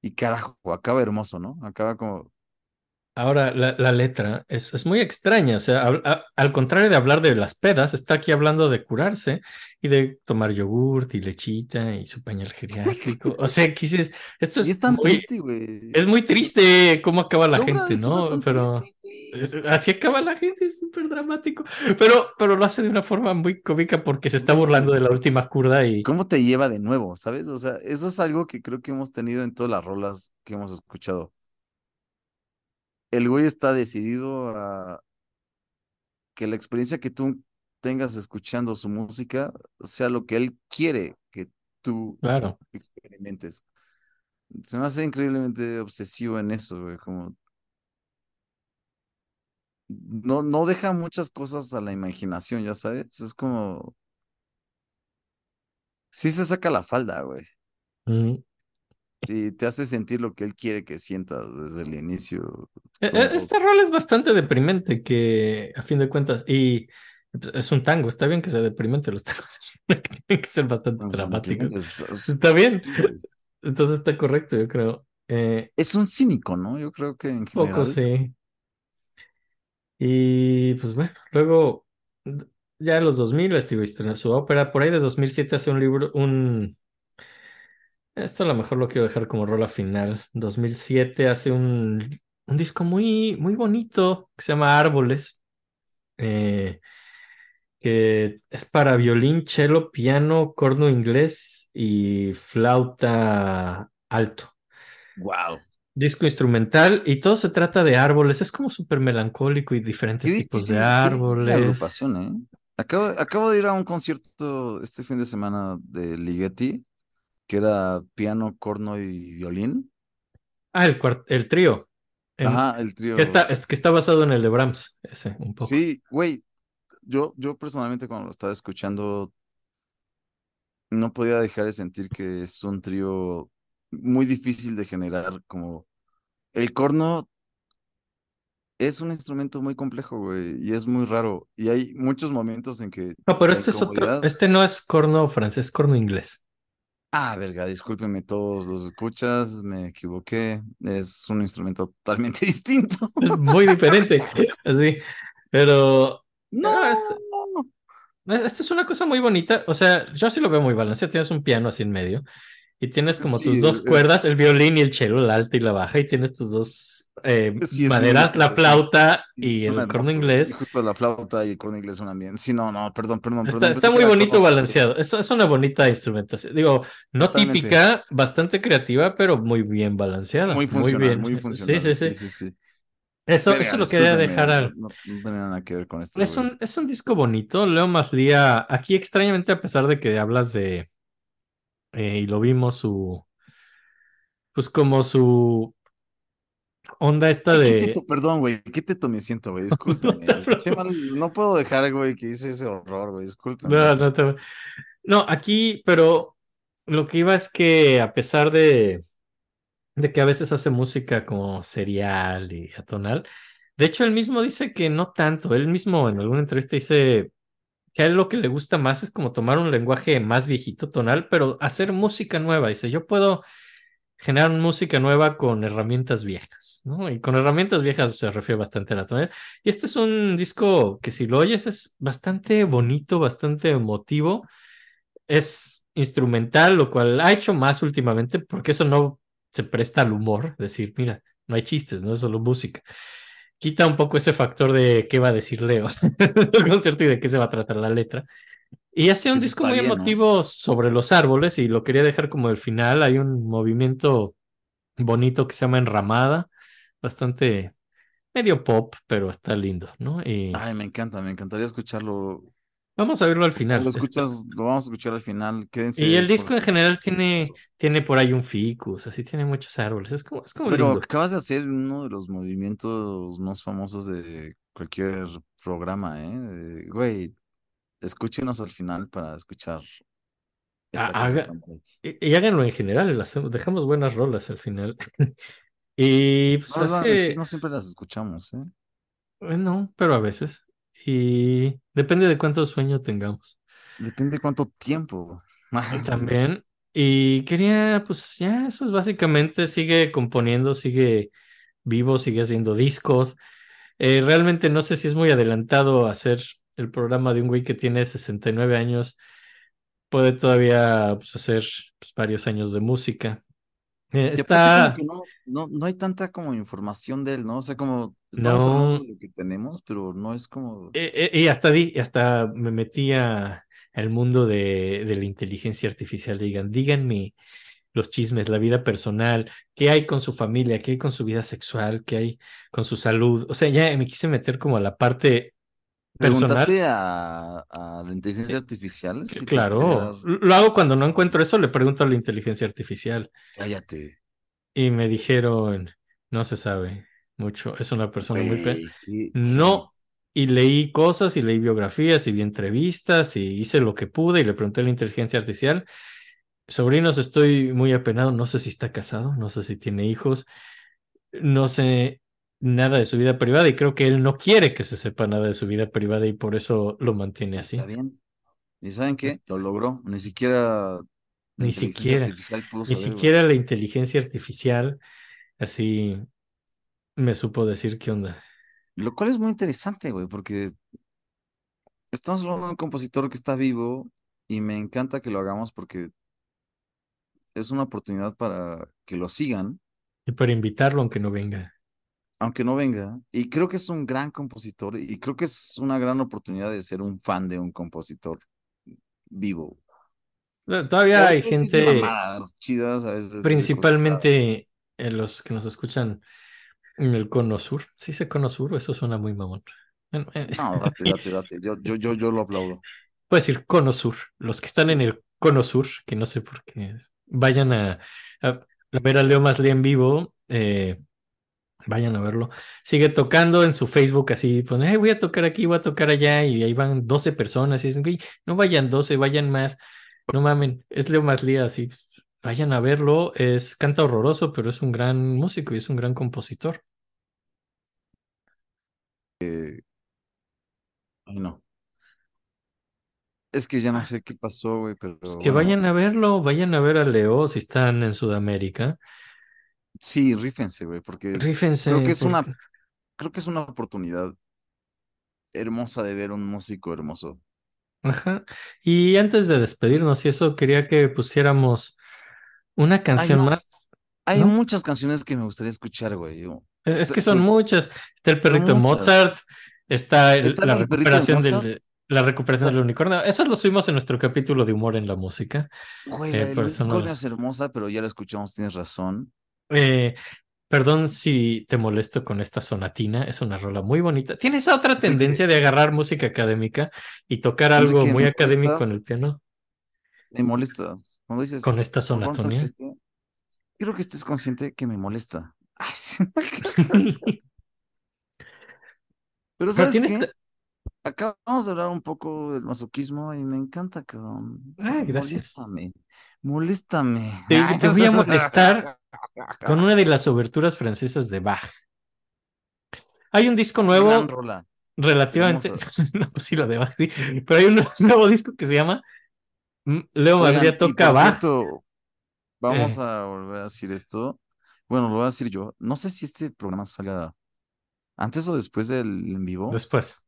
y carajo, acaba hermoso, ¿no? Acaba como, Ahora, la, la letra es, es muy extraña, o sea, a- al contrario de hablar de las pedas, está aquí hablando de curarse y de tomar yogurt y lechita y su pañal geriátrico. O sea, que dices, esto y es es tan muy, triste, güey. es muy triste cómo acaba la gente, ¿no? Pero triste, es- así acaba la gente, es súper dramático. Pero, pero lo hace de una forma muy cómica porque se está burlando de la última curda y ¿Cómo te lleva de nuevo, sabes? O sea, eso es algo que creo que hemos tenido en todas las rolas que hemos escuchado. El güey está decidido a que la experiencia que tú tengas escuchando su música sea lo que él quiere que tú claro. experimentes. Se me hace increíblemente obsesivo en eso, güey, como no, no deja muchas cosas a la imaginación, ya sabes, es como sí se saca la falda, güey. Mm. Sí, te hace sentir lo que él quiere que sientas desde el inicio. E- e- Este rol es bastante deprimente que a fin de cuentas, y es un tango, está bien que sea deprimente, los tangos tienen que ser bastante dramáticos. es- Está bien. Entonces está correcto, yo creo. Eh, Es un cínico, ¿no? Yo creo que en poco general. sí. Y pues bueno, luego ya en los 2000 estuvo estrenó su ópera, por ahí de 2007 hace un libro, un... Esto a lo mejor lo quiero dejar como rola final. 2007 hace un, un disco muy, muy bonito que se llama Árboles. eh, que es para violín, cello, piano, corno inglés y flauta alto. Wow. disco instrumental y todo se trata de árboles. Es como súper melancólico y diferentes Qué tipos de qué árboles. agrupación, ¿eh? Acabo, acabo de ir a un concierto este fin de semana de Ligeti, que era piano, corno y violín. Ah, el, el trío. Ajá, el trío. que está, es que está basado en el de Brahms, ese, un poco. Sí, güey, yo, yo personalmente cuando lo estaba escuchando no podía dejar de sentir que es un trío muy difícil de generar, como el corno es un instrumento muy complejo, güey, y es muy raro, y hay muchos momentos en que No, pero este es otro, este no es corno francés, es corno inglés. Ah, verga, discúlpenme todos los escuchas, me equivoqué, es un instrumento totalmente distinto. Muy diferente, así. Pero No, Ah, es- esta es una cosa muy bonita. O sea, yo sí lo veo muy balanceado. Tienes un piano así en medio y tienes como Sí, tus dos es- cuerdas, el violín y el cello, la alta y la baja, y tienes tus dos eh, Sí, es maderas, muy- la flauta y el corno inglés. Y justo la flauta y el corno inglés suenan bien. Sí, no, no, perdón, perdón, Está, perdón. está muy bonito balanceado. Es, es una bonita instrumentación. Digo, no Totalmente. típica, bastante creativa, pero muy bien balanceada. Muy funcional, bien. muy funcional. Sí, sí, sí. sí, sí. Eso, eso lo quería dejar al, No, no tenía nada que ver con esto. Es un, es un disco bonito, Leo Maslía. Aquí extrañamente, a pesar de que hablas de, eh, y lo vimos, su, pues como su onda esta Ay, qué de, teto, perdón, güey. Qué teto me siento, güey. Che, mal, no puedo dejar, güey, que hice ese horror, güey. Discúlpeme. no, no, te- no, aquí, pero lo que iba es que a pesar de, de que a veces hace música como serial y atonal, de hecho él mismo dice que no tanto, él mismo en alguna entrevista dice que a él lo que le gusta más es como tomar un lenguaje más viejito, tonal, pero hacer música nueva. Dice, yo puedo generar música nueva con herramientas viejas, ¿no? Y con herramientas viejas se refiere bastante a la tonalidad. Y este es un disco que si lo oyes es bastante bonito, bastante emotivo. Es instrumental, lo cual ha hecho más últimamente, porque eso no se presta al humor, decir, mira, no hay chistes, no es solo música. Quita un poco ese factor de qué va a decir Leo el concierto y de qué se va a tratar la letra. Y hace un disco muy emotivo sobre los árboles y lo quería dejar como el final. Hay un movimiento bonito que se llama Enramada, bastante medio pop, pero está lindo, ¿no? Y Ay, me encanta, me encantaría escucharlo. vamos a verlo al final. Lo Este- lo vamos a escuchar al final. Quédense. Y el por- disco en general tiene, tiene por ahí un ficus, así tiene muchos árboles. Es como, es como Pero lindo. acabas de hacer uno de los movimientos más famosos de cualquier programa, ¿eh? De, Güey, escúchenos al final para escuchar esta Ah, cosa haga-. Y, y háganlo en general, dejamos buenas rolas al final. Y pues No, hace, siempre las escuchamos, ¿eh? bueno, pero a veces. Y depende de cuánto sueño tengamos. Depende cuánto tiempo. Ah, También. Y quería, pues ya, eso es básicamente, sigue componiendo, sigue vivo, sigue haciendo discos. Eh, realmente no sé si es muy adelantado hacer el programa de un güey que tiene 69 años. Puede todavía pues, hacer pues, varios años de música. Eh, está. que no, no, no hay tanta como información de él, ¿no? O sea, como estamos hablando No. de lo que tenemos, pero no es como... Eh, eh, y hasta, di, hasta me metí al mundo de, de la inteligencia artificial. Digan, díganme los chismes, la vida personal, qué hay con su familia, qué hay con su vida sexual, qué hay con su salud. O sea, ya me quise meter como a la parte. ¿Preguntaste a, a la inteligencia artificial? Claro, lo hago cuando no encuentro eso, le pregunto a la inteligencia artificial Cállate. y me dijeron, no se sabe mucho, es una persona muy... pe- Güey, qué- No, y leí cosas y leí biografías y vi entrevistas y hice lo que pude y le pregunté a la inteligencia artificial. Sobrinos, estoy muy apenado, no sé si está casado, no sé si tiene hijos, no sé nada de su vida privada y creo que él no quiere que se sepa nada de su vida privada y por eso lo mantiene así. Está bien. ¿Y saben qué? Lo logró. Ni siquiera Ni siquiera, pudo Ni saber, güey. siquiera la inteligencia artificial así me supo decir qué onda. Lo cual es muy interesante, güey, porque estamos hablando de un compositor que está vivo y me encanta que lo hagamos porque es una oportunidad para que lo sigan, Y para invitarlo aunque no venga. Aunque no venga. Y creo que es un gran compositor y creo que es una gran oportunidad de ser un fan de un compositor vivo. Todavía hay gente... chidas, a veces principalmente eh, los que nos escuchan en el cono sur. ¿Sí se cono sur o eso suena muy mamón? Eh, No, date, date, date. Yo, yo, yo, yo lo aplaudo. puedo decir cono sur. Los que están en el cono sur, que no sé por qué, vayan a, a- a ver a Leo Masli en vivo. eh, vayan a verlo. Sigue tocando en su Facebook así, pues, "Ay, voy a tocar aquí, voy a tocar allá, y ahí van 12 personas, y dicen, "Güey, no vayan 12, vayan más. No mamen, es Leo Masli así. pues, Vayan a verlo, es, canta horroroso, pero es un gran músico y es un gran compositor. Ay, no. Es que ya no sé qué pasó, güey, pero Pues que vayan a verlo, vayan a ver a Leo si están en Sudamérica. Sí, rífense, güey, porque Rífense. creo que es una, creo que es una oportunidad hermosa de ver un músico hermoso. Ajá. Y antes de despedirnos y eso, quería que pusiéramos una canción no. más. Hay ¿No? muchas canciones que me gustaría escuchar, güey. Es, que son te- muchas. Está el perrito de. Mozart, está, el- ¿Está la el de recuperación Mozart? del, la recuperación del unicornio. Eso lo subimos en nuestro capítulo de humor en la música. Güey, Eh, no- unicornio es hermosa, pero ya la escuchamos, tienes razón. Eh, perdón si te molesto con esta sonatina, es una rola muy bonita. Tiene esa otra tendencia de agarrar música académica y tocar algo muy ¿me académico en el piano Me molesta. Cuando dices, con esta "Por favor, no sonatonía. toques esto", quiero que estés consciente que me molesta. Pero Pero ¿sabes tiene qué? Acabamos de hablar un poco del masoquismo y me encanta, cabrón. Ah, gracias. Moléstame. Moléstame. Te- Ay, te voy a molestar con una de las oberturas francesas de Bach. Hay un disco nuevo relativamente, no, pues sí, lo de Bach, sí, pero hay un nuevo disco que se llama mm, Leo Madrid toca Bach. cierto, vamos Eh. a volver a decir esto. Bueno, lo voy a decir yo. No sé si este programa salga antes o después del en vivo. Después.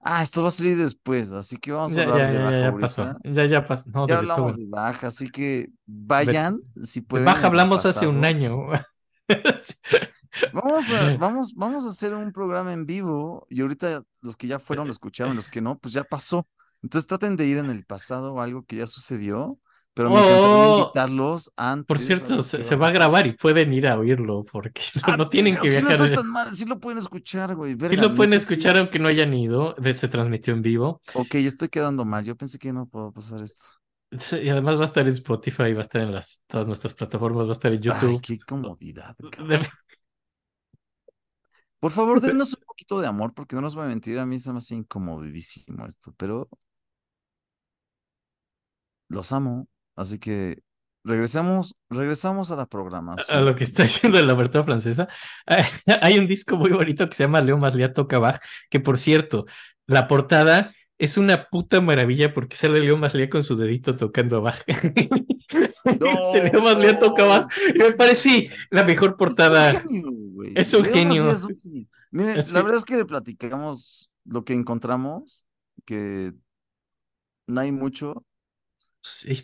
Ah, esto va a salir después, así que vamos a hablar ya, de ya, Bach ya, ya pasó. Ya, ya pasó. No, Ya hablamos de Bach, así que vayan, si De pueden. El hablamos hace un año. Vamos a, vamos, vamos a hacer un programa en vivo y ahorita los que ya fueron lo escucharon, los que no, pues ya pasó. Entonces traten de ir en el pasado o algo que ya sucedió, pero me encantaría Oh, invitarlos antes. Por cierto, se, va a grabar y pueden ir a oírlo porque no, Ah, no tienen que Si no viajar. está tan mal, sí lo pueden escuchar, güey. Sí lo pueden sí. escuchar aunque no hayan ido. Se transmitió en vivo. Ok, estoy quedando mal. Yo pensé que no puedo pasar esto. Sí, Y además va a estar en Spotify, va a estar en las, todas nuestras plataformas, va a estar en Ay, YouTube. qué comodidad, cabrón. Por favor, denos un poquito de amor, porque no nos voy a mentir, a mí se me hace incomodidísimo esto, pero los amo, así que regresamos, regresamos a la a programación. lo que está diciendo la abertura francesa. Hay un disco muy bonito que se llama Leo Maslia toca Bach, que por cierto, la portada es una puta maravilla porque sale Leo Maslia con su dedito tocando Bach. Se Leo Maslia toca Bach. Y me parece la mejor portada. Es un genio. Es un genio. Es un genio. Así- la verdad es que le platicamos lo que encontramos, que no hay mucho.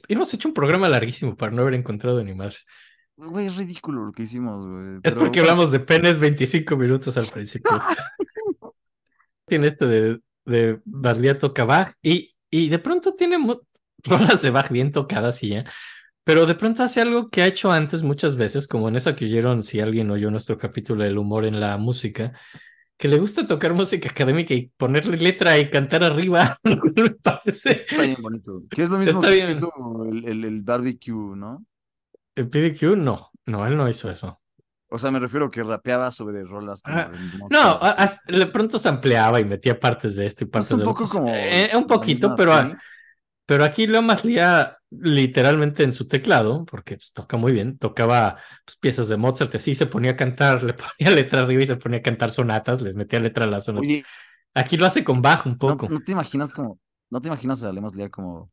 Hemos hecho un programa larguísimo para no haber encontrado ni madres. Güey, es ridículo lo que hicimos, güey. Es porque hablamos de penes 25 minutos al principio. tiene este de, de Maslia toca Bach y, y de pronto tiene rolas de Bach bien tocadas y ya. Pero de pronto hace algo que ha hecho antes muchas veces, como en esa que oyeron, si alguien oyó nuestro capítulo del humor en la música, que le gusta tocar música académica y ponerle letra y cantar arriba, lo me parece. Está bien bonito. Que es lo mismo Está que bien. hizo el, el, el barbecue, ¿no? El PDQ, no, no, él no hizo eso. O sea, me refiero que rapeaba sobre rolas como Ah, No, a- as- de pronto se ampliaba y metía partes de esto y Es partes un de lo poco como. Eh, un poquito, pero, a- pero aquí Leo Maslía literalmente en su teclado, porque pues, toca muy bien, tocaba pues, piezas de Mozart así se ponía a cantar, le ponía letra arriba y se ponía a cantar sonatas, les metía letra a las sonatas. Oye, Aquí lo hace con Bach un ¿no, poco. no te imaginas como. No te imaginas a Lemos Lía como.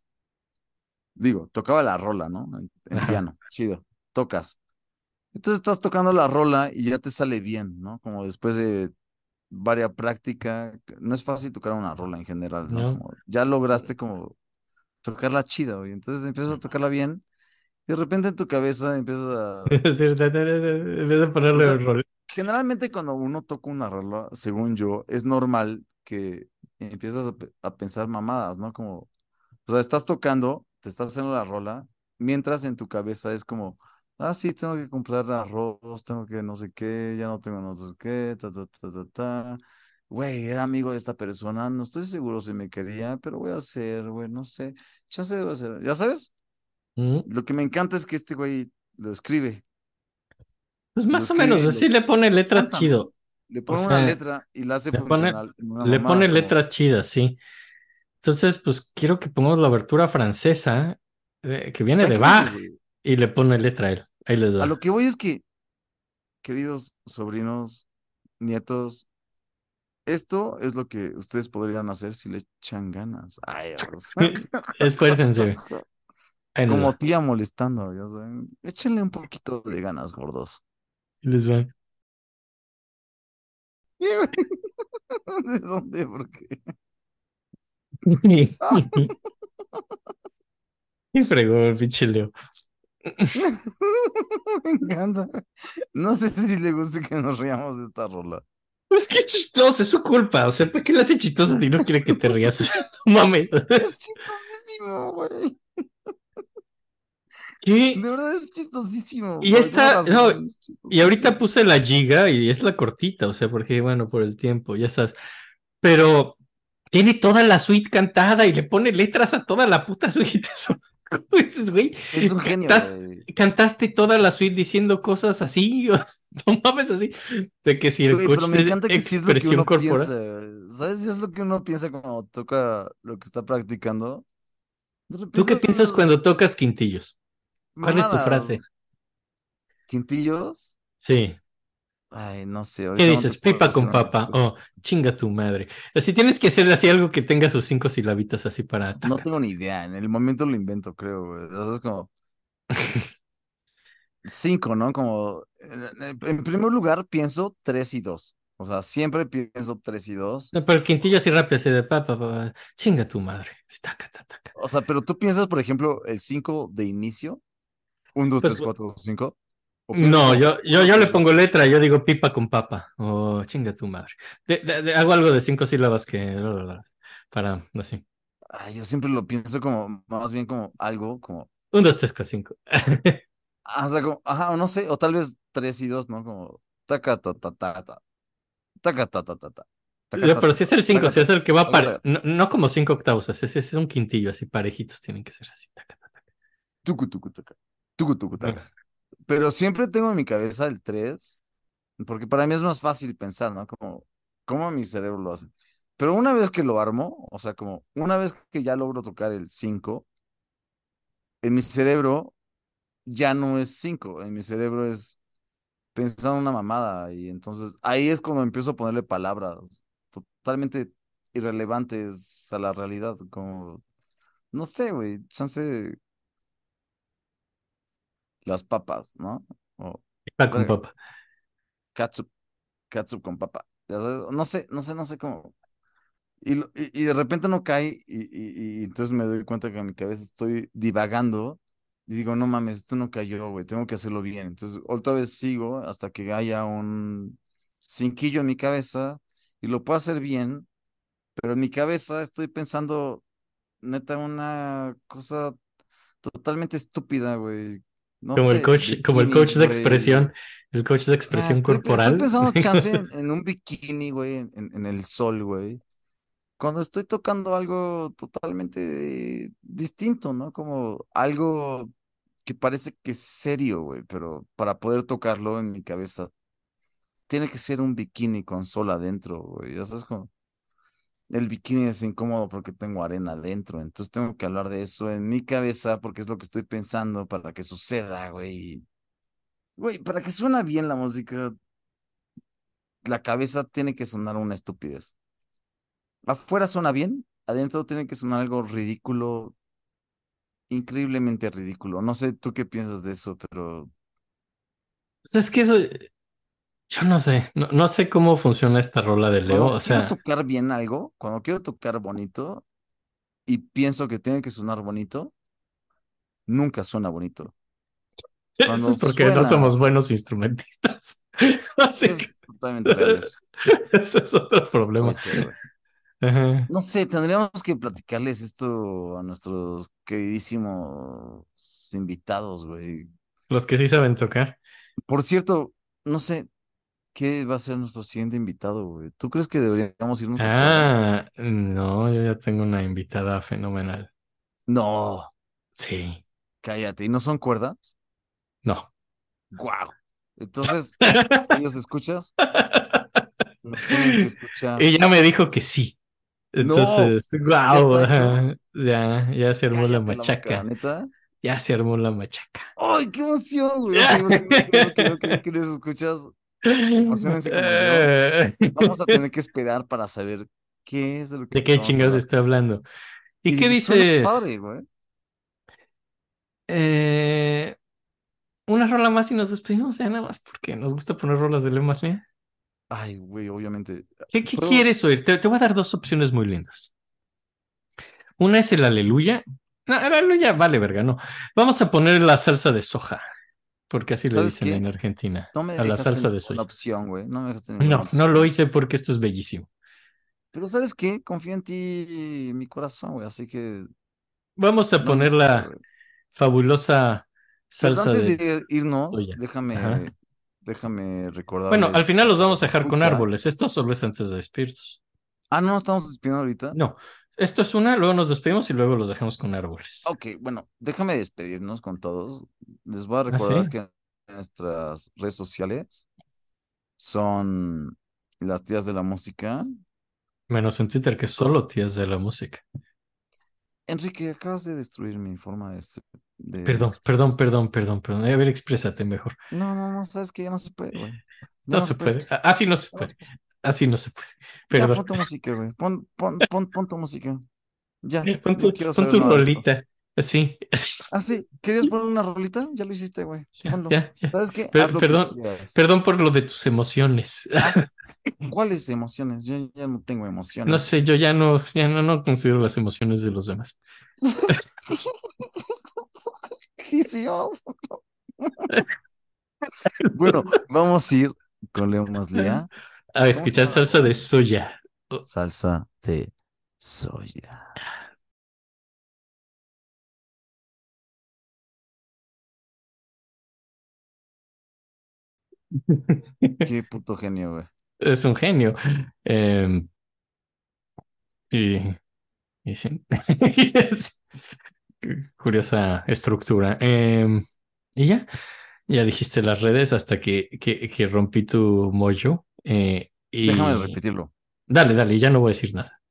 Digo, tocaba la rola, ¿no? En, piano, chido. Tocas. Entonces estás tocando la rola y ya te sale bien, ¿no? Como después de varia práctica. No es fácil tocar una rola en general, ¿no? No. Como ya lograste como tocarla chida, y entonces empiezas a tocarla bien. Y de repente en tu cabeza empiezas a vez de ponerle O sea, el rol- Generalmente cuando uno toca una rola, según yo, es normal que empiezas a, a pensar mamadas, ¿no? Como, o sea, estás tocando, te estás haciendo la rola, mientras en tu cabeza es como, Ah, sí, tengo que comprar arroz, tengo que no sé qué, ya no tengo no sé qué, ta, ta, ta, ta, ta. Güey, era amigo de esta persona, no estoy seguro si me quería, pero voy a hacer, güey, no sé. Chance debo hacer. ¿Ya sabes? Mm, Lo que me encanta es que este güey lo escribe. Pues Lo más o menos, así le pone letras canta, chido. Le O pone una letra y la hace le pone, funcional en una le pone como. letras chidas, sí. Entonces, pues quiero que pongamos la abertura francesa eh, que viene Está de Bach y le pone letra a él. Ahí les A lo que voy es que, queridos sobrinos, nietos, esto es lo que ustedes podrían hacer si le echan ganas. Ay, Esfuércense. Como tía molestando, ya saben. Échenle un poquito de ganas, gordos. Les va. ¿Qué? ¿De dónde? ¿Por qué? Y fregó el pinche Leo. Me encanta. No sé si le guste que nos riamos de esta rola. Es que es chistoso, es su culpa. O sea, ¿por qué le hace chistoso si no quiere que te rías? No mames. Es chistosísimo, güey. ¿Qué? De verdad es chistosísimo. Y esta- no, Y ahorita puse la giga y es la cortita, o sea, porque, bueno, por el tiempo, ya sabes. Pero tiene toda la suite cantada y le pone letras a toda la puta suite. Eso, ¿cómo dices, güey? Es un genio, güey. Cantaste toda la suite diciendo cosas así, o no mames así, de que si el Güey, coach me de encanta que sí es lo que expresión uno corporal. piensa. ¿Sabes? Si es lo que uno piensa cuando toca lo que está practicando. ¿Tú qué piensas cuando tocas quintillos? ¿Cuál es tu frase? ¿Quintillos? Sí. Ay, no sé. ¿Qué no dices? Pipa con papa. Oh, chinga tu madre. Así tienes que hacer así algo que tenga sus cinco silabitas así para No taca. tengo ni idea. En el momento lo invento, creo, güey. O sea, es como. Cinco, ¿no? Como. En, en- en primer lugar, pienso tres y dos. O sea, siempre pienso tres y dos. No, pero el quintillo así rápido, así de papa, papa, chinga tu madre. Así, taca, taca, taca. O sea, pero tú piensas, por ejemplo, el cinco de inicio. Un, dos, Pues, tres, cuatro, cinco. ¿O piensas No, yo, yo, uno, yo le pongo letra, yo digo pipa con papa. O chinga tu madre. De- de- de- hago algo de cinco sílabas que. Para, así. Ay, yo siempre lo pienso como, más bien como algo, como. Un, dos, tres, cuatro, cinco. ah, O sea, como, ajá, o no sé, o tal vez tres y dos, ¿no? Como. Taca, ta, ta, ta, ta. Taca, ta, ta, ta, ta. Pero si es el cinco, Taca, si es el que va para. No, no como cinco octavos, ese, ese es un quintillo, así parejitos tienen que ser así. taca, taca, taca. Tucu, tucu, taca. Tucu, tucu, taca. Pero siempre tengo en mi cabeza el 3, porque para mí es más fácil pensar, ¿no? Como, ¿cómo mi cerebro lo hace? Pero una vez que lo armo, o sea, como una vez que ya logro tocar el 5, en mi cerebro ya no es 5, en mi cerebro es pensando una mamada y entonces ahí es cuando empiezo a ponerle palabras totalmente irrelevantes a la realidad, como, no sé, güey, chance las papas, ¿no? O Pipa con papa. catsup, catsup con papa. No sé, no sé, no sé cómo. Y, lo- y, y de repente no cae y, y, y entonces me doy cuenta que en mi cabeza estoy divagando y digo, no mames, esto no cayó, güey, tengo que hacerlo bien. Entonces otra vez sigo hasta que haya un cinquillo en mi cabeza y lo puedo hacer bien, pero en mi cabeza estoy pensando neta una cosa totalmente estúpida, güey. No Como el coach, como el coach de güey. expresión, el coach de Ah, expresión estoy, estoy corporal. pensando chance en, en un bikini, güey, en el sol, güey. Cuando estoy tocando algo totalmente distinto, ¿no? Como algo que parece que es serio, güey, pero para poder tocarlo en mi cabeza tiene que ser un bikini con sol adentro, güey. Ya sabes, como el bikini es incómodo porque tengo arena adentro, entonces tengo que hablar de eso en mi cabeza porque es lo que estoy pensando para que suceda, güey. Güey, para que suena bien la música, la cabeza tiene que sonar una estupidez. Afuera suena bien, adentro tiene que sonar algo ridículo, increíblemente ridículo. No sé tú qué piensas de eso, pero Pues es que eso, yo no sé, no, no sé cómo funciona esta rola de Leo. cuando O quiero sea, tocar bien algo, cuando quiero tocar bonito y pienso que tiene que sonar bonito, nunca suena bonito. eso es porque no somos buenos instrumentistas. Así que es totalmente real eso. ese es otro problema. Ajá. No sé, tendríamos que platicarles esto a nuestros queridísimos invitados, güey. Los que sí saben tocar. Por cierto, no sé qué va a ser nuestro siguiente invitado, güey. ¿Tú crees que deberíamos irnos a? Ah, no, yo ya tengo una invitada fenomenal. No, Sí, cállate. ¿Y no son cuerdas? no. ¡Guau! Entonces, ellos escuchas, nos tienen que escuchar. Ella me dijo que sí. No, Entonces, ya hecho. ajá, ya, ya se armó la Cállate la boca, machaca. Ya se armó la machaca. ¡Ay, qué emoción, güey! Ok, ok, ok, los escuchas. Emociónense como yo. Eh, Vamos a tener que esperar para saber qué es de lo que ¿De qué chingados estoy hablando? ¿Y qué dices? padre, güey. Eh, una rola más y nos despedimos, ya nada más porque nos gusta poner rolas de Leo Marley. Ay, güey, obviamente. ¿Qué, quieres oír? Te, te voy a dar dos opciones muy lindas. Una es el Aleluya. No, el Aleluya vale verga, no. Vamos a poner la salsa de soja, porque así le ¿Sabes dicen qué? en Argentina. No me a la salsa de soya. opción, güey. No me dejaste No, no lo hice porque esto es bellísimo. Pero ¿sabes qué? Confío en ti, mi corazón, güey. Así que. Vamos a no poner la fabulosa Pero salsa antes de... de irnos, soya. déjame, Ajá. déjame recordar. Bueno, al final los vamos a dejar con árboles. Esto solo es antes de despedirnos. Ah, no, estamos despidiendo ahorita. No, esto es una, luego nos despedimos y luego los dejamos con árboles. Ok, bueno, déjame despedirnos con todos. Les voy a ¿Ah, recordar sí? que nuestras redes sociales son las tías de la música. Menos en Twitter, que solo tías de la música. Enrique, acabas de destruir mi forma de... Perdón, perdón, perdón, perdón, perdón. A ver, exprésate mejor. No, no, no, sabes que ya no se puede, güey. No se puede. A- Así no se puede. Así no se puede. Ya, pon tu música, güey. Pon, pon, pon, pon tu música. Ya, Pon tu, pon rolita. Así, así. Ah, sí, ¿querías poner una rolita? Ya lo hiciste, güey. Ya, ya, ya. ¿Sabes qué? Per- que perdón. Perdón por lo de tus emociones. ¿Cuáles emociones? Yo ya no tengo emociones. No sé, yo ya no, ya no, no considero las emociones de los demás. Bueno, vamos a ir con Leo Maslía. A escuchar salsa de soya. Salsa de soya. Qué puto genio, güey. Es un genio. Em, y, y sí. Es curiosa estructura. Em, y ya, ya dijiste las redes hasta que, que, que rompí tu mollo. Eh, y Déjame repetirlo. dale, dale, ya no voy a decir nada.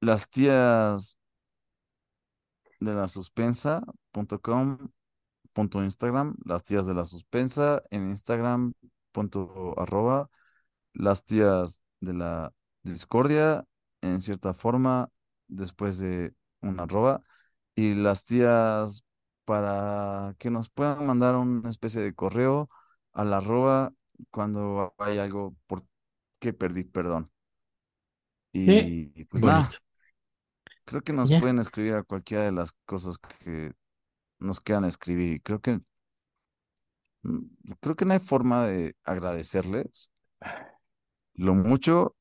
Las tías de la suspensa.com punto Instagram, las tías de la suspensa en Instagram punto arroba, las tías de la discordia en cierta forma después de un arroba y las tías para que nos puedan mandar una especie de correo al arroba cuando hay algo por que perdí, perdón. Y pues nada, creo que nos Ya. pueden escribir a cualquiera de las cosas que nos quieran escribir. Y creo que mm, creo que no hay forma de agradecerles lo mucho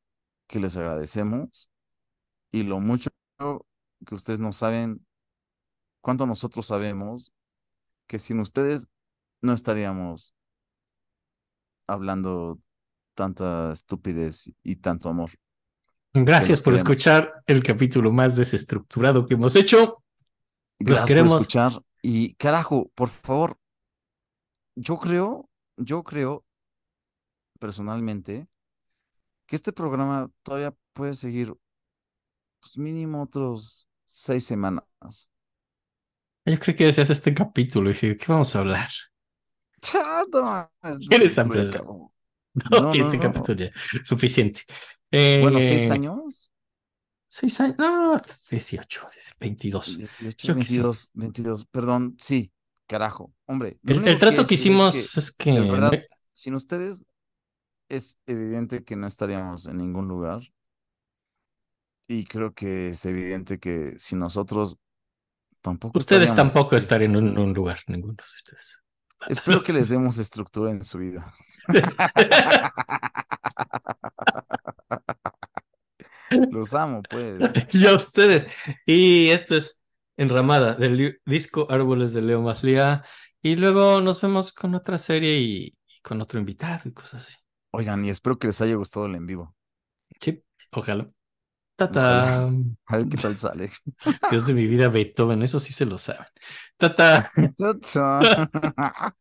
que les agradecemos y lo mucho que ustedes no saben, cuánto nosotros sabemos que sin ustedes no estaríamos hablando tanta estupidez y tanto amor. Gracias los por queremos. escuchar el capítulo más desestructurado que hemos hecho. Los Gracias queremos. por escuchar. Y carajo, por favor, yo creo, yo creo personalmente que este programa todavía puede seguir pues mínimo otros seis semanas. Yo creo que deseas este capítulo. Y dije, ¿qué vamos a hablar? Ah, no mames, ¿Quieres esto ya ampliar? acabó. No, No, que este no. capítulo ya. Suficiente. Eh, Bueno, seis años, Seis años. No, 18, 22. 18, Yo qué sé. 22, 22, perdón, sí, carajo, hombre. El, el trato que decir hicimos es es que, verdad, sin ustedes es evidente que no estaríamos en ningún lugar. Y creo que es evidente que sin nosotros tampoco ustedes estaríamos tampoco estarían en un, un lugar, ninguno de ustedes. Espero que les demos estructura en su vida. Los amo, pues. Yo a ustedes. Y esto es Enramada del disco Árboles de Leo Maslía. Y luego nos vemos con otra serie y, y con otro invitado y cosas así. Oigan, y espero que les haya gustado el en vivo. Sí, ojalá. Tata. A ver qué tal sale. Dios de mi vida, Beethoven, eso sí se lo saben. Tata. Ta-ta.